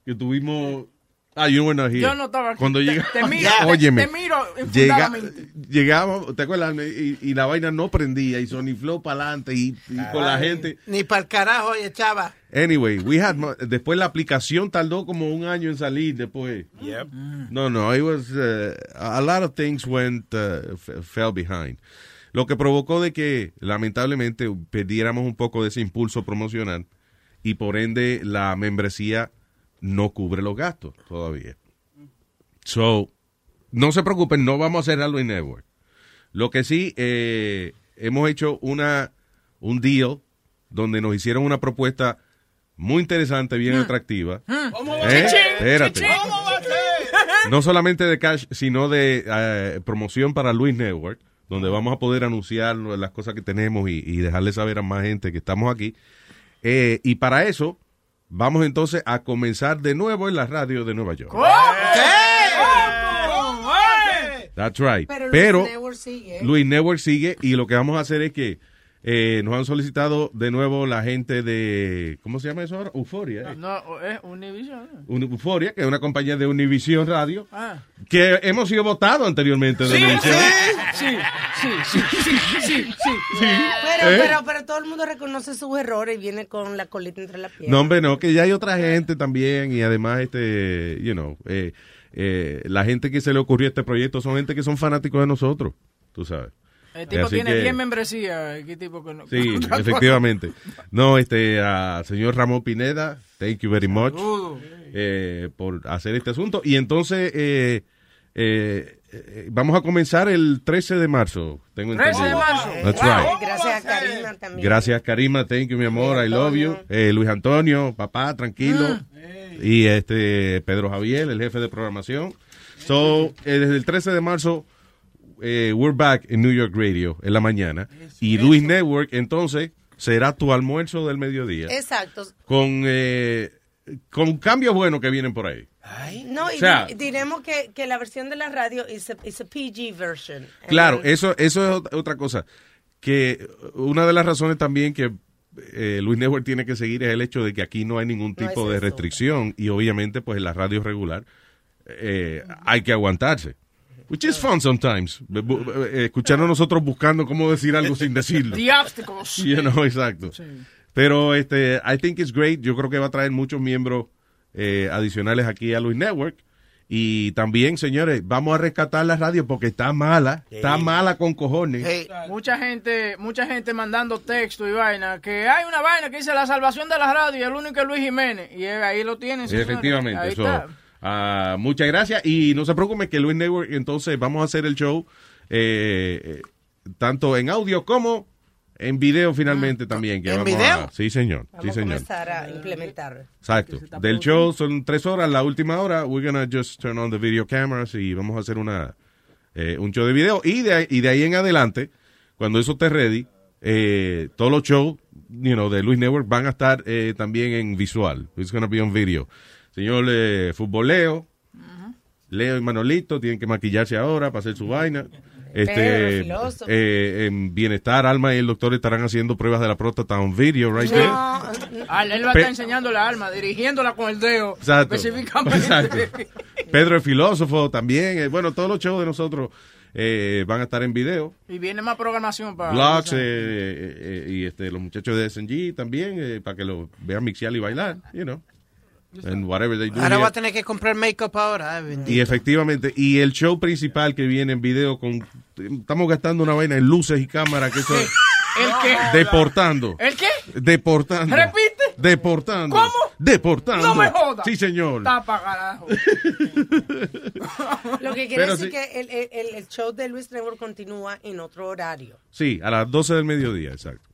Que tuvimos... Ah, you were not here. Yo no estaba aquí. Cuando Te- llega... te miro, te- Óyeme. te miro Llega, llegábamos, ¿te acuerdas? Y, y la vaina no prendía y Sony Flow para adelante y, y con la gente... Ni para el carajo, oye, chava. Anyway, we had después la aplicación tardó como un año en salir después. Yep. No, no, it was uh, a lot of things went uh, f- fell behind. Lo que provocó de que lamentablemente perdiéramos un poco de ese impulso promocional y por ende la membresía no cubre los gastos todavía. So, no se preocupen, no vamos a hacer algo en Network. Lo que sí, eh, hemos hecho una, un deal donde nos hicieron una propuesta muy interesante, bien atractiva. ¿Cómo va a ser? Chichín, Espérate. chichín. ¿Cómo va a ser? No solamente de cash, sino de eh, promoción para Luis Network, donde vamos a poder anunciar las cosas que tenemos y, y dejarle saber a más gente que estamos aquí. Eh, y para eso, vamos entonces a comenzar de nuevo en la radio de Nueva York. That's right. Pero, Pero, Luis Network sigue. Luis Network sigue y lo que vamos a hacer es que eh, nos han solicitado de nuevo la gente de, ¿cómo se llama eso ahora? Euforia. ¿eh? No, es Univision. Un- Euforia, que es una compañía de Univision Radio, Ah. que hemos sido votados anteriormente de Sí, Univision. sí, sí, sí, sí, sí, sí, sí. Pero, ¿Eh? pero, pero todo el mundo reconoce sus errores y viene con la colita entre las piernas. No, hombre, no, que ya hay otra gente también y además, este, you know, eh, eh, la gente que se le ocurrió este proyecto son gente que son fanáticos de nosotros, tú sabes. El tipo Así tiene que- 10 membresías. ¿Qué tipo que no? Sí, (laughs) efectivamente. No, este, a señor Ramón Pineda, thank you very much eh, por hacer este asunto. Y entonces, eh, eh, eh, vamos a comenzar el 13 de marzo, tengo 13 de entendido. marzo. That's Wow. right. Gracias a Karina también. Gracias, Karima. Thank you, mi amor. I love you. Eh, Luis Antonio, papá, tranquilo. Y este Pedro Javier, el jefe de programación. So, eh, desde el 13 de marzo, eh, we're back en New York Radio en la mañana. Y Luis Network, entonces, será tu almuerzo del mediodía. Exacto. Con, eh, con cambios buenos que vienen por ahí. No, y O sea- di- diremos que, que la versión de la radio es a, is a PG version. Claro, Eh, eso, eso es ot- otra cosa. Que una de las razones también que eh, Luis Network tiene que seguir es el hecho de que aquí no hay ningún No tipo es de eso. restricción y obviamente pues en la radio regular eh, hay que aguantarse. Which is fun sometimes. Bu- bu- Escuchar a nosotros buscando cómo decir algo sin decirlo. The obstacles. (laughs) You know, exacto. Pero este, I think it's great. Yo creo que va a traer muchos miembros eh, adicionales aquí a Luis Network. Y también, señores, vamos a rescatar la radio porque está mala. Está mala con cojones. Mucha gente, mucha gente mandando texto y vaina, que hay una vaina que dice la salvación de la radio y el único es Luis Jiménez. Y ahí lo tienen. señores. Efectivamente. Ahí so, está. Ah, muchas gracias. Y no se preocupen que Luis Network, entonces vamos a hacer el show eh, eh, tanto en audio como en video finalmente también. Que ¿En vamos video? A, sí, señor. Vamos sí, a señor. comenzar a implementar. Exacto. Del show son tres horas. La última hora, we're gonna just turn on the video cameras y vamos a hacer una eh, un show de video. Y de, ahí- y de ahí en adelante, cuando eso esté ready, eh, todos los shows you know, de Luis Network van a estar eh, también en visual. It's gonna be on video. Señor eh, Futboleo, Leo y Manolito tienen que maquillarse ahora para hacer su vaina. Pedro, Este, filósofo. eh, en Bienestar, Alma y el doctor estarán haciendo pruebas de la próstata on video right there. Ah, él va a estar enseñando la alma, dirigiéndola con el dedo. Exacto. Específicamente. Exacto. Pedro el filósofo también. eh, bueno, todos los shows de nosotros eh, van a estar en video. Y viene más programación para. Blogs eh, eh, y este, los muchachos de SNG también, eh, para que lo vean mixear y bailar, you know. And whatever they do Ahora voy here. a tener que comprar make-up ahora. ay, bendito. Y efectivamente, y el show principal que viene en video con estamos gastando una vaina en luces y cámaras que eso ¿El qué? deportando. ¿El qué? Deportando. Repite. Deportando. ¿Cómo? Deportando. No me jodas. Sí, señor. Está carajo. (laughs) Lo que quiere Pero decir sí. que el, el- el show de Luis Network continúa en otro horario. Sí, a las 12 del mediodía, exacto.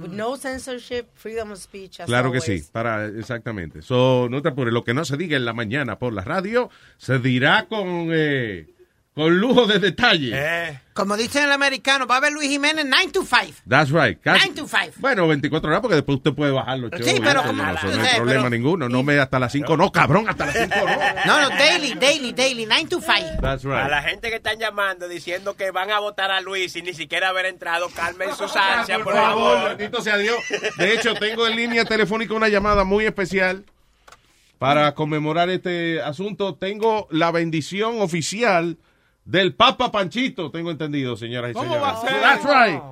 With no censorship, freedom of speech. as Claro que sí, para exactamente. So, no te apures, lo que no se diga en la mañana por la radio se dirá con eh, con lujo de detalle. Como dice el americano, va a ver Luis Jiménez 9 to 5. That's right. Casi- 9 to 5. Bueno, 24 horas porque después usted puede bajar los Sí, shows, pero eso, como- no, no hay problema pero- ninguno. No me hasta las 5, no, cabrón, hasta las 5 no. No, no, daily, daily, daily, 9 to 5. That's A la right. gente que están llamando diciendo que van a votar a Luis sin ni siquiera haber entrado, calmen sus ansias, por, Por favor, favor. bendito sea Dios. De hecho, tengo en línea telefónica una llamada muy especial para conmemorar este asunto. Tengo la bendición oficial del Papa Panchito, tengo entendido, señoras y ¿Cómo señores. va a ser? That's right.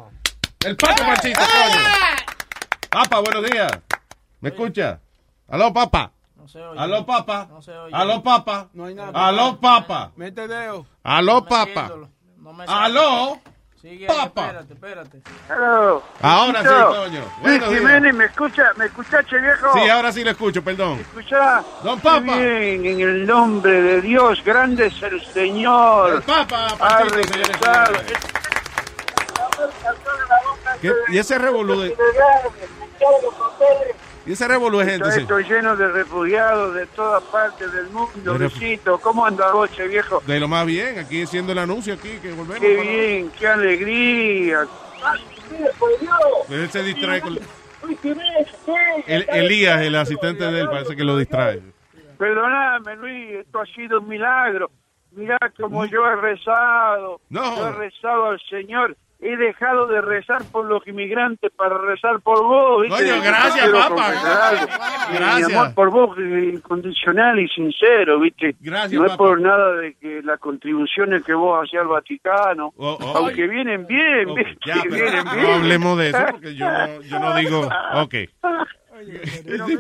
El Papa Panchito, coño. Papa, buenos días. ¿Me escucha? Aló, Papa. Aló, Papa. Aló, Papa. No hay nada. Aló, Papa. Mete dedo. Aló, Papa. Aló. Sigue, Papa. espérate, espérate. Hello. Ahora sí, coño. Buenos días. Jiménez, ¿me escucha? ¿Me escuchaste, viejo? Sí, ahora sí lo escucho, perdón. Escucha. Don Papa. Bien, en el nombre de Dios, grande es el Señor. El Papa, ha regresado. ¿Qué? ¿Y ese revolú de- Y ese revolú es gente, Está sí. esto lleno de refugiados de todas partes del mundo, Luisito. ¿Cómo anda Boche, viejo? De lo más bien, aquí haciendo el anuncio aquí, que volvemos. Qué para- bien, qué alegría. Él se distrae con... El- Elías, el asistente de él, parece que lo distrae. Perdóname, Luis, esto ha sido un milagro. Mirá cómo yo he rezado. No. Yo he rezado al Señor. He dejado de rezar por los inmigrantes para rezar por vos. ¿viste? Coño, gracias, papá. Gracias. Mi amor por vos es incondicional y sincero, ¿viste? Gracias, no es por nada de que las contribuciones que vos hacías al Vaticano, oh. aunque vienen bien, ¿viste? Ya, pero vienen bien. no hablemos de eso, porque yo no, yo no digo... (laughs) Ok. Pero (laughs) ¿qué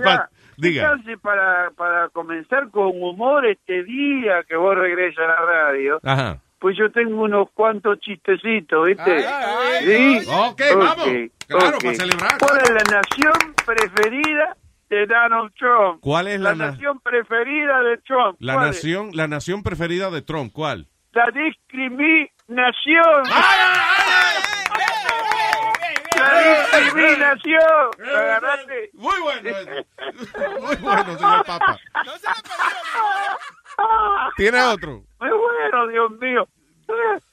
diga. para, para comenzar con humor este día que vos regresas a la radio, Ajá. Pues yo tengo unos cuantos chistecitos, ¿viste? ¿Sí? Ok, vamos. Claro, para celebrar. ¿Cuál es la nación preferida de Donald Trump? ¿Cuál es la, la na- nación preferida de Trump? La nación, la nación preferida de Trump, ¿cuál? La discriminación. La discriminación. ¿Lo agarraste? Muy bueno. Muy bueno, señor Papa. (laughs) ¿Tiene otro? Muy bueno, Dios mío.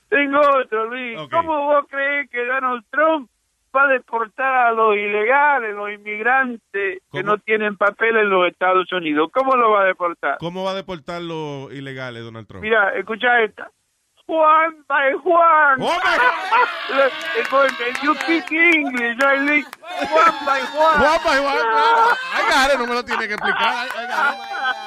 Tengo otro, Luis. ¿Cómo vos crees que Donald Trump va a deportar a los ilegales, los inmigrantes que no tienen papel en los Estados Unidos? ¿Cómo lo va a deportar? ¿Cómo va a deportar los ilegales, Donald Trump? Mira, escucha esta. Juan by Juan. You (laughs) speak English, Luis? Juan by Juan. Juan by Juan. (laughs) Ay, no me lo tiene que explicar. Ay.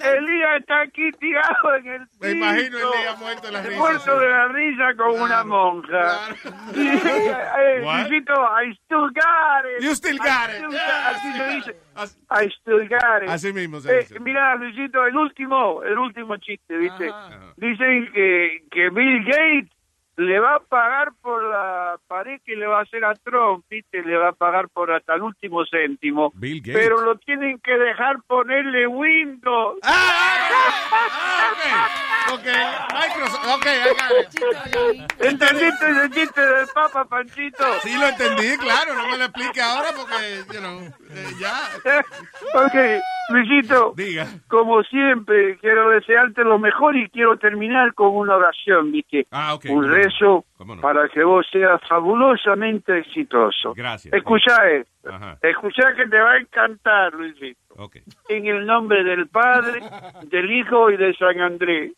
Elías, está aquí tirado en el Me imagino piso, Elías muerto de la risa, Muerto de la risa con una monja. Eh, What? Luisito, I still got it. You still got it. Así se dice. I still got it. Así mismo se Eh, dice. mira, Luisito, el último, el último chiste, ¿viste? Dicen que, que Bill Gates le va a pagar por la pared que le va a hacer a Trump, ¿viste? Le va a pagar por hasta el último céntimo. Bill Gates. Pero lo tienen que dejar ponerle Windows. Ok, Microsoft. Ok, I got it. ¿Entendiste ese chiste del Papa, Panchito? Sí, lo entendí, claro. No me lo explique ahora porque, you know, eh, ya. (laughs) ok, Luisito. Diga. Como siempre, quiero desearte lo mejor y quiero terminar con una oración, ¿viste? Ah, ok. Un rezo para que vos seas fabulosamente exitoso. Gracias. Escuchá esto. Ajá. Escuchá que te va a encantar, Luisito. En el nombre del Padre, (laughs) del Hijo y de San Andrés.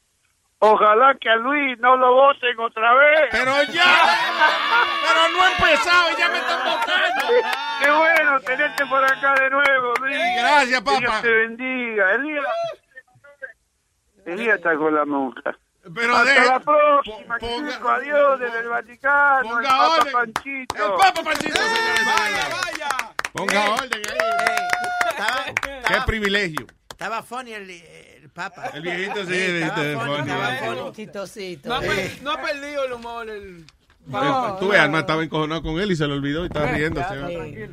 Ojalá que a Luis no lo voten otra vez. Pero ya. Pero no he empezado y ya me están votando. (laughs) Qué bueno tenerte por acá de nuevo, Luis. Gracias, Que Dios papá. te bendiga. Elías, Elías está con la monja. Pero Hasta deje- la próxima, chico. Adiós desde el Vaticano. Ponga el Papa orden. Panchito. El Papa Panchito, señores. Vaya, Ponga orden ahí. Qué privilegio. Estaba funny el, el papa. El viejito sí, Eh, el estaba viejito funny, funny. estaba funny. No, ha per- no ha perdido el humor. El... Eh, Tú ves, Alma estaba encojonado con él y se lo olvidó y estaba riéndose.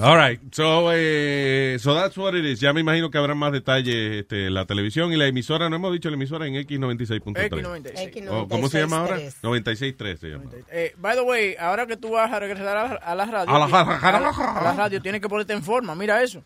All right, so, eh, so that's what it is. Ya me imagino que habrá más detalles este, la televisión y la emisora. No hemos dicho la emisora en X96.3. X96. Oh, ¿Cómo se llama ahora? 96.3. 96.3 se llama. Eh, by the way, ahora que tú vas a regresar a la, a la radio, A la- a la- a la radio, tienes que ponerte en forma. Mira eso.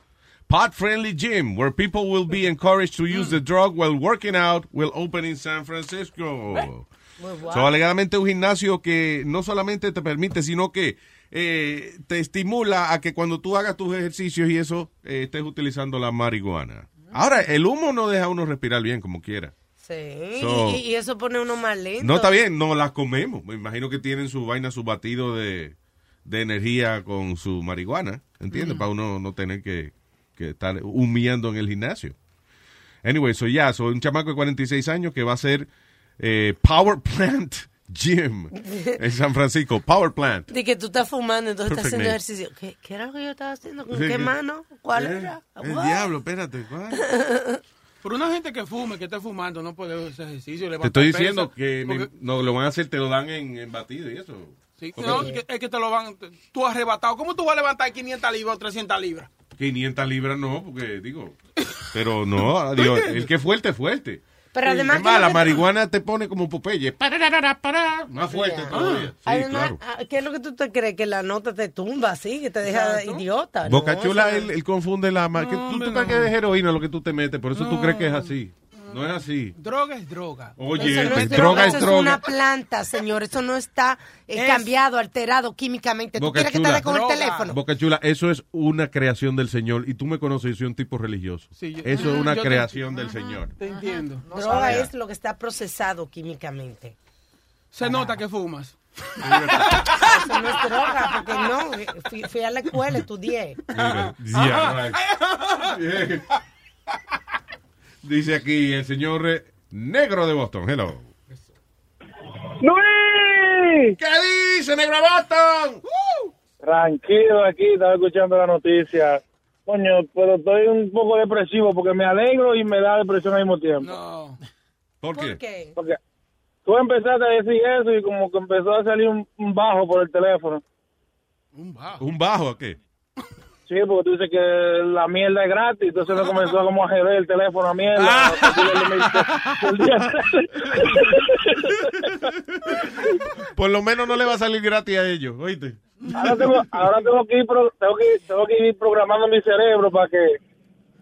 Pot Friendly Gym, where people will be encouraged to use the drug while working out, will open in San Francisco. So, alegadamente un gimnasio que no solamente te permite, sino que eh, te estimula a que cuando tú hagas tus ejercicios y eso, eh, estés utilizando la marihuana. Ahora, el humo no deja a uno respirar bien como quiera. Sí, So- y, y eso pone uno más lindo. No está bien, no las comemos. Me imagino que tienen su vaina, su batido de, de energía con su marihuana, ¿entiendes? Mm. Para uno no tener que, que estar humillando en el gimnasio. Anyway, soy ya, soy un chamaco de 46 años que va a ser eh, Power Plant Gym en San Francisco. Power Plant. De que tú estás fumando, entonces estás Perfect haciendo name. ejercicio. ¿Qué, qué era lo que yo estaba haciendo? ¿Con Sí, qué que- mano? ¿Cuál Eh, era? El What? diablo, espérate. ¿cuál? (laughs) Por una gente que fume, que esté fumando, no puede hacer ejercicio. Te estoy diciendo que porque- no lo van a hacer, te lo dan en, en batido y eso. sí, Porque- no, es que te lo van. Tú arrebatado. ¿Cómo tú vas a levantar 500 libras o 300 libras? 500 libras no, porque digo, pero no, adiós, (laughs) el que fuerte, es fuerte. Pero Sí. además la marihuana te pone como Popeye. Pararara. Más fuerte todavía. Sí, Además, claro. ah, ¿qué es lo que tú te crees? Que la nota te tumba así, que te deja idiota. ¿no? Boca Chula, Eso él, él confunde la... ma- que tú, tú crees que es heroína lo que tú te metes, por eso tú crees que es así. No es así. Droga es droga. Oye, Eso no pues, es droga eso es es droga. una planta, señor. Eso no está eh, Es- cambiado, alterado químicamente. ¿Tú Boca quieres que te dé con el Droga. teléfono? Boca Chula, eso es una creación del Señor. Y tú me conoces, yo soy un tipo religioso. Sí, yo- eso es una te- creación del Señor. Te entiendo. Droga es lo que está procesado químicamente. Se nota que fumas. Eso no es droga, porque no. eh, Fui, fui a la escuela, estudié. Yeah, right. Dice aquí el señor eh, negro de Boston. Hello. ¡Luis! ¿Qué dice, negro de Boston? Tranquilo aquí, estaba escuchando la noticia. Coño, pero estoy un poco depresivo porque me alegro y me da depresión al mismo tiempo. No. ¿Por qué? qué? Porque tú empezaste a decir eso y como que empezó a salir un, un bajo por el teléfono. Un bajo. ¿Un bajo a qué? (laughs) Sí, porque tú dices que la mierda es gratis, entonces me comenzó como a joder el teléfono a mierda. (laughs) Por lo menos no le va a salir gratis a ellos, ¿oíste? ahora tengo, ahora tengo que ir pro- tengo que, tengo que ir programando mi cerebro para que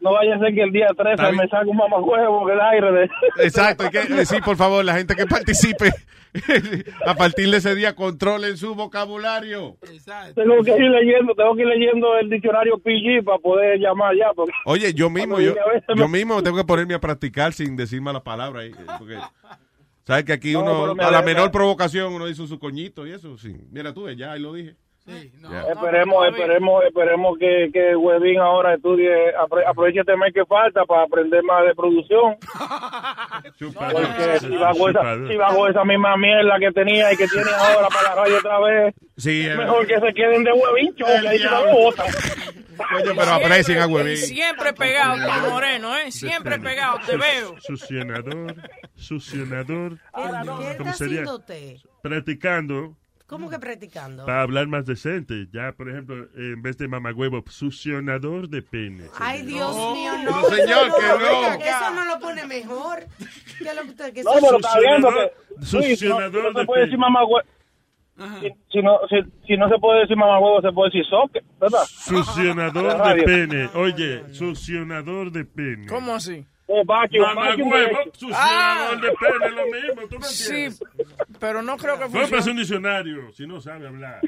no vaya a ser que el día 13 Está bien. me salga un mamajuego en el aire de Exacto, que decir, por favor, la gente que participe, (laughs) a partir de ese día controlen su vocabulario. tengo que ir leyendo, tengo que ir leyendo el diccionario PG para poder llamar ya porque Oye, yo mismo, yo, yo mismo tengo que ponerme a practicar sin decir malas palabras. ahí, eh, Porque, ¿sabes que aquí No, uno, me a la menor provocación, uno dice su coñito y eso? Sí. Mira tú, ya ahí lo dije. Ya. esperemos, esperemos, esperemos que, que Webin ahora estudie, apro- aproveche este mes que falta para aprender más de producción. (laughs) Porque si con esa, si con esa misma mierda que tenía y que tiene ahora para la radio otra vez, Sí, es eh, mejor que se queden de Webin, que ahí se la bota. coño, pero aprecien a Huevín. Siempre pegado, tú, Moreno, ¿eh? Siempre pegado, te veo. Succionador, succionador. ¿Qué ¿Cómo está sería? haciendo usted? Practicando ¿Cómo que practicando? para hablar más decente. Ya, por ejemplo, en vez de mamagüevo, succionador de pene. Ay, Dios mío, no. señor, eso que no. Eso no lo pone mejor. ¿Qué lo que que No, pero está bien porque no, Succionador no se de puede decir si, si no, si, si no se puede decir mamá huevo, se puede decir soque, ¿verdad? Succionador (laughs) de pene. Oye, succionador de pene. ¿Cómo así? Un vacuum, vacuum. succionador de pene, lo mismo. ¿Tú me Sí, entiendes? pero no creo que funcione. un diccionario si no sabe hablar.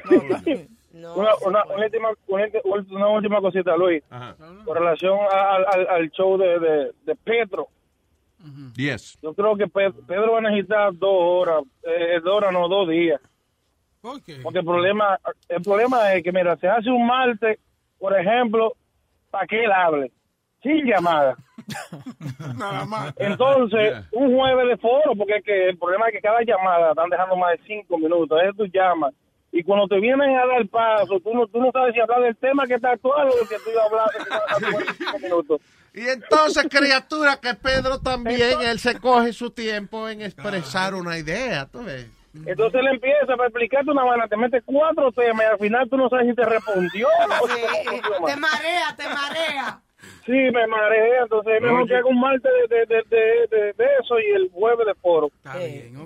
Una, una, una última, una, última cosita, Luis. Con relación al, al, al show de, de, de Pedro. Yes. Yo creo que Pe- Pedro va a necesitar dos horas, eh, dos horas, no, dos días. Porque el problema, el problema es que, mira, se hace un martes, por ejemplo, para que él hable, sin llamada. Nada más. Entonces, un jueves de foro, porque es que el problema es que cada llamada están dejando más de cinco minutos. Es tú llamas. Y cuando te vienen a dar paso, tú no, tú no sabes si hablar del tema que está actual o del que tú ibas a hablar hace cinco minutos. (laughs) Y entonces, criatura, que Pedro también, él se coge su tiempo en expresar una idea, ¿tú ves? Entonces él empieza para explicarte una vaina, te mete cuatro temas y al final tú no sabes si te respondió o si te respondió mal. Te marea, te marea. Sí, me mareé, entonces es mejor Oye. que haga un martes de, de, de, de, eso y el jueves de foro.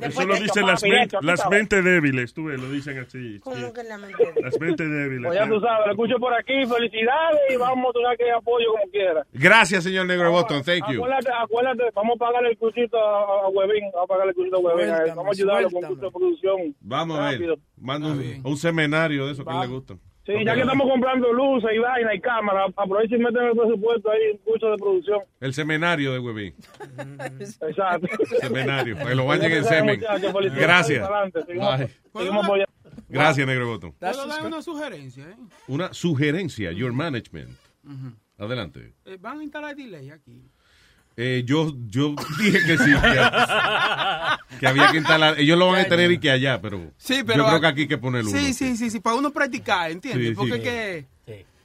Eso lo dicen las, men- las mentes débiles, tú ves, lo dicen así. ¿Cómo sí. que la mente? Las mentes débiles. Pues ya tú sabes, lo escucho por aquí, felicidades y vamos, tú sabes que apoyo como quiera. Gracias, señor negro de Boston. Thank you. Acuérdate, acuérdate, vamos a pagarle el cursito a, a Webin, vamos a pagarle el cursito a Webin, a vamos a ayudarlo con curso de producción. Vamos a ver. Manda un, un seminario de eso que a le gustan. Sí, ya que estamos comprando luces y vaina y cámara, aprovecha y meten el presupuesto ahí en curso de producción. El seminario de Webin. Exacto. Seminario. Para que lo bañen en semen. Gracias. Gracias, negro Boston. ¿Puedo dar una sugerencia? ¿eh? Una sugerencia, your management. Adelante. Eh, van a instalar delay aquí. Eh, yo, yo dije que sí, que, que había que instalar. Ellos lo van a tener y que allá, pero, Sí, pero yo creo que aquí hay que poner uno. Sí, sí, sí, sí, para uno practicar, ¿entiendes? Sí, Porque sí. es que...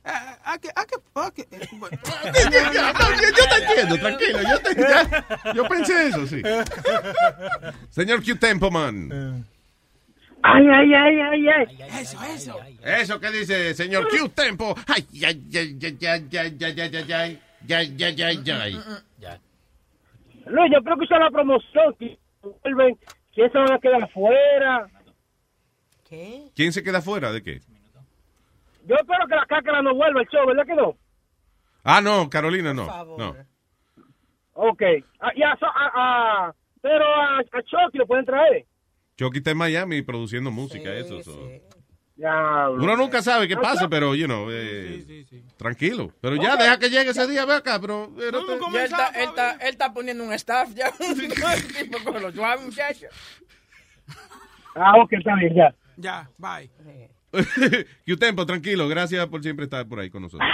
Ah, ah, que, ah, que, ah, que, eh, bueno. yo te entiendo, tranquilo. Yo, te- ya- yo pensé eso, sí. Señor Q Tempoman. Ay, ay, ay, ay, ay. Eso, eso. Eso que dice señor Q Tempo. Ay, ay, ay, ay, ay, ay, ay, ay, ay, ay, ay, ay, ay, ay, ay. Luis, yo creo que esa es la promoción. que vuelven, ¿Quién se van a quedar afuera? ¿Qué? ¿Quién se queda fuera de qué? Yo espero que la cácara no vuelva el show, ¿verdad que no? Ah, no, Carolina no. No. Ok. Ah, ya, so- ah, ah, pero a, a Chucky lo pueden traer. Chucky está en Miami produciendo música, eso. so. Ya. Uno nunca sabe qué pasa, pero, you know, eh, tranquilo. Pero ya, deja que llegue ese día, ve acá, pero... eh, no te- Ya él, está, él, está, él está poniendo un staff ya. (laughs) Un tipo con los suaves, muchachos. Ah, ok, está bien, ya. Ya, bye. (laughs) que tiempo, tranquilo. Gracias por siempre estar por ahí con nosotros.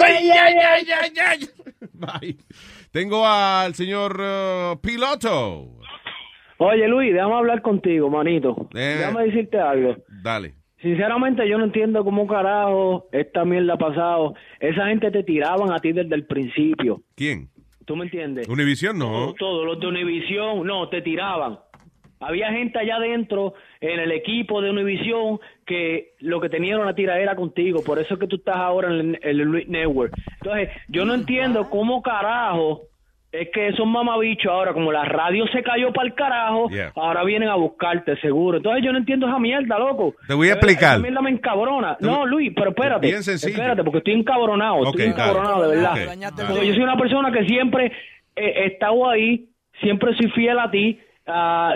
Ay, ay, ay, ay, ay. (laughs) Bye. Tengo al señor eh, Piloto. Oye, Luis, déjame hablar contigo, manito. Eh. Déjame decirte algo. Dale. Sinceramente, yo no entiendo cómo carajo esta mierda ha pasado. Esa gente te tiraban a ti desde el principio. ¿Quién? ¿Tú me entiendes? Univision no. Todos los de Univisión, no, te tiraban. Había gente allá adentro en el equipo de Univisión que lo que tenían una tiradera contigo. Por eso es que tú estás ahora en el, el Luis Network. Entonces, yo no entiendo cómo carajo es que esos mamabichos ahora, como la radio se cayó para el carajo, Yeah. ahora vienen a buscarte, seguro. Entonces, yo no entiendo esa mierda, loco. Te voy a explicar. Esa mierda me encabrona. Te- No, Luis, pero espérate. Bien sencillo. Espérate, porque estoy encabronado. Estoy dale. encabronado, de verdad. Dale. Porque yo soy una persona que siempre eh, he estado ahí, siempre soy fiel a ti.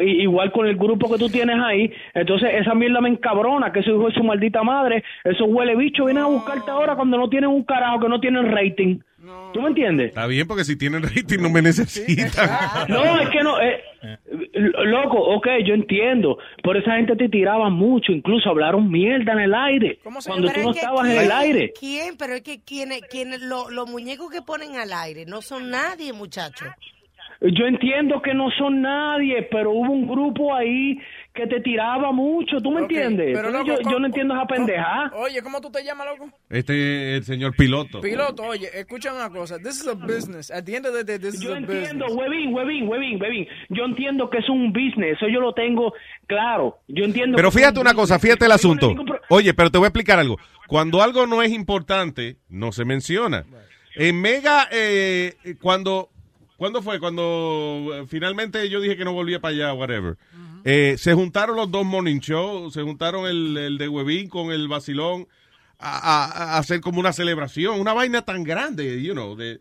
i- igual con el grupo que tú tienes ahí, entonces esa mierda me encabrona, que ese hijo de su maldita madre, esos huele bicho vienen a buscarte ahora cuando no tienen un carajo, que no tienen rating. ¿Tú me entiendes? Está bien porque si tienen rating no me necesitan. No, es que no, eh, l- loco, ok, yo entiendo, pero esa gente te tiraba mucho, incluso hablaron mierda en el aire, cuando tú no es que estabas en ¿quién- el aire. ¿Quién? Pero es que quienes, quienes, lo- los muñecos que ponen al aire no son nadie, muchachos. Yo entiendo que no son nadie, pero hubo un grupo ahí que te tiraba mucho, ¿tú me entiendes? pero, loco, yo, yo no entiendo esa pendeja. Oye, ¿cómo tú te llamas, loco? Este es el señor Piloto. Piloto, oye, escucha una cosa. This is a business. At the end of the day, this is Yo a entiendo, business. huevín, huevín, huevín, huevín. Yo entiendo que es un business, eso yo lo tengo claro. Yo entiendo. Pero fíjate un una cosa, fíjate el asunto. Oye, pero te voy a explicar algo. Cuando algo no es importante, no se menciona. En Mega, eh, cuando, ¿cuándo fue? Cuando eh, finalmente yo dije que no volvía para allá, whatever. Eh, se juntaron los dos morning shows, se juntaron el, el de Huevín con el vacilón a, a- a hacer como una celebración, una vaina tan grande, you know, de,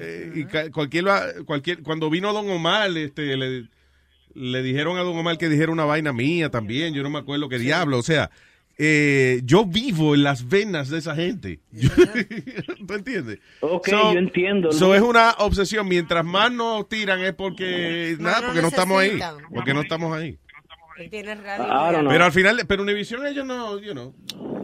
eh, y cualquier, cualquier, cuando vino Don Omar, este, le, le dijeron a Don Omar que dijera una vaina mía también, yo no me acuerdo qué diablo, o sea, eh, yo vivo en las venas de esa gente. (laughs) ¿Tú entiendes? Ok, So- yo entiendo. So ¿no? es una obsesión, mientras más nos tiran es porque, nada, no porque no estamos ahí, necesitan. porque no estamos ahí. Radio. Pero al final, pero Univision ellos no, you know,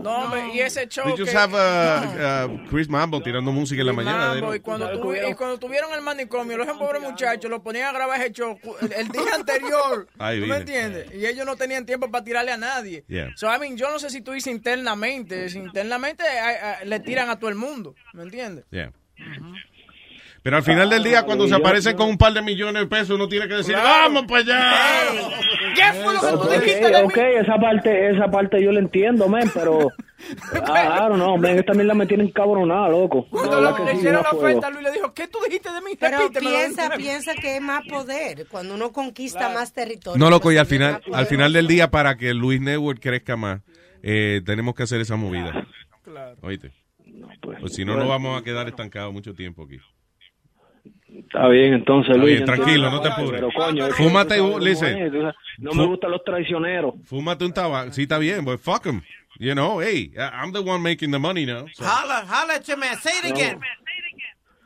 No, hombre, y ese show they que... just have uh, uh, Chris Mambo tirando música en la mañana. Mambo, y, cuando tuvi- y cuando tuvieron el manicomio, los pobres muchachos lo ponían a grabar ese show el, el día (laughs) anterior. Ahí ¿Tú viene. me entiendes? Y ellos no tenían tiempo para tirarle a nadie. Yeah. So, I mean, yo no sé si tú dices internamente. Si internamente a- a- le tiran a todo el mundo. ¿Me entiendes? Yeah. Pero al final del día, cuando se aparecen con un par de millones de pesos, uno tiene que decir, vamos para allá. ¿Qué fue lo que tú Ok, dijiste de mí? ok, esa parte, esa parte yo la entiendo, men, pero... (laughs) Ah, don't know, men, esta mierda me tiene encabronada, loco. Cuando le hicieron no la oferta, Luis le dijo, ¿qué tú dijiste de mí? Pero piensa, piensa que es más poder cuando uno conquista más territorio. No, loco, y al Pues, final, al final del día, para que Luis Network crezca más, eh, tenemos que hacer esa movida. Oíste. Pues si no, no vamos a quedar estancados mucho tiempo aquí. Está bien, entonces, Está Luis. bien, tranquilo, no te apures. pero, coño, Fúmate, sabes, No me gustan los traicioneros. Fúmate un tabaco. Sí, está bien, but fuck him. You know, hey, I'm the one making the money now. so- Holla, holla at your man. Say it again.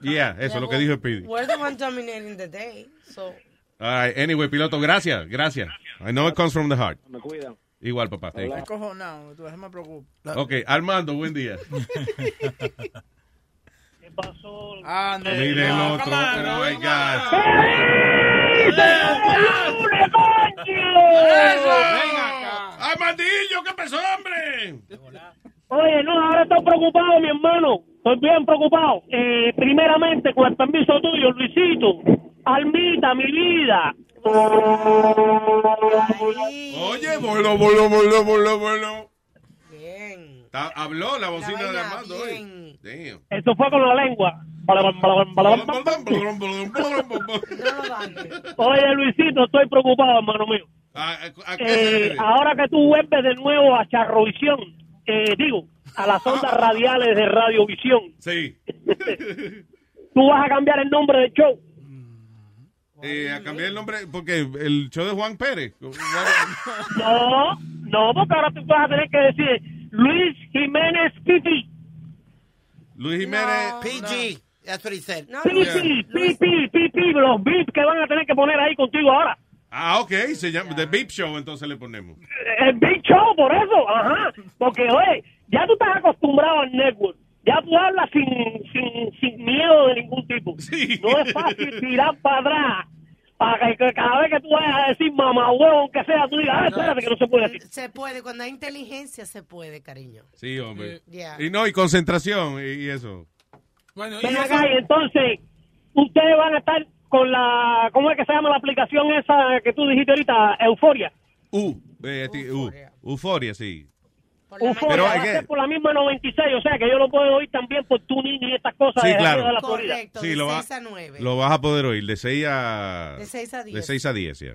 Yeah, eso es lo que dijo Speedy. We're the one dominating the day. So, All right, anyway, piloto, gracias, gracias. I know it comes from the heart. Me cuidan. Igual, papá. Me you. cojo no, tú no me preocupes. Ok, Armando, buen día. (laughs) Ah, no. Mire el no, otro, pero no, venga. Armandillo, ¿qué pasó, hombre? Oye, no, ahora estoy preocupado, mi hermano. Estoy bien preocupado. Eh, primeramente, con el permiso tuyo, Luisito. Almita, mi vida. Oye, bolo, bolo, bolo, bolo, bolo. Habló la bocina de Armando hoy. Damn. Esto fue con la lengua. Oye, Luisito, estoy preocupado, hermano mío. Eh, ahora que tú vuelves de nuevo a Charrovisión, eh, digo, a las ondas radiales de Radiovisión, Sí. tú vas a cambiar el nombre del show. Eh, a cambiar el nombre, porque el show de Juan Pérez. No, no, porque ahora tú vas a tener que decir Luis Jiménez Pipi. Luis Jiménez. PG. That's what he said. Pipi, Pipi, Pipi, los beats que van a tener que poner ahí contigo ahora. Ah, ok, se llama The Beep Show, entonces le ponemos. El Big Show, por eso, ajá. Porque, oye, ya tú estás acostumbrado al network. Ya tú hablas sin, sin, sin miedo de ningún tipo. No es fácil tirar para atrás. Para que, que cada vez que tú vayas a decir mamá huevo, aunque sea, tú digas, ah, espérate que no se puede decir. Se puede, cuando hay inteligencia se puede, cariño. Sí, hombre. Yeah. Y no, y concentración, y, y eso. Ven acá y entonces ustedes van a estar con la, ¿cómo es que se llama la aplicación esa que tú dijiste ahorita? Euforia. U, eh, Euforia, sí. Pero va a que- ser por la misma 96, o sea que yo lo puedo oír también por tuning y estas cosas Sí, de, claro. de la Florida. Sí, lo, va- 6 a 9. lo vas a poder oír de 6 a... De 6 a 10. De 6 a 10, ya.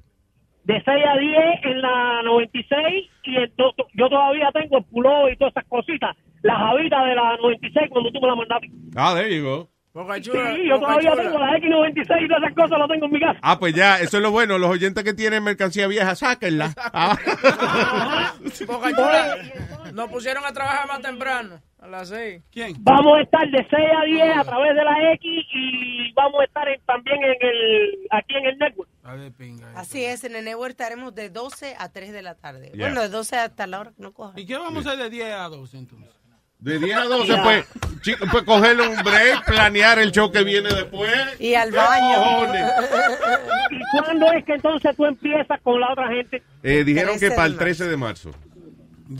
De 6 a 10 en la 96 y el to- yo todavía tengo el pullover y todas esas cositas. Las habitas de la 96 cuando tú me la mandaste. Ah, there you go. Sí, yo todavía tengo la X96 y todas esas cosas las tengo en mi casa. Ah, pues ya, eso es lo bueno. Los oyentes que tienen mercancía vieja, sáquenla. Ah. (laughs) Boca Chula, nos pusieron a trabajar más temprano, a las 6. ¿Quién? Vamos a estar de 6 a 10 a través de la X y vamos a estar en- también en el aquí en el network. Así es, en el network estaremos de 12 a 3 de la tarde. Yeah. Bueno, de 12 hasta la hora que no coja. ¿Y qué vamos a hacer de 10 a 12 entonces? De 10 a 12, pues, chico, pues cogerle un break, planear el show que viene después. Y al ¿Qué baño. ¿Y cuándo es que entonces tú empiezas con la otra gente? Eh, dijeron 13 que para de el 13 de marzo.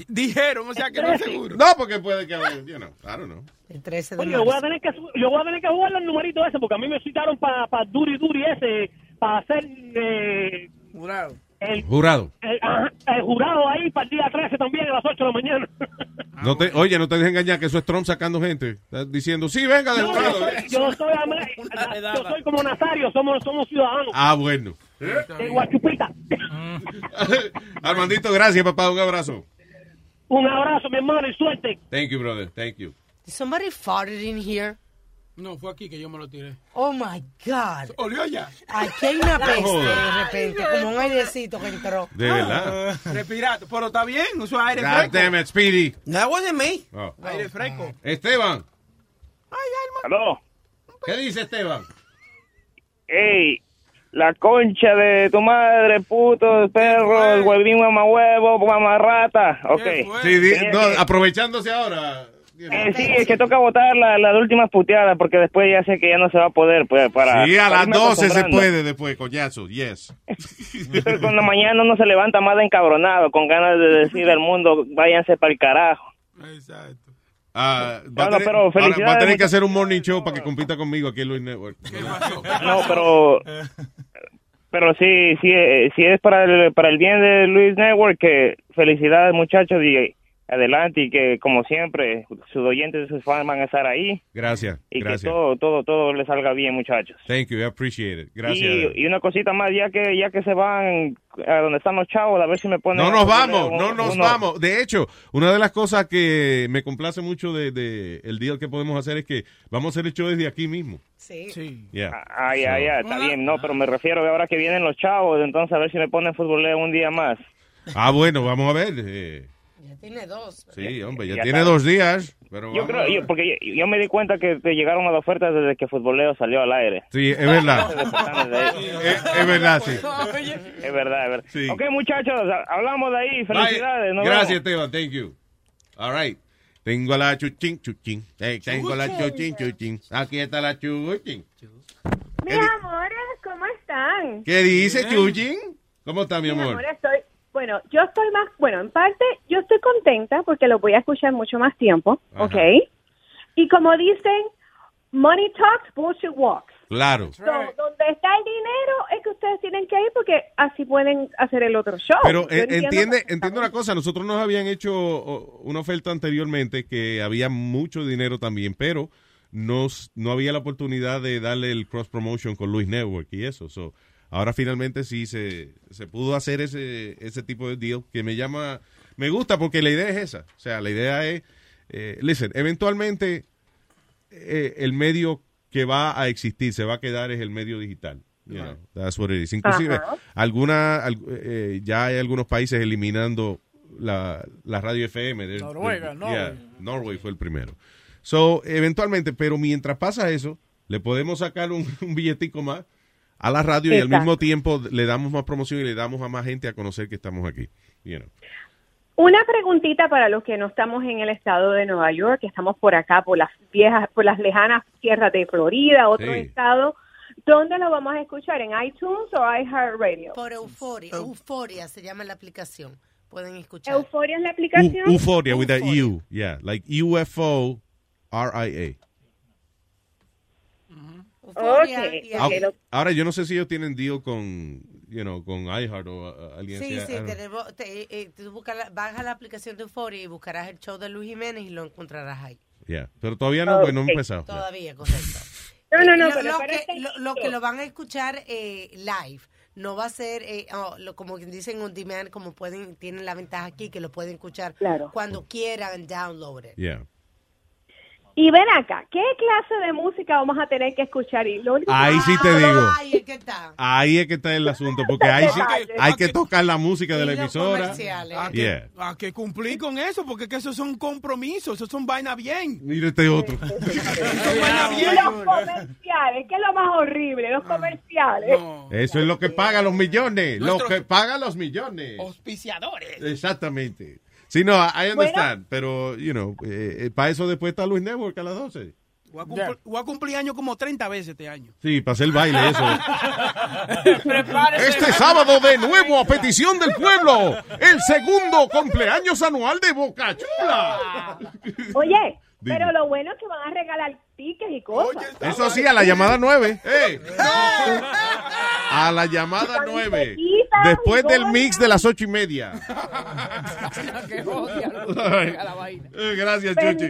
Dijeron, o sea que no es seguro. No, porque puede que, you know, don't know. El 13 Oye, yo voy a tener que yo voy a tener que jugarle el numerito ese porque a mí me citaron para pa Duri Duri ese para hacer eh, jurado. El, Jurado. el, ajá, el jurado ahí para el día 13 también a las 8 de la mañana. (laughs) No te, oye, no te dejes engañar que eso es Trump sacando gente. Estás diciendo, sí, venga de No, yo, jurado. soy, yo, (laughs) soy, yo soy como Nazario, somos, somos ciudadanos. Ah, bueno. De Guachupita. (laughs) Armandito, gracias, papá. Un abrazo. Un abrazo, mi hermano, y suerte. Thank you, brother. Thank you. Did somebody farted in here? No, fue aquí que yo me lo tiré. Oh my God. Olió ya. Aquí hay una (laughs) peste de repente, como un airecito que entró. De verdad. Respirate, pero está bien, es aire God fresco. damn it, Speedy. That wasn't me. Oh. Aire fresco. Esteban. ¿Aló? ¿Qué dice Esteban? Ey, la concha de tu madre, puto, perro, el huevín mamá huevo, mamá rata. Ok. Sí, no, aprovechándose ahora. Eh, sí, es que toca votar la- las últimas puteadas porque después ya sé que ya no se va a poder. Pues, para, Sí, a las irme 12 se puede después, coñazo. Yes. (laughs) Pero cuando mañana uno se levanta más de encabronado, con ganas de decir al mundo, váyanse para el carajo. Ah, va, a tener, pero ahora va a felicidades, tener que hacer un morning show para que compita conmigo aquí en Luis Network. No, pero (laughs) pero sí, sí, eh, sí es para el, para el bien de Luis Network que felicidades muchachos y adelante y que como siempre sus oyentes y sus fans van a estar ahí Gracias, y gracias. que todo todo todo les salga bien muchachos. Thank you, I appreciate it. Gracias. Y, y una cosita más, ya que ya que se van a donde están los chavos, a ver si me ponen... No nos vamos, un- no nos uno- vamos. De hecho, una de las cosas que me complace mucho de, de el deal que podemos hacer es que vamos a hacer el show desde aquí mismo. Sí. Yeah. Ah, ya, ya, está bien, no, pero me refiero que ahora que vienen los chavos, entonces a ver si me ponen futboleo un día más. Ah, bueno, vamos a ver. eh, Ya tiene dos. sí, hombre, ya, Ya tiene está. dos días. Pero Yo creo, a yo, porque yo, yo me di cuenta que te llegaron las ofertas desde que Futboleo salió al aire. Sí, es verdad. (laughs) es, es verdad, sí. Es verdad, es verdad. Ok, muchachos, ha- hablamos de ahí. Felicidades. nos Gracias, vemos. Esteban. Thank you. All right. Tengo la chuchín, chuchín. Eh, Tengo la chuchín, chuchín. Aquí está la chuchín. Mis amores, ¿cómo están? ¿Qué dice chuchín? ¿Cómo está, mi Mis amor? amores, estoy, bueno, yo estoy más, bueno, en parte yo estoy contenta porque lo voy a escuchar mucho más tiempo, Ajá. ¿ok? Y como dicen, money talks, bullshit walks. Claro. So, donde está el dinero es que ustedes tienen que ir porque así pueden hacer el otro show. Pero eh, entiendo- entiende, entiende una cosa, nosotros nos habían hecho una oferta anteriormente que había mucho dinero también, pero no, s- no había la oportunidad de darle el cross promotion con Luis Network y eso. So, ahora finalmente sí se, se pudo hacer ese, ese tipo de deal que me llama, me gusta porque la idea es esa. O sea, la idea es, eh, listen, eventualmente eh, el medio que va a existir, se va a quedar es el medio digital. You know, that's what it is. Inclusive, Ajá. alguna, al- eh, ya hay algunos países eliminando la, la radio FM. Del- Noruega, Norway. yeah, Norway fue el primero. So, eventualmente, pero mientras pasa eso, le podemos sacar un, (laughs) un billetico más a la radio y al mismo tiempo le damos más promoción y le damos a más gente a conocer que estamos aquí. You know. Una preguntita para los que no estamos en el estado de Nueva York, que estamos por acá, por las viejas, por las lejanas tierras de Florida, otro Sí. estado. ¿Dónde lo vamos a escuchar? ¿En iTunes o iHeartRadio? Por Euforia. Euforia se llama la aplicación. Pueden escuchar. ¿Euforia es la U- aplicación? Euphoria with a U. Yeah, like UFO R-I-A. Euforia, Ok, y- Ah, ok, lo- Ahora, yo no sé si ellos tienen deal con, you know, con iHeart o uh, alguien Sí, así. sí, tenemos, te- eh, tú buscas la- baja la aplicación de Euforia y buscarás el show de Luis Jiménez y lo encontrarás ahí. Yeah, Pero todavía no, pues no hemos Ok, empezado. Todavía, correcto. No, no, no, lo, pero lo que, lo, lo que lo van a escuchar eh, live. No va a ser, eh, oh, lo- como dicen on demand, como pueden, tienen la ventaja aquí, que lo pueden escuchar cuando quieran download it. Yeah. Y ven acá, ¿qué clase de música vamos a tener que escuchar? Y lo único que- Ahí sí te digo. Ahí es que está. Ahí es que está el asunto, porque ahí sí que hay que tocar la música de la emisora. A que, Yeah. a que cumplir con eso, porque es que esos son compromisos, esos son vaina bien. Mira este otro. (laughs) Y los comerciales, que es lo más horrible, los comerciales. Eso es lo que paga los millones. Lo Nuestros- que paga los millones. Auspiciadores. Exactamente. Sí, no, I Bueno. understand. Pero, you know, eh, para eso después está Luis Network a las 12. Voy a, cumplir, voy a cumplir años como 30 veces este año. Sí, hacer el baile, eso. (laughs) Este sábado de nuevo a petición del pueblo, el segundo cumpleaños anual de Boca Chula. Oye, Dime. pero lo bueno es que van a regalar tickets y cosas. Eso sí, a la llamada 9. A la llamada 9. Después del mix de las ocho y media. (laughs) Eh, Gracias, Chuchi.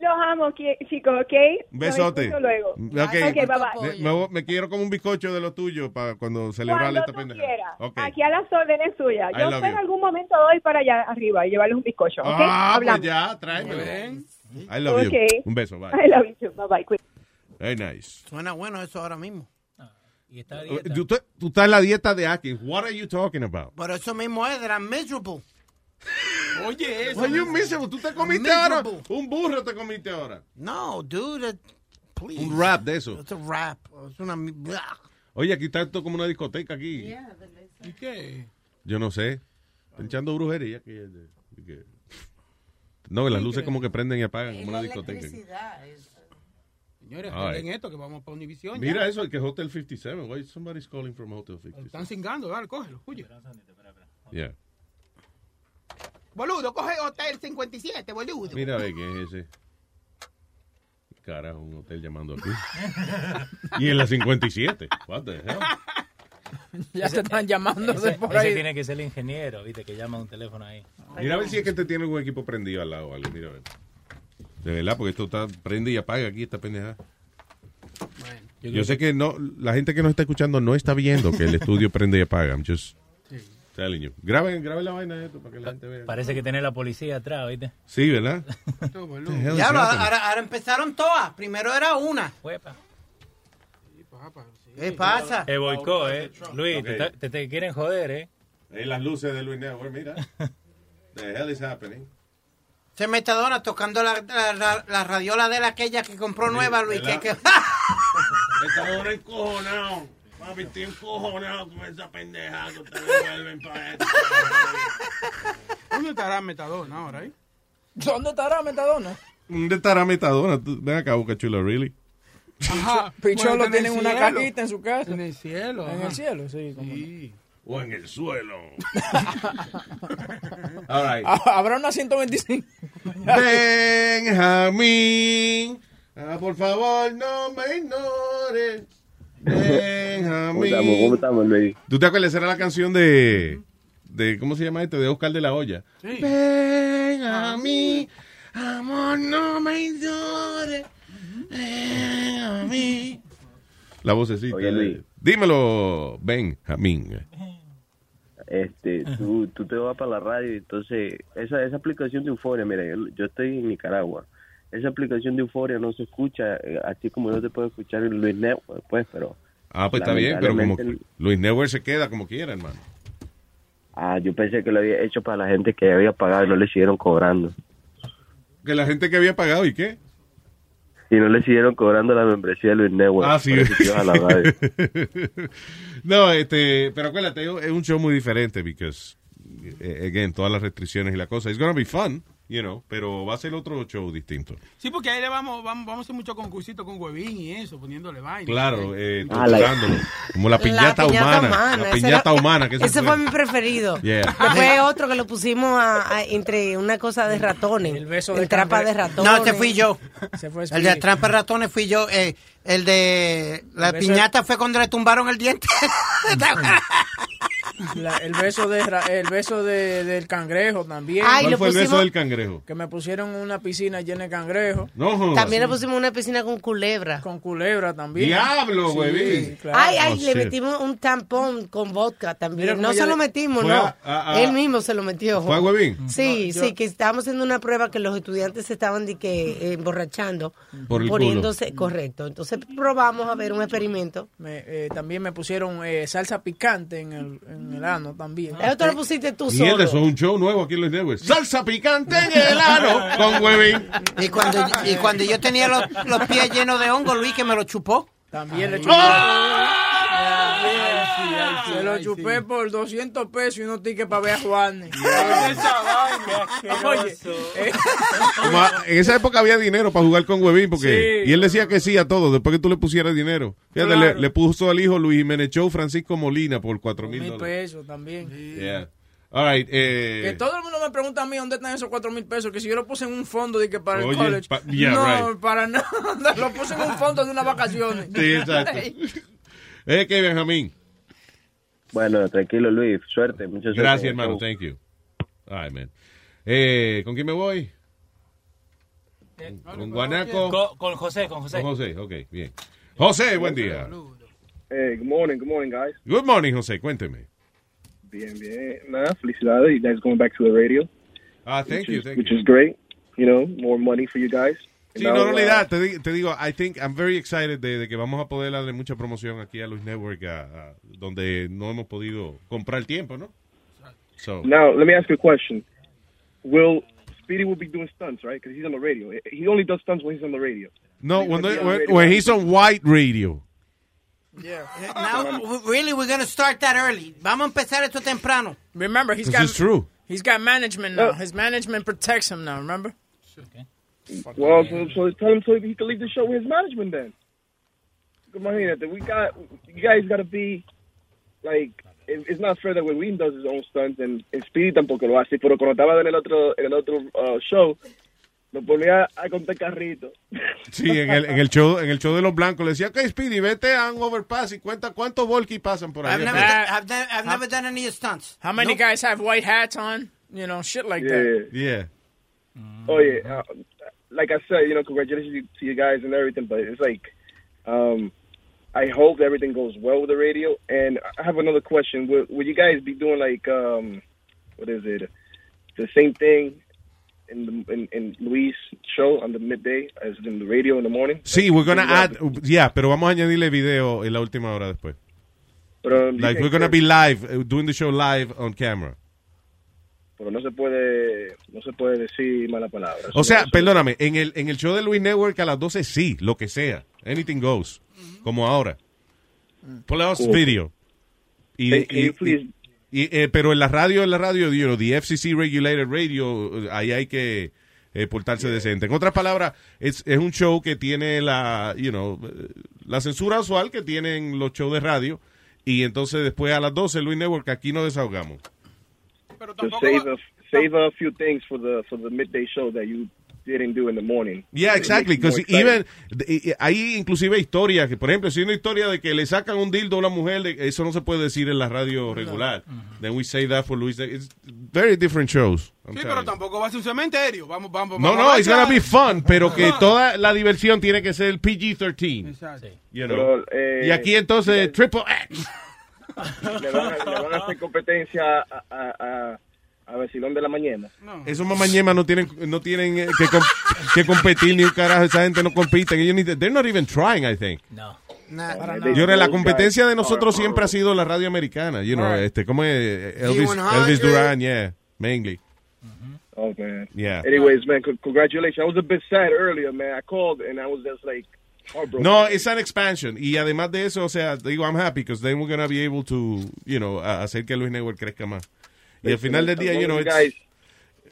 Los amo, chicos, ¿ok? Un besote. Los luego. Ok. Ok, bye bye. Me, quiero como un bizcocho de lo tuyo para cuando celebrarle Cuando esta tú pendeja. quieras. Aquí a las órdenes suyas. Yo you. algún momento doy para allá arriba y llevarles un bizcocho. Ah, pues ya, tráemelo. I love Ok. you. Un beso, bye. I love you too. Bye bye. Very nice. Suena bueno eso ahora mismo. Uh, Tú, tú- tú estás en la dieta de Atkins. What are you talking about? Por eso mismo es, era miserable. (laughs) Oye, eso. Are you miserable? ¿Tú te comiste Miserable. ahora? Un burro te comiste ahora. No, dude, please. Un rap de eso. Es un rap. Es una... Oye, aquí está esto como una discoteca aquí. ¿Y qué? Yo no sé. Están echando brujería aquí. Que- No, las luces como que prenden y apagan como una discoteca. Señores, right. esto que vamos para Univision. Mira ya. eso, el que es Hotel 57. Why somebody's calling from Hotel 57? Están cingando, dale, cógelo, oye. Yeah. Boludo, coge Hotel 57, boludo. Mira a ver quién es ese. Carajo, un hotel llamando aquí. (laughs) y en la 57. What the hell? (laughs) Ya se están llamándose Ese, por ese ahí. tiene que ser el ingeniero, viste, que llama a un teléfono ahí. Mira a ver si es que te tiene algún equipo prendido al lado. Algo. Mira a ver. De verdad, porque esto está prende y apaga aquí esta pendeja. yo Yo sé que no, la gente que nos está escuchando no está viendo que el estudio (laughs) prende y apaga. I'm just telling you. Graben, graben la vaina de esto para que la gente vea. Parece que tiene la policía atrás, ¿viste? Sí, ¿verdad? (laughs) Ya, ahora, ahora- ahora empezaron todas. Primero era una. ¿Qué pasa? El boicot, ¿eh? Luis, te, ta- te- te quieren joder, ¿eh? Ahí las luces de Luis Network, mira. (laughs) The hell is happening? Se Metadona tocando la, la, la- la radiola de la aquella que compró nueva, Luis. Ahora (laughs) encojonado. Papi, estoy encojonado con esa pendeja que ustedes vuelven para esto. ¿Dónde estará Metadona ahora ahí? ¿Dónde estará Metadona? ¿Dónde estará Metadona? Ven acá, Boca Chula, really? Ajá. Picholo tiene una cielo. cajita en su casa. En el cielo. En ajá. el cielo, sí. como- O en el suelo. (laughs) All right. Ah, Habrá una 125. (laughs) Benjamín, ah, por favor, no me ignores. Benjamín. ¿Cómo estamos? ¿Cómo estamos, Luis? ¿Tú te acuerdas? Esa era la canción de, de ¿cómo se llama este? De Oscar de la Hoya. Sí. Benjamín, amor, no me ignores. La vocecita. Oye, Luis. Dímelo, Ben Jamín. Este, tú, tú te vas para la radio, entonces esa, esa aplicación de Euforia, mira, yo, yo estoy en Nicaragua. Esa aplicación de Euforia no se escucha, eh, así como no se puede escuchar en Luis Network, pues, pero... Ah, pues está bien, pero como Luis Network se queda como quiera, hermano. Ah, yo pensé que lo había hecho para la gente que había pagado y no le siguieron cobrando. Que la gente que había pagado, ¿y qué? Y no le siguieron cobrando la membresía de Luis Network. Ah, sí. a la radio. (laughs) no, este, pero acuérdate, es un show muy diferente, because, eh, again, todas las restricciones y la cosa. It's gonna be fun, you know, pero va a ser otro show distinto. Sí, porque ahí le vamos, vamos, vamos a hacer mucho concursitos con huevín y eso, poniéndole vaina. Claro, eh, Ah, la- como la piñata, humana. La ese piñata era- humana. Que ese fue mi preferido. Yeah. Después otro que lo pusimos a- a- entre una cosa de ratones. El beso de trampa cangre- de ratones. No, ese fui yo. Se fue El de trampa de ratones fui yo. eh, el de la El piñata fue cuando le tumbaron el diente. (laughs) (laughs) La- el beso de el beso de, del cangrejo también. Ay, ¿Cuál fue el beso del cangrejo? Que me pusieron en una piscina llena de cangrejos. No. También le pusimos una piscina con culebra. Con culebra también. Diablo, Sí, huevín. claro. Ay, ay, Oh, le shit. metimos un tampón con vodka también. No se lo metimos, Fue no. a- a- a- Él mismo se lo metió. ¿Fue a Huevín? Sí, No, yo- sí, que estábamos haciendo una prueba que los estudiantes se estaban de que eh, emborrachando, Por el poniéndose correcto. Entonces probamos a ver un experimento. Me- eh, también me pusieron eh, salsa picante en el, en el ano también. Eso te lo pusiste tú Mierda, solo. eso es un show nuevo aquí en Luis Network. Salsa picante en el ano con huevín. y, cuando, y cuando yo tenía los, los pies llenos de hongo, Luis, que me lo chupó. También le chupé. Se lo chupé por 200 pesos y unos tickets para ver a Juan. (laughs) Oye, eh, en esa época había dinero para jugar con Huevín porque Sí. y él decía que sí a todo después que tú le pusieras dinero. Fíjate, Claro. le, le puso al hijo Luis Jiménez Show Francisco Molina por cuatro mil mil dólares. pesos también. Yeah. All right, eh, Que todo el mundo me pregunta a mí dónde están esos cuatro mil pesos, que si yo lo puse en un fondo de que para el college. pa- yeah, no, right. para (laughs) nada. Lo puse en un fondo de unas vacaciones. Sí, exacto. (laughs) Es que Benjamín. Bueno, tranquilo, Luis. Suerte. Mucha suerte. Gracias, hermano. Thank you. All right, man. Eh, ¿Con quién me voy? ¿Con Guanaco? Con, con José, con José. Con José, ok, bien. José, buen día. Hey, good morning, good morning, guys. Good morning, José, cuénteme. Bien, bien. Nada, felicidades. You guys going back to the radio. Ah, thank which you, is, thank Which you. is great. You know, more money for you guys. Sí, Now, no, uh, realidad, te, di- te digo, I think I'm very excited de, de que vamos a poder darle mucha promoción aquí a Luis Network, a- a- donde no hemos podido comprar el tiempo, ¿no? So, Now, let me ask you a question. Will Speedy will be doing stunts, right? Because he's on the radio. He only does stunts when he's on the radio. no, when, radio. he's on white radio. Now, really, we're going to start that early. Vamos a empezar esto temprano. Remember, he's This got is true. he's got management now. His management protects him now. Remember? Well, so, so tell him so he can leave the show with his management then. Imagínate, we got you guys got to be like it, it's not fair that Wayne does his own stunts and, and Speedy tampoco lo hace, pero cuando estaba en el otro en el otro uh, show lo ponía a contar carrito. Sí, en el, en el show en el show de los blancos le decía, ok, Speedy, vete a un overpass y cuenta cuántos volky pasan por ahí. I've never, done, I've, done, I've never done any stunts. How many Nope. guys have white hats on? You know, shit like that. Yeah. Oh yeah, uh, like I said, you know, congratulations to you guys and everything, but it's like, um, I hope everything goes well with the radio. And I have another question: Will, will you guys be doing like, um, what is it, the same thing in the in, in Luis' show on the midday as in the radio in the morning? Sí, we're gonna add, yeah, pero vamos a añadirle video en la última hora después. Pero, um, Like we're gonna be live, uh, doing the show live on camera. Pero no se puede, no se puede decir mala palabra. O sea, perdóname, en el, en el show de Luis Network a las 12 sí, lo que sea. Anything goes. Como ahora. Play us Cool. video. Y, Hey, y- eh, pero en la radio, en la radio, you know, the FCC regulated radio, ahí hay que eh, portarse decente. En otras palabras, es, es un show que tiene la, you know, la censura usual que tienen los shows de radio. Y entonces después a las 12, Luis Network, aquí nos desahogamos. To save a save a few things for the for the midday show that you didn't do in the morning. Yeah, exactly. Because even hay inclusive historias que, por ejemplo, si hay una historia de que le sacan un dildo a una mujer, eso no se puede decir en la radio regular. Then we say that for Luis. It's very different shows. I'm Sí, pero you. tampoco va a ser un cementerio. Vamos, vamos, No, vamos no, a it's gonna be fun, pero que toda la diversión tiene que ser PG-13. You know? Pero, eh, y aquí entonces Triple X. le, van a, le van a hacer competencia a, a, a, a Vacilón de la Mañana. Esos mamañemas no tienen, no tienen eh, que, com- que competir ni un carajo. Esa gente no compite. Ellos ni, they're not even trying, I think. No. Yo creo que la competencia de nosotros siempre ha sido la radio americana. You know, Right. este, como es Elvis, Z100. Elvis Duran, yeah, mainly. Oh man. Yeah. Anyways, man, congratulations. I was a bit sad earlier, man. I called and I was just like. No, it's an expansion. Y además de eso, o sea, digo, I'm happy because then we're gonna be able to, you know, hacer que Luis Network crezca más. Y al final del día, you know, it's,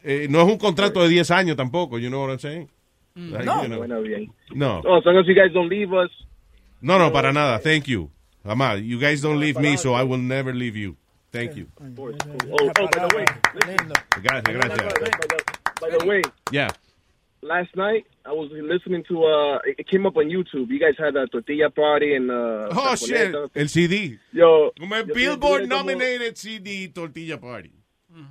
eh, no es un contrato de 10 años tampoco, you know what I'm saying? Like, no. you know. Bueno, bien. No. No, as long as you guys don't leave us. No, no, para nada. Thank you. Jamás. You guys don't leave me, so I will never leave you. Thank you. Oh, oh, by the way, Gracias, gracias. by the way, Yeah. last night I was listening to uh, it came up on YouTube. You guys had a tortilla party and uh. Oh, shit. El CD. Yo, Como el yo Billboard como- nominated CD Tortilla Party.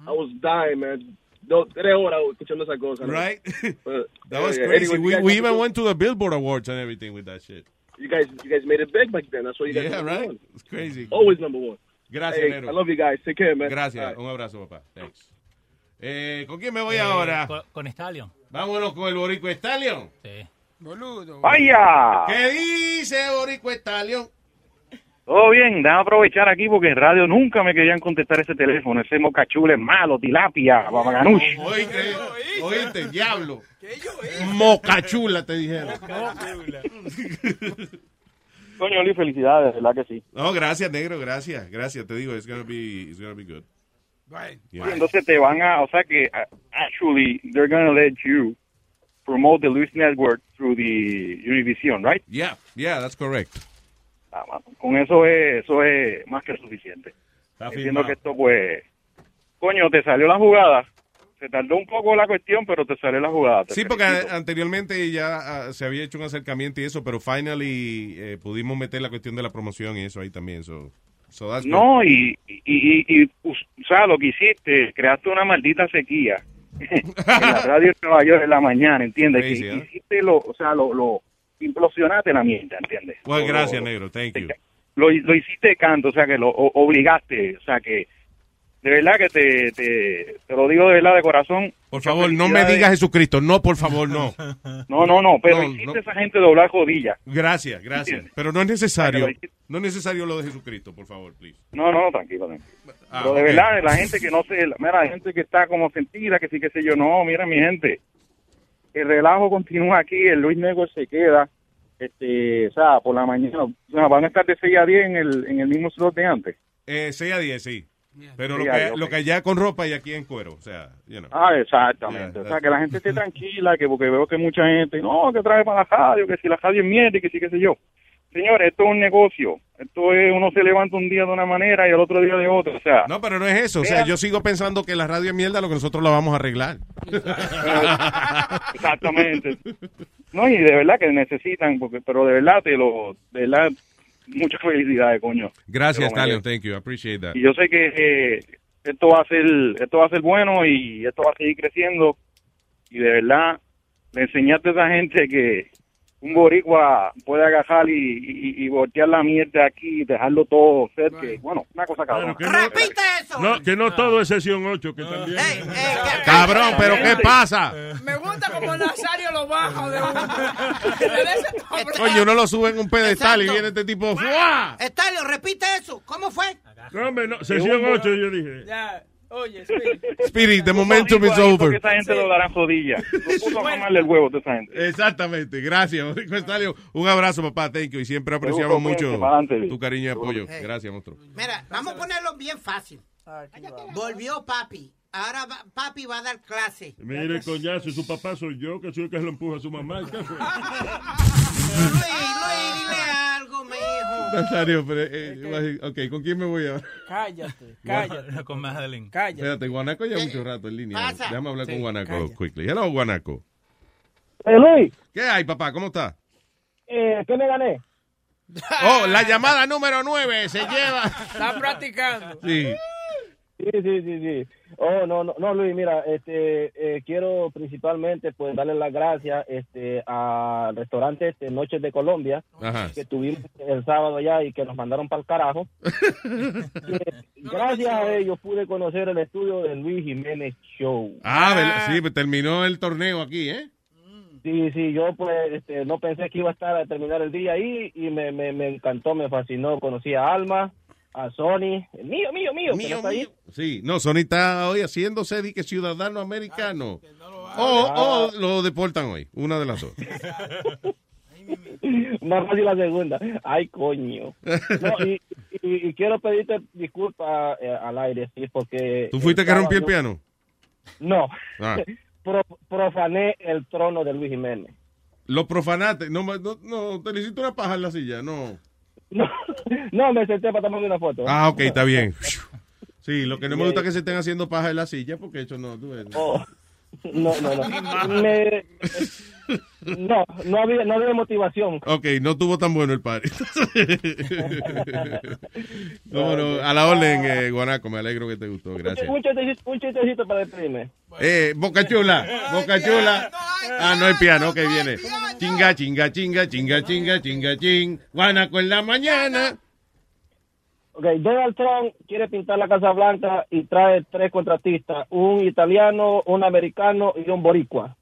I was dying, man. Dos, tres horas escuchando esa cosa. Right? (laughs) But, That was yeah, crazy. anyway, we even went to the Billboard Awards and everything with that shit. You guys, you guys made it big back then. That's why you guys. Yeah, right? one. It's crazy. Always number one. Gracias, Hey, Nero. I love you guys. Take care, man. Gracias. Right. Un abrazo, papá. Thanks. Eh, ¿Con quién me voy Eh, ahora? Con, con Stallion. Vámonos con el Borico Stallion. Sí. Boludo. ¡Vaya! ¿Qué dice Borico Stallion? Todo bien, déjame aprovechar aquí porque en radio nunca me querían contestar ese teléfono. Ese mocachule es malo, tilapia, babaganush. Oíste, oíste, diablo. Mocachula, te dijeron. Coño, Luis, felicidades, ¿verdad que sí? No, gracias, negro, gracias. Gracias, te digo, it's gonna be, it's gonna be good. Yeah. Sí, Entonces te van a, o sea que uh, actually they're gonna let you promote the Luis Network through the Univision, right? Yeah, yeah, that's correct. Ah, Con eso es, eso es más que suficiente. Entiendo que esto pues, coño, te salió la jugada. Se tardó un poco la cuestión, pero te salió la jugada. Sí, porque felicito. anteriormente ya ah, se había hecho un acercamiento y eso, pero finally eh, pudimos meter la cuestión de la promoción y eso ahí también. So, so. No, y, y, y, y, o sea, lo que hiciste, creaste una maldita sequía (laughs) en la radio de Nueva York en la mañana, ¿entiendes? Crazy, que ¿eh? hiciste lo, o sea, lo, lo implosionaste la mierda, ¿entiendes? Well, Lo- gracias, negro. Thank you. Lo, lo hiciste canto, o sea, que lo obligaste, o sea, que de verdad que te, te, te lo digo de verdad de corazón. Por favor, no me digas Jesucristo. No, por favor, no. (laughs) No, no, no, pero No, hiciste no. a esa gente doblar rodillas. Gracias, gracias. ¿Entiendes? Pero no es necesario. No es necesario lo de Jesucristo, por favor, please. No, no, tranquilo, tranquilo. Ah, Pero de verdad, la gente (laughs) que no se, mira, la gente que está como sentida, que sí, que sé yo, no, mira mi gente, el relajo continúa aquí, el Luis Negro se queda, este, o sea, por la mañana, o sea, van a estar de 6 a 10 en el, en el mismo slot de antes. Eh, 6 a 10, sí. Pero lo Sí, que, lo que allá con ropa y aquí en cuero. O sea, you know. Ah, exactamente. Yeah, o sea, que la gente esté (laughs) tranquila, que porque veo que mucha gente, no, que trae para la radio, que si la radio es mierda y que sí, que sé yo. Señores, esto es un negocio. Esto es, uno se levanta un día de una manera y el otro día de otra. O sea, No, pero no es eso. O sea, Vean. yo sigo pensando que la radio es mierda, lo que nosotros la vamos a arreglar. (laughs) Exactamente. No, y de verdad que necesitan, porque, pero de verdad te lo, de verdad, muchas felicidades, coño. Gracias, Stallion. mereces. Thank you. I appreciate that. Y yo sé que eh, esto va a ser, esto va a ser bueno y esto va a seguir creciendo. Y de verdad, le enseñaste a esa gente que un boricua puede agarrar y, y, y voltear la mierda aquí y dejarlo todo ser que, bueno, una cosa cabrón. Repite eso. No, que no todo es sesión 8, que también. Cabrón, pero ¿qué pasa? Me gusta como Nazario lo baja de tono. Coño, uno lo sube en un pedestal y viene este tipo. ¡fua! Estalio, repite eso. ¿Cómo fue? No, hombre, no, sesión 8 yo dije. Ya, oye, Spirit. Spirit, the momentum is over. esa gente lo dará rodillas. (laughs) No puso a mamarle el huevo a esa gente. Exactamente, gracias, Stallion. Un abrazo, papá, thank you. Y siempre apreciamos mucho tu cariño y apoyo. Hey. Gracias, monstruo. Mira, vamos a ponerlo bien fácil. Volvió papi. Ahora va- papi va a dar clase. Mire, coñazo, su papá soy yo, que soy el que lo empuja a su mamá. ¿y qué fue? (laughs) Luis, Luis, dile algo, mi hijo. Nazario, pero, eh, ok, ¿con quién me voy ahora? Cállate, (laughs) cállate. Con Madeline. Cállate. Espérate, Guanaco ya mucho rato en línea. Pasa. Déjame hablar Sí, con Guanaco calla. quickly. Hello, Guanaco. Eh, Luis, ¿Qué hay, papá? ¿Cómo está? eh, ¿qué me gané? Oh, la llamada número 9 se lleva. Está practicando. Sí. Sí, sí, sí, sí. Oh, no, no, no, Luis, mira, este, eh, quiero principalmente, pues, darle las gracias, este, al restaurante, este, Noches de Colombia, Ajá. que tuvimos el sábado allá y que nos mandaron para el carajo. (laughs) Eh, gracias a ellos pude conocer el estudio de Luis Jiménez Show. Ah, sí, pues terminó el torneo aquí, ¿eh? Sí, sí, yo pues este, no pensé que iba a estar a terminar el día ahí y me, me, me encantó, me fascinó. Conocí a Alma, a Sony, mío, mío, mío, que no está ahí. Sí, no, Sony está hoy haciéndose de que ciudadano americano. O, o lo deportan hoy, una de las dos. (laughs) Más fácil la segunda. Ay, coño. No, y, y- y quiero pedirte disculpas eh, al aire, sí, porque... ¿Tú fuiste que rompió el piano? No. Ah. (laughs) Pro- profané el trono de Luis Jiménez. Lo profanaste. No, no, no, te le hiciste una paja en la silla, no. (laughs) No, me senté para tomarme una foto. Ah, ok, está bien. (laughs) Sí, lo que no me gusta es que se estén haciendo paja en la silla, porque eso no, ves. Oh. (laughs) No, no, no. Me- no, no había, no había motivación. Ok, no tuvo tan bueno el party. no, (laughs) no, a la orden, eh, Guanaco, me alegro que te gustó, gracias. Un chistecito, un chistecito para despedirme. Eh, Boca Chula, Boca Chula. Ah, no hay piano, que viene. Chinga, chinga, chinga, chinga, chinga, chinga, ching. Guanaco en la mañana. Ok, Donald Trump quiere pintar la Casa Blanca y trae tres contratistas, un italiano, un americano y un boricua.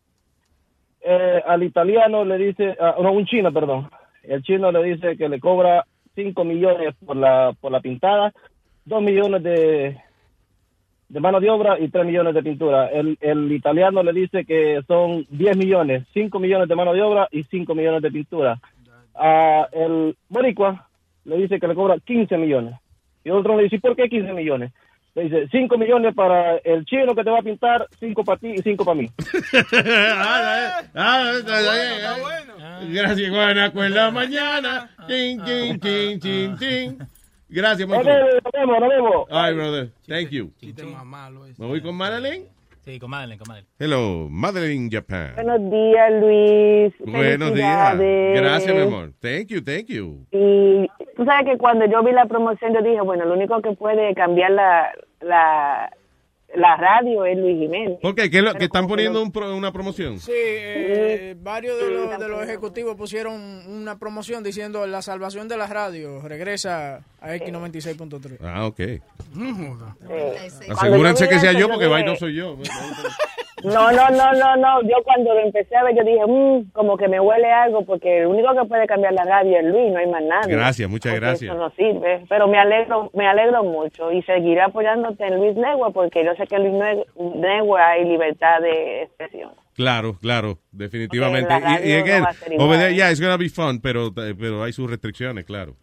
Eh, al italiano le dice, ah, no, un chino, perdón. El chino le dice que le cobra 5 millones por la, por la pintada, 2 millones de, de mano de obra y 3 millones de pintura. El, el italiano le dice que son 10 millones, 5 millones de mano de obra y 5 millones de pintura. A el boricua le dice que le cobra 15 millones. Y otro le dice, ¿por qué 15 millones? Le dice, 5 millones para el chino que te va a pintar, 5 para ti y 5 para mí. (laughs) Ah, ah, ah, Gracias, Guanaco en la mañana. Chin, chin, chin, chin, chin. Gracias, Michael. nos vemos, nos vemos. Ay, brother. Thank you. más malo ese. Me voy con Madeline. Sí, con Madeleine, con Madeleine. Hello, Madeline Japan. Buenos días, Luis. Buenos días. Gracias, mi amor. Thank you, thank you. Y tú sabes que cuando yo vi la promoción, yo dije, bueno, lo único que puede cambiar la, la, la radio es Luis Jiménez. ¿Por qué? ¿Qué, lo- que están poniendo un pro- una promoción? Sí, eh, varios de los, de los ejecutivos pusieron una promoción diciendo la salvación de la radio regresa a X96.3. Ah, ok. Asegúrense que sea yo, porque vaina soy yo. (laughs) (laughs) No, no, no, no, no. Yo cuando lo empecé a ver, yo dije, "Mm, como que me huele algo, porque el único que puede cambiar la radio es Luis, no hay más nadie. Gracias, muchas gracias. Eso no sirve. Pero me alegro, me alegro mucho y seguiré apoyándote en Luis Network, porque yo sé que en Luis Network hay libertad de expresión. Claro, claro, definitivamente. Y, y again, no va a ser igual. over there, yeah, it's gonna be fun, pero, pero hay sus restricciones, claro.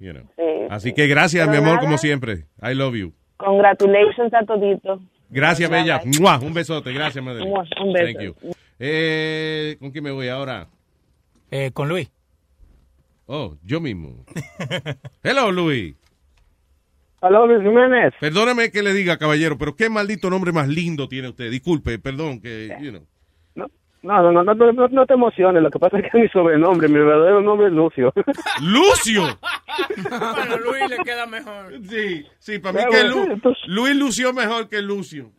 You know. Sí, Así que gracias, Pero mi amor, nada. como siempre. I love you. Congratulations a todito. Gracias, Bye, Bella. Un besote. Gracias, madre. Un beso. Thank you. Eh, ¿Con quién me voy ahora? Eh, con Luis. Oh, yo mismo. (laughs) Hello, Luis. Aló, Luis Jiménez. Perdóname que le diga, caballero, pero qué maldito nombre más lindo tiene usted. Disculpe, perdón, que, you know. No, no, no, no, no, no te emociones. Lo que pasa es que es (laughs) mi sobrenombre, mi verdadero nombre es Lucio. (laughs) ¡Lucio! Bueno, Luis le queda mejor. Sí, sí, para mí que Lu- Luis lució mejor que Lucio.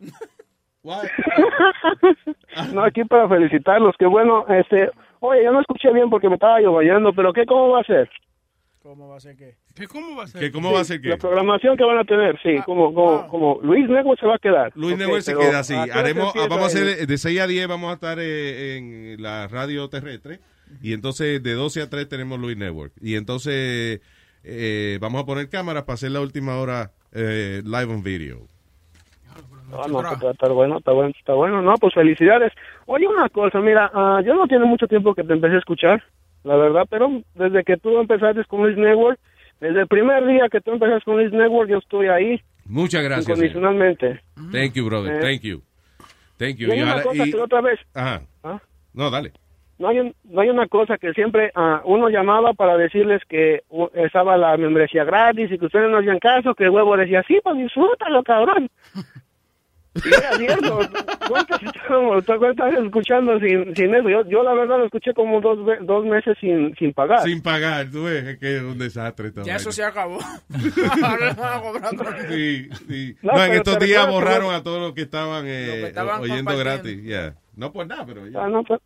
(laughs) no, aquí para felicitarlos. Que bueno, este. Oye, yo no escuché bien porque me estaba lloviendo, pero ¿qué? ¿Cómo va a ser? ¿Cómo va a ser qué? ¿Qué cómo va a ser? ¿Qué, ¿Cómo va a ser La programación que van a tener, sí, como, como, como Luis Network se va a quedar. Luis Ok, Network se queda así. ¿a qué hora Haremos, se vamos a hacer de 6 a 10 vamos a estar eh, en la radio terrestre y entonces de 12 a 3 tenemos Luis Network y entonces eh, vamos a poner cámaras para hacer la última hora eh, live on video. Ah, no, está, está bueno, está bueno, está bueno. No, pues felicidades. Oye, una cosa, mira, ah, yo no tiene mucho tiempo que te empecé a escuchar, la verdad, pero desde que tú empezaste con Luis Network, desde el primer día que tú empezaste con Luis Network, yo estoy ahí Muchas gracias. señor. incondicionalmente. Thank you, brother. Eh. Thank you. Thank you. Y hay Y una ahora- cosa y- que otra vez, Ajá. ¿Ah? No, dale. no hay, un- no hay una cosa que siempre ah, uno llamaba para decirles que uh, estaba la membresía gratis y que ustedes no hacían caso, que el huevo decía, sí, pues disfrútalo, cabrón. (laughs) Y era cierto. ¿Cuántas estás escuchando sin, sin eso? Yo, yo la verdad lo escuché como dos, dos meses sin, sin pagar. Sin pagar, tú ves, es que es un desastre. esta Ya eso se acabó. (laughs) Ahora le van a cobrar con- Sí, sí. No, No, en pero estos días que borraron a todos los que estaban, eh, estaban oyendo gratis. ya. No por nada, pero ya. Ah, no, pues,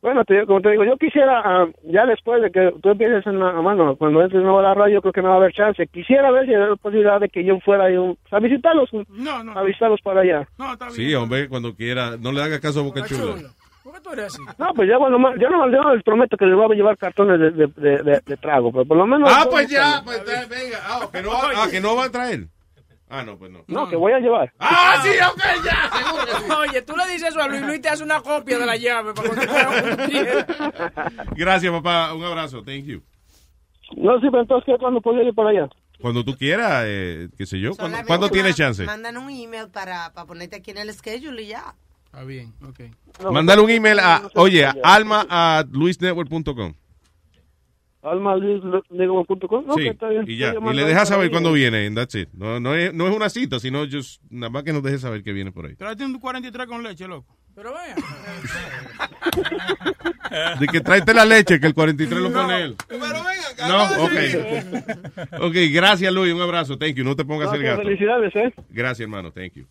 bueno, te- como te digo, yo quisiera, ah, ya después de que tú empieces en la mano, cuando entres nuevo a la radio, creo que no va a haber chance. Quisiera ver si hay la posibilidad de que yo fuera ahí un- a visitarlos, No, no. a visitarlos para allá. No, está bien. Sí, hombre, cuando quiera. No le haga caso a Boca Chula. ¿Por qué tú eres así? No, pues ya cuando más, yo no, yo no les prometo que les voy a llevar cartones de, de, de, de- de trago, pero por lo menos... Ah, pues ya, pues venga. Ah, que no, ah, que no va a traer. Ah, no, pues no. No, que voy a llevar. Ah, sí, ok, ya, seguro. Oye, tú le dices eso a Luis, Luis te hace una copia de la llave para cuando tú quieras. Gracias, papá. Un abrazo. Thank you. No, sí, pero entonces, ¿qué? ¿cuándo podría ir para allá? Cuando tú quieras, eh, qué sé yo. ¿Cuándo, Solamente ¿cuándo tienes chance? Mandan un email para, para ponerte aquí en el schedule y ya. Está bien, ok. Mándale un email a, oye, a alma a luisnetwork.com. almalisnego.com. No, Sí, que está bien. y ya. Y le dejas saber cuándo viene, and that's it. No, no, es, no es una cita, sino just, nada más que nos deje saber que viene por ahí. Tráete un 43 con leche, loco. Pero vaya. De que tráete la leche, que el 43 lo pone él. Pero venga, No, ok. Ok, gracias, Luis. Un abrazo. Thank you. No te pongas No, el gato. felicidades, ¿eh? Gracias, hermano. Thank you.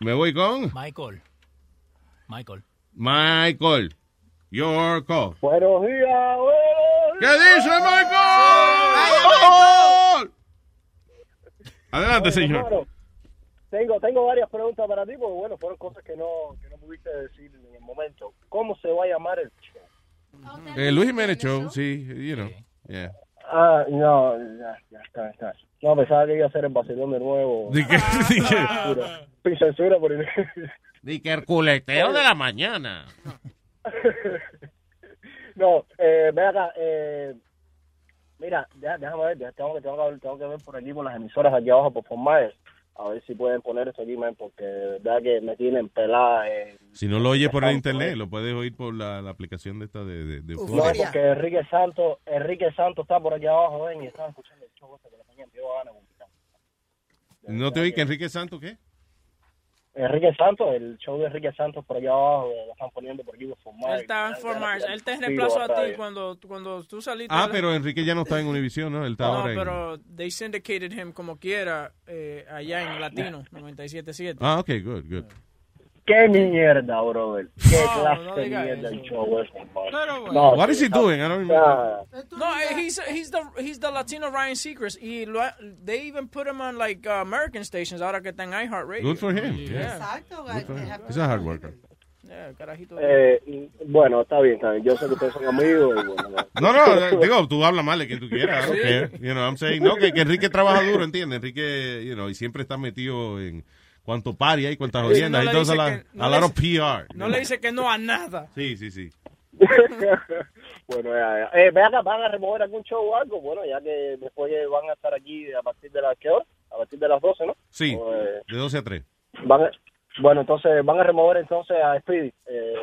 Me voy con Michael. Michael. Michael. Your call. Buenos días, güey. ¿Qué dice Michael? Adelante, Oye, señor. hermano, tengo, tengo varias preguntas para ti, porque bueno, fueron cosas que no, que no pudiste decir en el momento. ¿Cómo se va a llamar el show? Eh, Luis Jiménez Show, sí, you know. Yeah. Ah, no, ya, ya está, está. No, pensaba que iba a ser el vacilón de nuevo. Di que- di que- Censura. Censura por el... Di que el culeteo de la mañana. (laughs) No, eh, ve acá, eh, mira, déjame ver, tengo que, tengo, que, ver- tengo que ver por aquí por las emisoras aquí abajo por Formales, a ver si pueden poner eso aquí, man, porque de verdad que me tienen pelada. Eh, Si no lo oyes por el Santo, internet, lo puedes oír por la, la aplicación de esta de, de, de No, porque Enrique Santos, Enrique Santos está por aquí abajo, ven, y estaba escuchando el show este de la mañana, yo ganas de vomitar. ¿No te oí que Enrique Santo qué? Enrique Santos, el show de Enrique Santos por aquí abajo, lo están poniendo por aquí por Formales. Él está en de- Él te reemplazó a ti cuando, cuando tú saliste. Ah, de la- pero Enrique ya no está en Univision, ¿no? Él está No, ahora en... pero they syndicated him como quiera eh, allá en Latino 97.7. Ah, ok, good, good. Qué mierda, brother. Qué No, clase no de mierda eso. el show ese, hermano. Pero, No, What is he doing? I don't está- No, eh, he's he's the he's the Latino Ryan Seacrest. Y lo, they even put him on like uh, American stations ahora que está en iHeartRadio. Good for him, yeah. Yeah. Exacto, Good for him. He's a hard worker. Yeah, carajito. Eh, bueno, está bien, está bien. Yo sé que ustedes son amigos. Y bueno, No, no, eh, digo, tú hablas mal de quien tú quieras. Sí. care. You know, I'm saying, no, que, que Enrique trabaja duro, ¿entiendes? Enrique, you know, y siempre está metido en cuánto party hay, cuántas Sí, jodiendas. no He le does a no a le lot of PR. No le dice que no a nada. Sí, sí, sí. (laughs) bueno, ya, ya. Eh, ve acá, ¿van a remover algún show o algo? Bueno, ya que después eh, van a estar aquí a partir de las, ¿qué hora? A partir de las 12, ¿no? Sí, O, eh, de 12 a 3. van a- bueno, entonces van a remover entonces a Speedy, eh,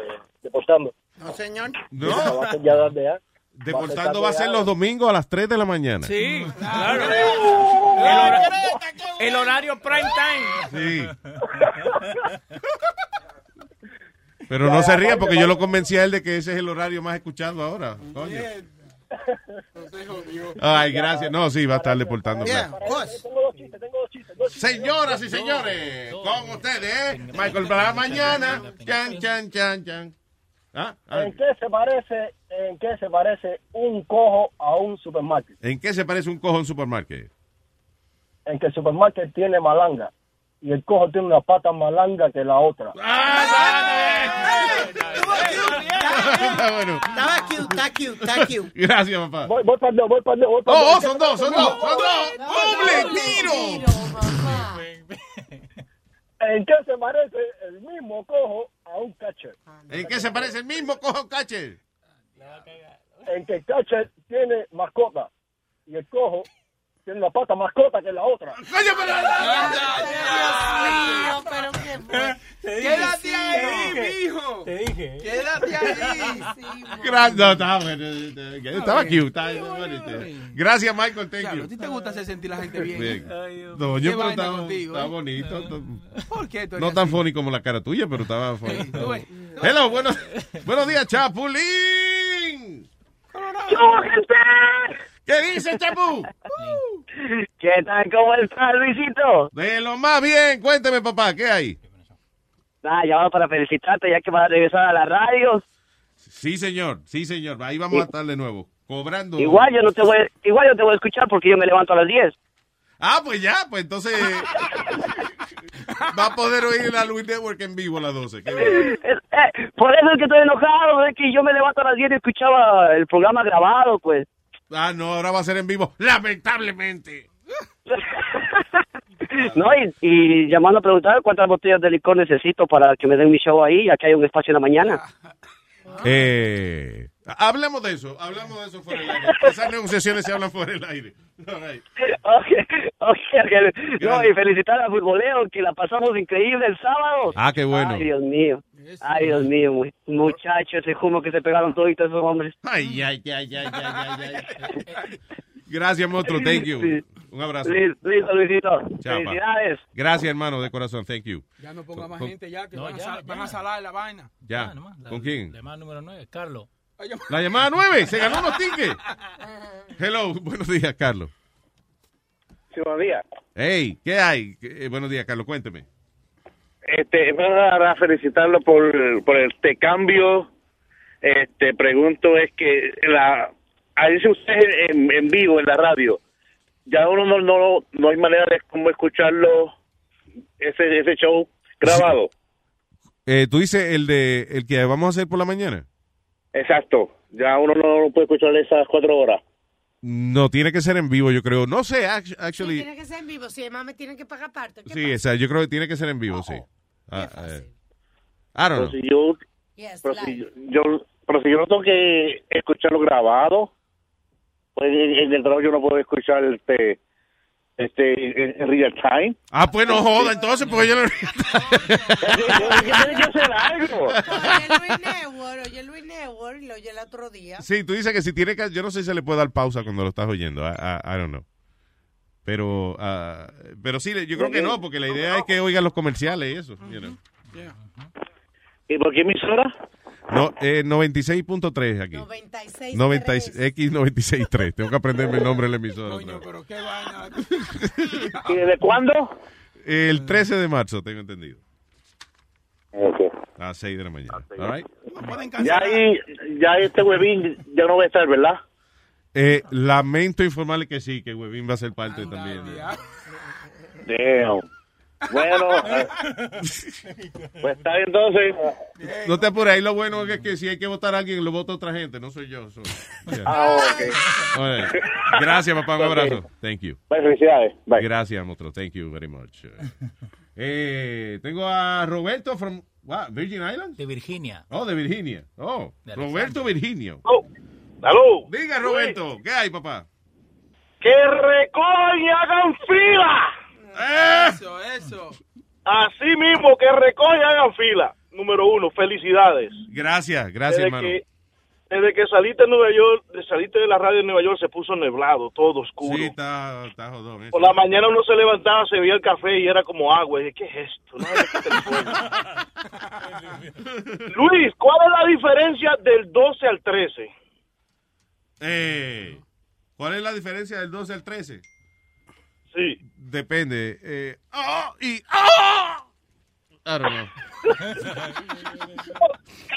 deportando. No, señor. No. Va a ser ya tarde, ¿ya? Deportando va a ser los domingos a las 3 de la mañana. Sí, claro. El, hora- el horario prime time. Sí. (laughs) Pero no se ría porque yo lo convencí a él de que ese es el horario más escuchado ahora. Coño. (laughs) Ay, gracias. No, sí, va a estar deportando. claro. Tengo dos chistes, tengo dos chistes. Dos chistes. Señoras y señores, con ustedes, ¿eh? Michael para la mañana. Chan, chan, chan, chan. Ah, ah. ¿En qué se parece, en qué se parece un cojo a un supermarket? ¿En qué se parece un cojo en un supermarket? En que el supermarket tiene malanga y el cojo tiene una pata más larga que la otra. bueno. Estaba cute, está cute, está cute. Gracias, papá. Voy, voy para el voy para el voy para Oh, oh, son dos, son dos, son dos. ¡Doble tiro! ¿En qué se parece el mismo cojo a un catcher? ¿En qué se parece el mismo cojo a un catcher? En que el catcher tiene mascota y el cojo tiene la pata más corta que la otra. Dios mío, pero qué fue. Quédate ahí, mijo. Te dije. Quédate ahí. Gra- no, estaba bueno, eh, estaba cute. estaba bonito. Gracias, Michael. Thank you. a ti te gusta hacer sentir a la gente bien. No, yo pero estaba, ¿eh? bonito. ¿Por qué No tan funny como la cara tuya, pero estaba (laughs) funny. Hello, buenos, buenos días, Chapulín. gente! ¿Qué dice, Chapu? (laughs) ¿Qué tal? ¿Cómo está, Luisito? De lo más bien. Cuénteme, papá, ¿qué hay? Ah, llamado para felicitarte ya que vas a regresar a la radio. Sí, señor. Sí, señor. Ahí vamos a estar de nuevo. Cobrando. Igual yo no te voy, igual yo te voy a escuchar porque yo me levanto a las 10. Ah, pues ya, pues entonces va a poder oír la Luis Network en vivo a las 12. Qué. Eh, eh, por eso es que estoy enojado, es que yo me levanto a las 10 y escuchaba el programa grabado, pues. Ah, no, ahora va a ser en vivo. Lamentablemente. (laughs) No, y, y llamando a preguntar cuántas botellas de licor necesito para que me den mi show ahí, ya que hay un espacio en la mañana. Eh, hablemos de eso, hablamos de eso fuera del aire. Esas negociaciones se hablan fuera del aire. All right. Ok, ok, ok. No, y felicitar al futbolero que la pasamos increíble el sábado. Ah, qué bueno. Ay, Dios mío. Ay, Dios mío, mu- muchachos, ese humo que se pegaron todos esos hombres. Ay, ay, ay, ay, ay, ay, ay. Gracias, monstruo. Thank you. Un abrazo. Listo, Luisito. Chao, pa. Felicidades. Gracias, hermano, de corazón. Thank you. Ya no ponga más Con- gente ya que No, van, ya, a sal- ya. van a salar la vaina. Ya. ¿Con quién? Llamada número 9, Carlos. La llamada 9. Se ganó los tickets. Hello. Buenos días, Carlos. Sí, buenos días. Hey, ¿qué hay? ¿Qué- eh, buenos días, Carlos. Cuénteme. Este, para felicitarlo por, por este cambio. Este, pregunto es que la, ahí dice usted en, en vivo en la radio. Ya uno no, no, no hay manera de cómo escucharlo ese, ese show grabado. Eh, Tú dices el de el que vamos a hacer por la mañana. Exacto. Ya uno no puede escuchar esas cuatro horas. No, tiene que ser en vivo, yo creo. No sé, act- actually. Tiene que ser en vivo. Si además me tienen que pagar parte. ¿qué Sí, pasa? esa, yo creo que tiene que ser en vivo, sí. Ah, eh, I don't Pero know. si yo, Yes, pero si yo, yo- pero si yo no tengo que escucharlo grabado, pues en, en el trabajo yo no puedo escuchar este este en, en real time. Ah, pues no joda, entonces, porque yo no... (laughs) Tiene que ser algo. Oye, Luis Network, oye, Luis Network, lo oye el otro día. Sí, tú dices que si tiene que... Yo no sé si se le puede dar pausa cuando lo estás oyendo. I, I- I don't know. Pero, ah, pero sí, yo creo que no, porque la idea es que oigan los comerciales y eso. you know. ¿Y por qué emisora? No, eh, 96.3 aquí. 96. 90, X963. Tengo que aprenderme el nombre de la emisora. otra vez. Pero qué vaina. ¿Y desde cuándo? El 13 de marzo, tengo entendido. A las 6 de la mañana. All right. Ya ahí, ya este webin ya no va a estar, ¿verdad? Eh, lamento informarle que sí, que Webin va a ser parte también. Damn. Bueno, (laughs) eh, pues está bien entonces. No te apures, ahí lo bueno es que si hay que votar a alguien, lo vota otra gente, no soy yo. so, yeah. Ah, ok. Right. Gracias, papá, un abrazo. Thank you. Bye, felicidades. Bye. Gracias, monstruo. Thank you very much. Eh, tengo a Roberto from what, Virgin Islands. De Virginia. Oh, de Virginia. Oh, De Roberto Virginio. Aló. Diga, Roberto, ¿qué hay, papá? ¡Que recojan y hagan fila! Eso, eso. Así mismo, que recojan hagan fila. Número uno, felicidades. Gracias, gracias, desde hermano. Que, desde que saliste de Nueva York, saliste de la radio de Nueva York, se puso neblado, todo oscuro. Sí, está, está jodón. eso. Por la mañana uno se levantaba, se veía el café y era como agua. Y dije, ¿qué es esto? (laughs) Luis, ¿cuál es la diferencia del 12 al 13? Eh, ¿Cuál es la diferencia del 12 al 13? Sí. Depende. Eh, ¡ah! y ¡ah! I don't know. (laughs)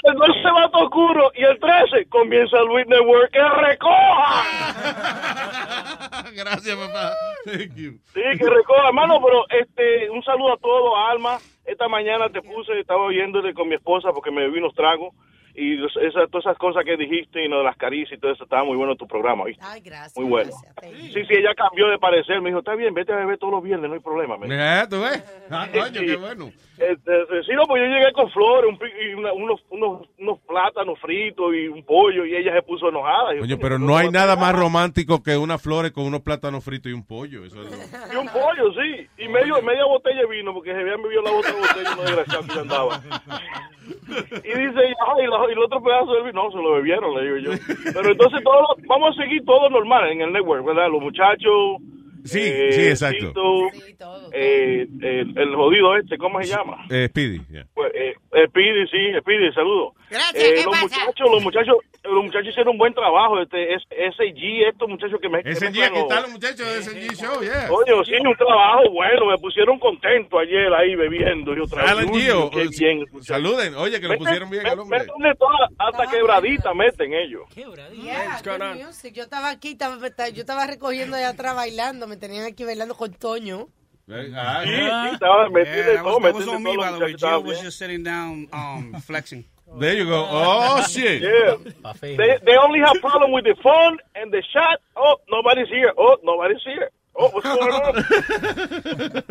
El 12 va todo oscuro y el 13 comienza Luis Network. ¡Que recoja! (laughs) Gracias, papá. Thank you. Sí, que recoja, hermano, pero este, un saludo a todos, Alma. Esta mañana te puse, estaba oyéndole con mi esposa porque me bebí unos tragos y los- esas, todas esas cosas que dijiste y lo de las caricias y todo eso, estaba muy bueno tu programa, ¿viste? Ay, gracias. Muy bueno. Sí, sí, ella cambió de parecer, me dijo, está bien, vete a beber todos los viernes, no hay problema. me dijo. Eh, ¿Tú ves? (laughs) Ah, coño, qué bueno. Este, sí, no, pues yo llegué con flores, un, y una- unos, unos, unos plátanos fritos y un pollo, y ella se puso enojada. Pero no hay nada más romántico que unas flores con unos plátanos fritos y un pollo. Eso es- y un pollo, sí, y medio, media botella de vino, porque se habían bebido la otra botella y no desgraciado que andaba. Y dice, ay, y, la- y el otro pedazo del vino, no, se lo bebieron, le digo yo. Pero entonces todos, los- vamos a seguir todo normal en el network, ¿verdad? Los muchachos. Sí, eh, sí, exacto. Tito, eh, el, el jodido este, ¿cómo se llama? Eh, Speedy, yeah. Pues, eh, Speedy, sí, Speedy, saludo. Gracias, Eh, ¿qué los pasa? muchachos, los muchachos, los muchachos hicieron un buen trabajo, este, es- SG, estos muchachos que me SG, aquí están los- los muchachos de SG Show, yeah. Coño, sí, un trabajo bueno, me pusieron contento ayer ahí bebiendo y otra vez. Alan Uy, Gio, qué bien. Saluden, oye, que lo Meten- pusieron bien al hombre. Métanle toda, hasta quebradita meten ellos. Yeah, good music. Yo estaba aquí, estaba, yo estaba recogiendo allá atrás bailando, me tenían aquí bailando con Toño. Sí, sí, estaba Yeah, that was, that was metido on me, by the way. los Jill was estaban just sitting down, um, (laughs) flexing. There you go. Oh, shit. Yeah. They, they only have problem with the phone and the shot. Oh, nobody's here. Oh, nobody's here. Oh, what's going on? (laughs)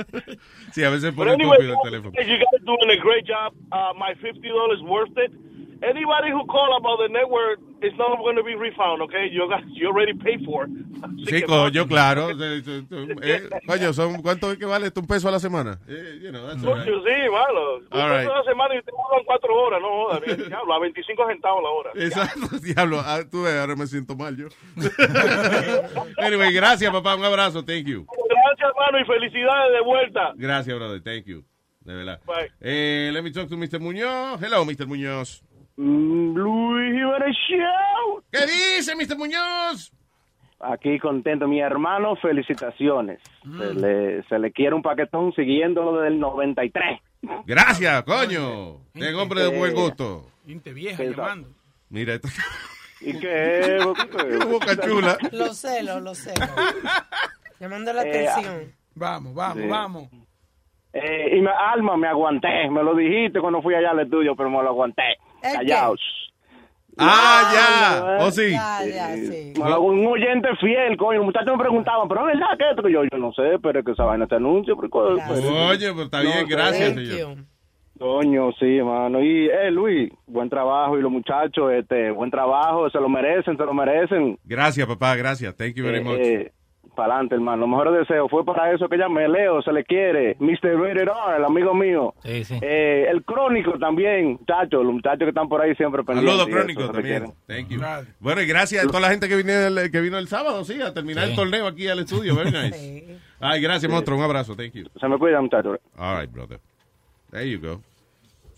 Sí, a veces But pone anyway, estúpido el teléfono. you guys doing a great job. Uh, my fifty dollars worth it. Anybody who call about the network is not going to be refund. Okay, you got you already paid for. Así (laughs) Sí, coño, claro. Eh, coño, son, ¿cuánto es que vale? ¿Un peso a la semana? Eh, you know, that's right. Sí, mano. Un All right. peso a la semana y te pagan cuatro horas, no jodas. (laughs) Diablo, a 25 centavos la hora. Exacto, (laughs) diablo. Ah, tú ves, ahora me siento mal yo. anyway, gracias, papá. Un abrazo. Thank you. Gracias, hermano, y felicidades de vuelta. Gracias, brother. Thank you. De verdad. Bye. Eh, let me talk to Mr. Muñoz. Hello, Mr. Muñoz. Luis Jiménez Show. ¿Qué dice, Mr. Muñoz? Aquí contento, mi hermano, felicitaciones. Se, le, se le quiere un paquetón siguiéndolo desde el 93. Gracias, coño. Tengo hombre de buen gusto. Gente vieja Qué llamando. Mira esto. (laughs) ¿Y qué? (laughs) Qué boca chula. Los celos, los celos. Llamando la Eh, atención. Vamos, vamos, Sí. vamos. Eh, y me, Alma, me aguanté. Me lo dijiste cuando fui allá al estudio, pero me lo aguanté. Callaos. Ah, ya. Oh, sí. Ya, ya, sí. Un oyente fiel, coño. Los muchachos me preguntaban, pero es verdad que esto que yo, yo no sé, pero es que esa vaina te anuncia. Pero, pues, Oye, pero está bien, No, gracias, señor. Coño, sí, mano. Y, eh, Luis, buen trabajo. Y los muchachos, este, buen trabajo. Se lo merecen, se lo merecen. Gracias, papá, gracias. Thank you very much. Eh, para adelante, hermano. Los mejores deseos. Fue para eso que llamé. Leo, se le quiere. Mr. Rated R, el amigo mío. Sí, sí. Eh, el Crónico también, muchachos. Los muchachos que están por ahí siempre pendientes. Saludos, Crónico, también. Thank you. Bueno, y gracias a toda la gente que vino el, que vino el sábado, sí, a terminar Sí. el torneo aquí al estudio. Very (laughs) nice. Ay, gracias, Sí. monstruo. Un abrazo. Thank you. Se me cuida, muchachos. All right, brother. There you go.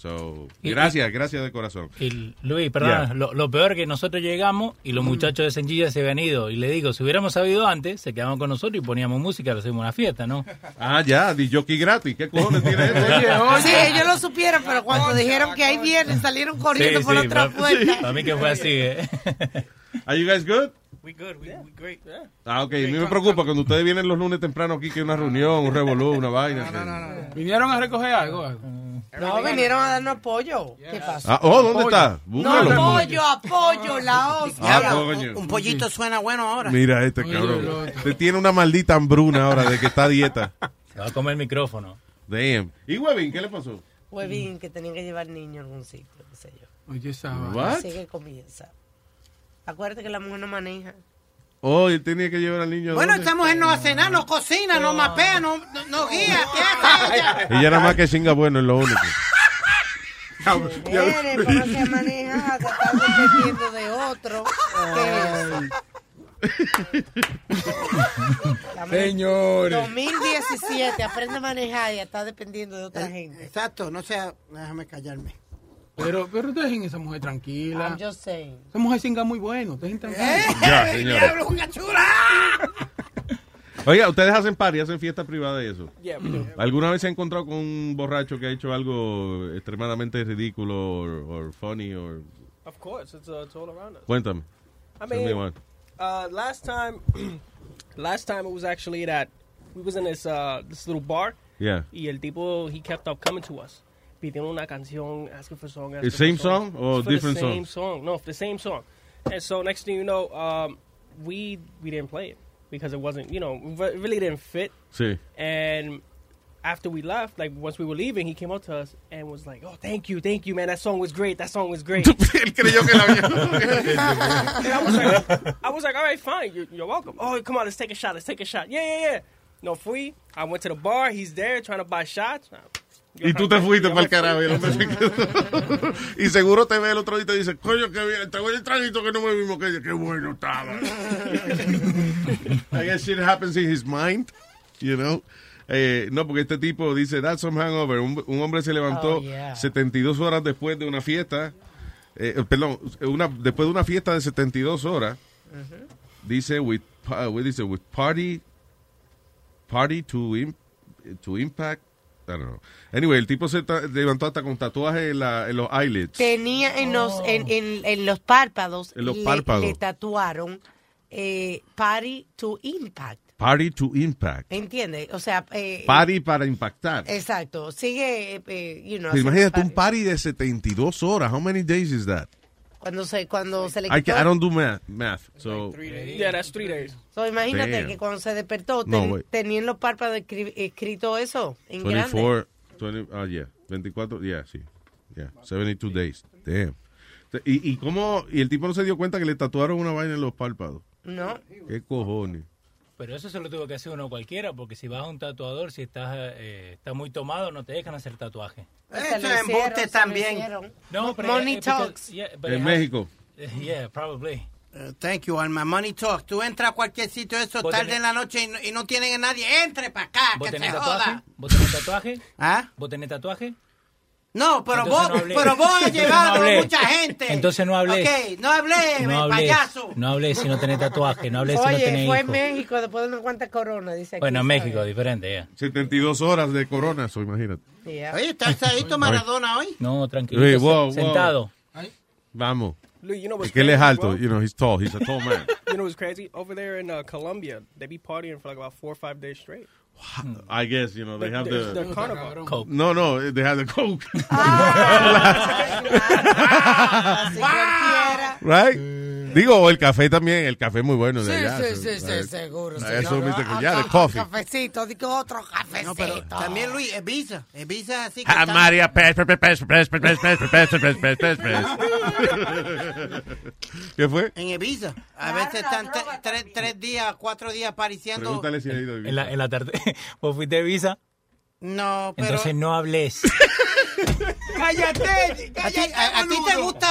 So, Y- gracias, gracias de corazón. Y Luis, perdón, lo, lo peor es que nosotros llegamos y los muchachos de Sencilla se habían ido. Y le digo, si hubiéramos sabido antes, se quedaban con nosotros y poníamos música, le hacíamos una fiesta, ¿no? (laughs) Ah, ya, di jockey gratis. ¿Qué cojones tiene (laughs) eso? Sí, ellos lo supieron, pero cuando dijeron que ahí vienen, salieron corriendo Sí, por sí, otra para- puerta. Para mí que fue así, ¿eh? Are you guys good? We good, we, we great. Yeah. Ah, ok. A mí me preocupa cuando ustedes vienen los lunes temprano aquí que hay una reunión, un revolú, una vaina. que- ¿Vinieron a recoger algo? No, vinieron a darnos apoyo. ¿Qué pasa? Ah, oh, ¿dónde está? No, Búscalo. apoyo, apoyo, la hostia. Ah, un, un pollito suena bueno ahora. Mira este cabrón. Te tiene una maldita hambruna ahora de que está a dieta. Se va a comer el micrófono. Damn. ¿Y Webin, qué le pasó? Huevín, que tenían que llevar niño a algún sitio, qué sé yo. Oye, esa? Así que comienza. Acuérdate que la mujer no maneja. Oh, él tenía que llevar al niño. a Bueno, esta mujer no hace nada, no cocina, no mapea, no, no, no guía. ¿Qué hace ella? Ella nada más que chinga bueno es lo único. Está dependiendo de otro. Señores. 2017, aprende a manejar y está dependiendo de otra gente. Exacto, no sea, déjame callarme. Pero, pero dejen esa mujer tranquila. I'm just saying. Esa mujer singa muy bueno, dejen tranquila. (laughs) Ya, señora. ¡Diablo, una chula! (laughs) Oiga, ustedes hacen party, hacen fiesta privada y eso. Yeah. (clears throat) ¿Alguna vez se ha encontrado con un borracho que ha hecho algo extremadamente ridículo o funny? Or... Of course, it's, uh, it's all around us. Cuéntame. I me mean, one. uh, last time, (clears throat) last time it was actually that we was in this uh, this little bar. Yeah. Y el tipo he kept up coming to us. Una canción, asking for song. The same song, song or different the same song? song? No, the same song. And so next thing you know, um, we we didn't play it because it wasn't, you know, it really didn't fit. Sí. And after we left, like once we were leaving, he came up to us and was like, "Oh, thank you, thank you, man. That song was great. That song was great." (laughs) Él creyó que la (laughs) And I was like, I was like, all right, fine. You're, you're welcome. Oh, come on, let's take a shot. Let's take a shot. Yeah, yeah, yeah. No free. I went to the bar. He's there trying to buy shots. Y tú te fuiste para el carajo y el hombre fui. se quedó. (laughs) Y seguro te ve el otro día y te dice, coño, qué bien, te voy el traguito que no me vimos que qué bueno estaba. (laughs) I guess shit happens in his mind, you know. Eh, no, porque este tipo dice, that's some hangover. Un, un hombre se levantó Oh, yeah. 72 horas después de una fiesta, eh, perdón, una, después de una fiesta de 72 horas, dice, with, pa- what dice, with party, party to, im- to impact, I don't know. Anyway, el tipo se levantó hasta con tatuajes en, la- en los eyelids. Tenía en los, en, en, en los párpados, En los le- párpados. le tatuaron eh, Party to Impact. Party to impact. ¿Entiendes? O sea, eh, Party para impactar. Exacto. Sigue, eh, you know, haciendo imagínate un party. party de 72 horas. How many days is that? Cuando se, cuando se le I, quitó. can, I don't do math. math so, Yeah, that's three days. So, imagínate Damn. que cuando se despertó, No, ten- wait. tenía en los párpados escri- escrito eso en grande. 24, 20, ah, yeah, 24, yeah, sí. Yeah, 72 days. Damn. ¿Y, y cómo? Y el tipo no se dio cuenta que le tatuaron una vaina en los párpados. No. ¿Qué cojones? Pero eso se lo tuvo que hacer uno cualquiera, porque si vas a un tatuador, si estás, eh, estás muy tomado, no te dejan hacer tatuaje. Hicieron, se lo también. No, pero Money eh, because- talks. yeah, En México. (laughs) Yeah, probably. Uh, thank you, Alma. Money talk. Tú entras a cualquier sitio eso ¿Vos tarde tenés- en la noche y no, y no tienen a nadie. Entre para acá, ¿Vos que tenés se tatuaje? joda. ¿Vos tenés tatuaje? ¿Ah? ¿Vos tenés tatuaje? No, pero Entonces vos, no hablé. pero vos has llevado no hablé. mucha gente. Entonces no hablé. Ok, no hablé, No hables, payaso. no hables si no tenés tatuaje, no hables si no Oye, tenés fue en hijo. México después de una cuanta corona, dice aquí. Bueno, en ¿sabes? México, diferente, ya. 72 horas de corona, eso imagínate. Yeah. Oye, ¿estás ahí Maradona hoy? No, tranquilo. Hey, wow, wow. Sentado. Vamos. Luis, you know what's crazy, alto, you know, he's tall, he's a tall man. (laughs) You know what's crazy? Over there in uh, Colombia, they be partying for like about four or five days straight. I guess, you know, they The- have the- the... the carnival. Coke. No, no, they have the coke. (laughs) (laughs) Así cualquiera. right? Digo, el café también, el café es muy bueno de Sí, allá. sí, sí, sí, seguro. Eso, no, Yeah, the ah, coffee. Cafecito, digo otro cafecito. No, pero también Luis, Ibiza. Ibiza así que Ah, María Pérez, Pérez, Pérez, Pérez, Pérez, Pérez, Pérez, Pérez, Pérez, Pérez. ¿Qué fue? En Ibiza. A veces están tre- tres, tres días, cuatro días apareciendo. Pregúntale si ha ido a En la, en la tarde. ¿Vos fuiste de visa? No, pero... Entonces no hables. ¡Cállate! ¿A ti, a- a ti te gusta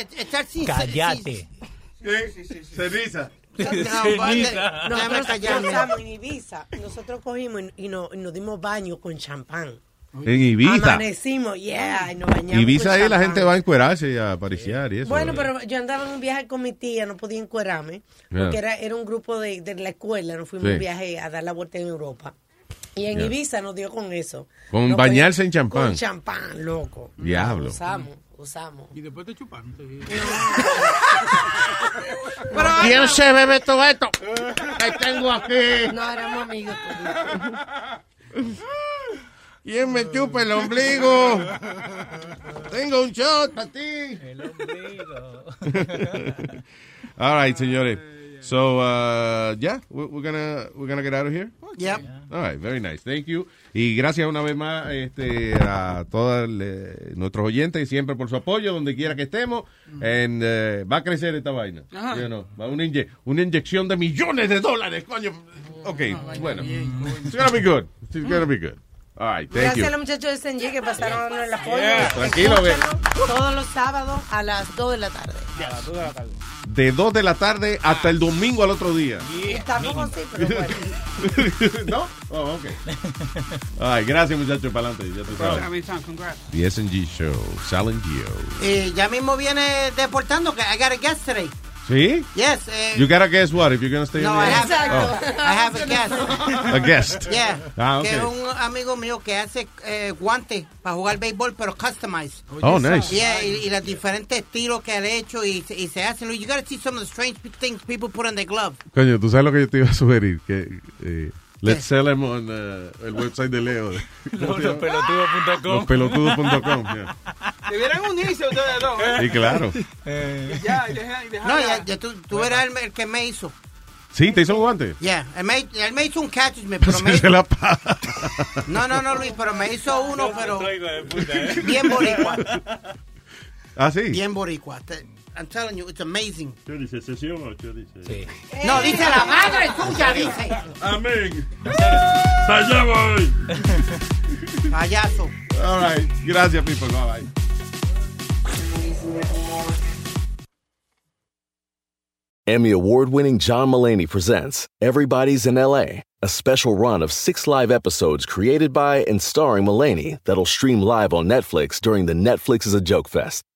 eh, estar sin... Cállate. Ceniza. No, (laughs) Ceniza. déjame Nosotros en Ibiza. Nosotros cogimos y, y nos, y nos dimos baño con champán. En Ibiza. Amanecimos, yeah, y nos bañamos Ibiza ahí la gente va a encuerarse y a apariciar y eso. Bueno, pero yo andaba en un viaje con mi tía, no podía encuerarme, Yeah. porque era, era un grupo de, de la escuela, nos fuimos Sí. un viaje a dar la vuelta en Europa. Y en Yeah. Ibiza nos dio con eso. Con Nos bañarse en champán. Con champán, loco. Diablo. Usamos, usamos. Y después te chuparon. (laughs) ¿Quién se bebe todo esto? (laughs) Que tengo aquí. No, éramos amigos. (laughs) ¿Quién me chupa el ombligo? Tengo un shot para ti. El ombligo. All right, señores. So, uh, yeah, we're, we're gonna we're gonna get out of here. Yep. All right, very nice. Thank you. Y gracias una vez más este, a todos nuestros oyentes y siempre por su apoyo donde quiera que estemos. And, eh, va a crecer esta vaina. Ajá. You know, va una, inye- una inyección de millones de dólares, coño. Ok, bueno. It's gonna be good. It's gonna be good. All right, thank Gracias you. a los muchachos de Senji que pasaron el apoyo. Yeah. Tranquilo, ve. Escúchanos Todos los sábados a las 2 de la tarde. Yeah, a las dos de la tarde. De 2 de la tarde hasta el domingo al otro día. Estamos así, pero bueno. (laughs) ¿No? Oh, ok. Ay, gracias, muchachos, para adelante. Ya tú sabes. The S&G Show, Sal and Gio. Y ya mismo viene deportando, que I got a guest ¿Sí? Yes. eh, You gotta guess what if you're gonna stay no, on I the have, air? I have a (laughs) guest. Oh, a guest. Yeah. Ah, Que es okay. un amigo mío que hace eh, guantes para jugar béisbol, pero customized. Oh, nice. Yeah, y, y los diferentes estilos que ha hecho y, se- y se hacen. You gotta see some of the strange things people put on their glove. Coño, tú sabes lo que yo te iba a sugerir, que eh, Let's sell them on uh, el website de Leo. (laughs) Los- los pelotudos.com. Los pelotudos.com. yeah. Debieran unirse ustedes dos. ¿eh? Sí, claro. Y ya, y deja- y dejar No, ya, ya tú, tú eras el, el que me hizo. Sí, te hizo los guantes. Ya, él, me, él me hizo un catch, me, (laughs) pero me Se la pa- No, no, no, Luis, pero me hizo uno, pero bien boricua. Ah, sí. Bien boricua. Te- I'm telling you, it's amazing. ¿Qué dice? ¿Sesión 8? Dice. Sí. Eh. No, dice la madre tuya, dice. Amén. Allá voy. Payaso. All right. Gracias, people. Bye bye. Emmy award winning John Mullaney presents Everybody's in LA, a special run of six live episodes created by and starring Mullaney that'll stream live on Netflix during the Netflix is a Joke Fest.